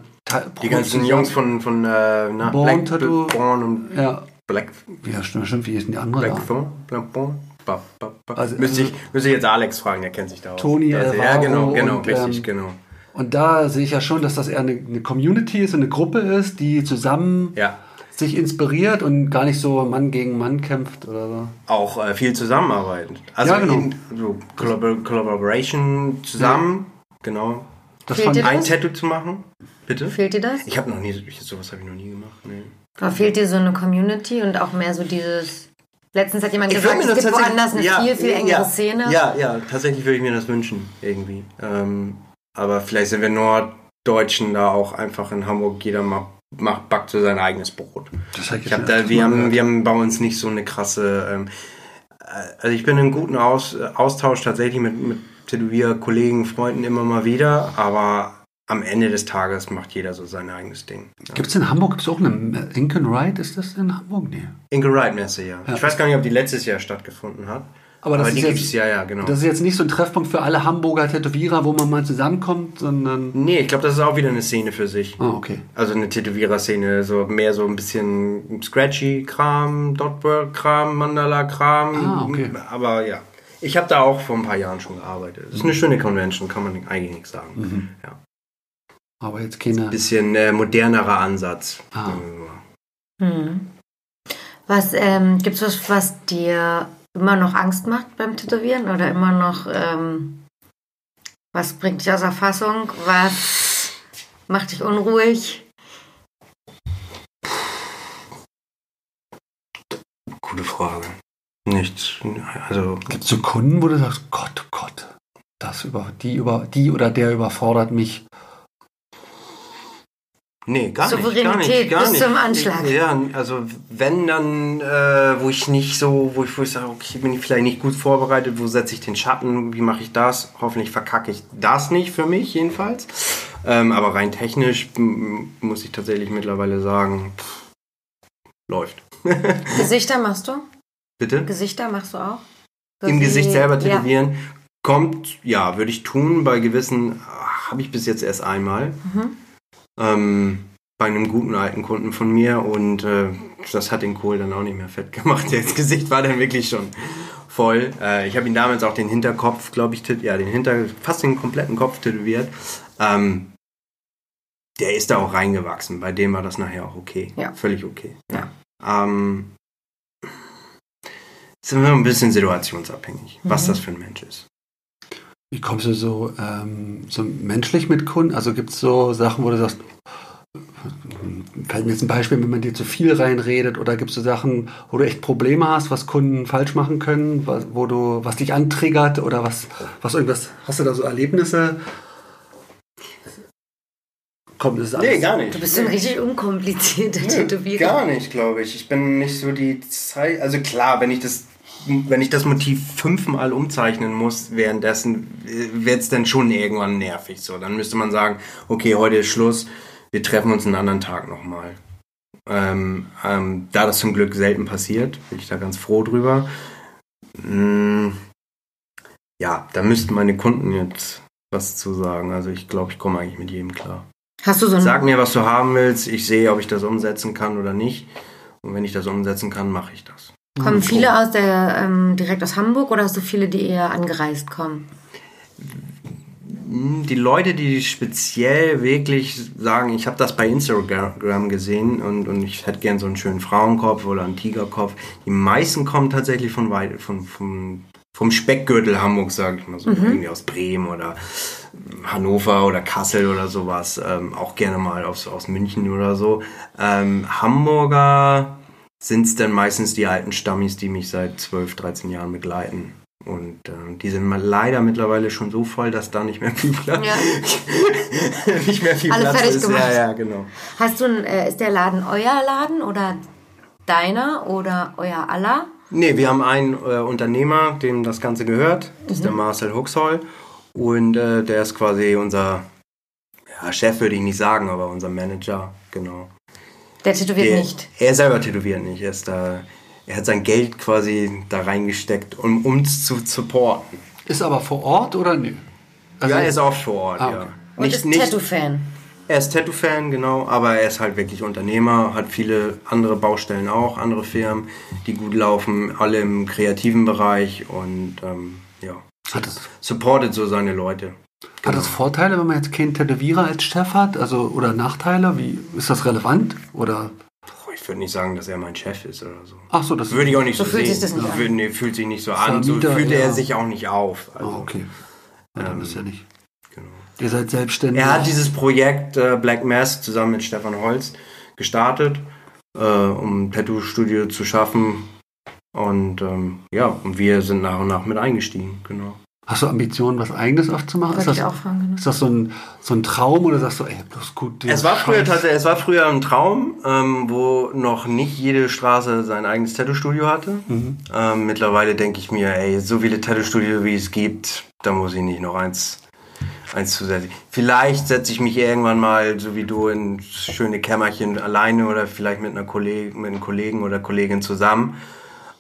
Die ganzen. Jungs von, von äh, na, Born Black Tattoo. Born und Ja, Black, ja stimmt, stimmt, wie ist denn die andere da? Blackthorn? Blackthorn? Ba, ba, ba. Also, müsste, äh, ich, müsste ich jetzt Alex fragen, der kennt sich da aus. Tony also, Ja, genau, genau, und, richtig, ähm, genau. Und da sehe ich ja schon, dass das eher eine, eine Community ist, eine Gruppe ist, die zusammen Ja. sich inspiriert und gar nicht so Mann gegen Mann kämpft oder so. Auch äh, viel zusammenarbeiten. Also Ja, genau. in, so Collabor Collaboration zusammen, genau. Das Fehlt fand Ein das? Tattoo zu machen, bitte? Fehlt dir das? Ich habe noch nie, ich, sowas habe ich noch nie gemacht. Nee. Oder fehlt dir so eine Community und auch mehr so dieses. Letztens hat jemand gesagt, es gibt woanders eine ja, viel, viel engere ja, Szene. Ja, ja, tatsächlich würde ich mir das wünschen, irgendwie. Ähm, aber vielleicht sind wir Norddeutschen da auch einfach in Hamburg, jeder macht, macht backt so sein eigenes Brot. das ich Ich hab da, wir, haben, wir haben bei uns nicht so eine krasse. Ähm, äh, also ich bin in guten Aus, Austausch tatsächlich mit, mit Tätowierer-Kollegen, Freunden immer mal wieder, aber am Ende des Tages macht jeder so sein eigenes Ding. Ja. Gibt es in Hamburg gibt's auch eine Incan Ride? Ist das in Hamburg? Nee. Inge Wright Messe, ja. Ja. Ich weiß gar nicht, ob die letztes Jahr stattgefunden hat. Aber das ist die jetzt- ja, ja, genau. Das ist jetzt nicht so ein Treffpunkt für alle Hamburger Tätowierer, wo man mal zusammenkommt, sondern. nee, ich glaube, das ist auch wieder eine Szene für sich. Ah, okay. Also eine Tätowierer-Szene, so mehr so ein bisschen Scratchy-Kram, Dotwork-Kram, Mandala-Kram. Ah, okay. Aber ja, ich habe da auch vor ein paar Jahren schon gearbeitet. Das ist eine schöne Convention, kann man eigentlich nichts sagen. Mhm. Ja. Aber jetzt keine. Bisschen äh, modernerer Ansatz. Ah. mal. Hm. Was ähm, gibt's was, was dir immer noch Angst macht beim Tätowieren oder immer noch ähm, was bringt dich außer Fassung? Was macht dich unruhig? Gute Frage. Nichts. Also, Gibt es so Kunden, wo du sagst, Gott, oh Gott, das über die über die oder der überfordert mich. Nee, gar Souveränität nicht, gar bis nicht. zum Anschlag. Ja, also wenn dann, äh, wo ich nicht so, wo ich, wo ich sage, okay, bin ich vielleicht nicht gut vorbereitet, wo setze ich den Schatten, wie mache ich das? Hoffentlich verkacke ich das nicht für mich jedenfalls. Ähm, aber rein technisch muss ich tatsächlich mittlerweile sagen, pff, läuft. [LAUGHS] Gesichter machst du? Bitte? Gesichter machst du auch? Im Wie- Gesicht selber Ja. tätowieren. Kommt, ja, würde ich tun. Bei gewissen ah, habe ich bis jetzt erst einmal. Mhm. Ähm, bei einem guten alten Kunden von mir und äh, das hat den Kohl dann auch nicht mehr fett gemacht. [LAUGHS] Das Gesicht war dann wirklich schon voll. Äh, ich habe ihn damals auch den Hinterkopf, glaube ich, ja, den Hinter, fast den kompletten Kopf tätowiert. Ähm, der ist da auch reingewachsen. Bei dem war das nachher auch okay. Ja. Völlig okay. Ja. Ähm, sind wir ein bisschen situationsabhängig, was Mhm. das für ein Mensch ist. Wie kommst du so, ähm, so menschlich mit Kunden? Also gibt es so Sachen, wo du sagst, fällt mir jetzt ein Beispiel, wenn man dir zu viel reinredet oder gibt es so Sachen, wo du echt Probleme hast, was Kunden falsch machen können, was, wo du, was dich antriggert oder was, was irgendwas, hast du da so Erlebnisse? Komm, das ist alles. nicht. Du bist so ein richtig unkomplizierter Tätowierer. Gar nicht, glaube ich. Ich bin nicht so die Zeit. Also klar, wenn ich das, wenn ich das Motiv fünfmal umzeichnen muss, währenddessen wird es dann schon irgendwann nervig. So, dann müsste man sagen, okay, heute ist Schluss. Wir treffen uns einen anderen Tag nochmal. Ähm, ähm, da das zum Glück selten passiert, bin ich da ganz froh drüber. Mm, ja, da müssten meine Kunden jetzt was zu sagen. Also ich glaube, ich komme eigentlich mit jedem klar. Hast du so Sag mir, was du haben willst. Ich sehe, ob ich das umsetzen kann oder nicht. Und wenn ich das umsetzen kann, mache ich das. Kommen viele aus der ähm, direkt aus Hamburg oder hast du viele, die eher angereist kommen? Hm, Die Leute, die speziell wirklich sagen, ich habe das bei Instagram gesehen und, und ich hätte gern so einen schönen Frauenkopf oder einen Tigerkopf. Die meisten kommen tatsächlich von weit, von, vom, vom Speckgürtel Hamburg, sage ich mal so. Irgendwie aus Bremen oder Hannover oder Kassel oder sowas. Ähm, auch gerne mal aus, aus München oder so. Ähm, Hamburger sind es dann meistens die alten Stammis, die mich seit 12, 13 Jahren begleiten. Und ähm, die sind leider mittlerweile schon so voll, dass da nicht mehr viel Platz, Ja. [LAUGHS] nicht mehr viel Alle Platz fertig ist. gemacht. Ja, ja, genau. Hast du ein, äh, ist der Laden euer Laden oder deiner oder euer aller? Nee, wir haben einen äh, Unternehmer, dem das Ganze gehört. Das ist der Marcel Huxhol. Und äh, der ist quasi unser ja, Chef, würde ich nicht sagen, aber unser Manager, genau. Der tätowiert Der- nicht. Er selber tätowiert nicht. Er, ist da, er hat sein Geld quasi da reingesteckt, um uns zu supporten. Ist aber vor Ort oder nö? Also, ja, er ist auch vor Ort, Ah, ja. okay. Und ist Tattoo-Fan. Er ist Tattoo-Fan, genau, aber er ist halt wirklich Unternehmer, hat viele andere Baustellen auch, andere Firmen, die gut laufen, alle im kreativen Bereich und ähm, ja, hat, es, supportet so seine Leute. Hat es Vorteile, wenn man jetzt keinen Tätowierer als Chef hat? Also, oder Nachteile? Wie, ist das relevant? Oder? Boah, Ich würde nicht sagen, dass er mein Chef ist oder so. Ach so, das Würde ich auch nicht So so, fühlt sehen. sich das nicht an. Würde- Nee, fühlt sich nicht so an. So Vermieter, fühlt ja. er sich auch nicht auf. Also, Ah, okay. Ja, dann ist ja nicht. genau. Ihr seid selbstständig. Er hat dieses Projekt äh, Black Mass zusammen mit Stefan Holz gestartet, äh, um ein Tattoo-Studio zu schaffen. Und ähm, ja, und wir sind nach und nach mit eingestiegen, genau. Hast du Ambitionen, was Eigenes aufzumachen? Ist das, ich auch fragen. genau. ist das so ein, so ein Traum oder sagst du, ey, bloß gut. Es war früher tatsächlich, es war früher ein Traum, ähm, wo noch nicht jede Straße sein eigenes Tattoo-Studio hatte. Ähm, mittlerweile denke ich mir, ey, so viele Tattoo-Studios wie es gibt, da muss ich nicht noch eins, eins zusätzlich. Vielleicht setze ich mich irgendwann mal, so wie du, in schöne Kämmerchen alleine oder vielleicht mit einer Kollegin, mit einem Kollegen oder Kollegin zusammen.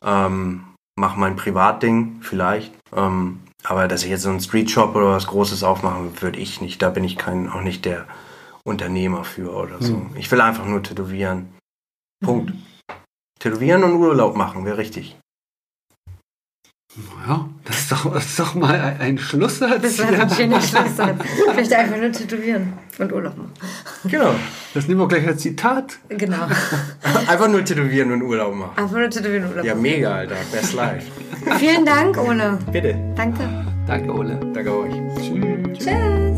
Ähm, mach mein Privatding, vielleicht. Ähm, aber dass ich jetzt so einen Street-Shop oder was Großes aufmachen würde ich nicht. Da bin ich kein, auch nicht der Unternehmer für oder so. Ich will einfach nur tätowieren. Punkt. Tätowieren und Urlaub machen, wäre richtig. Ja, das ist doch, das ist doch mal ein, ein Schlusssatz. Das war ein schöner Schlusssatz. [LAUGHS] Ich möchte einfach nur tätowieren und Urlaub machen. Genau. Das nehmen wir gleich als Zitat. Genau. [LAUGHS] Einfach nur tätowieren und Urlaub machen. Einfach nur tätowieren und Urlaub Ja, machen. mega, Alter. Best life. Vielen Dank, Ole. Bitte. Danke. Danke, Ole. Danke euch. Tschüss. Tschüss.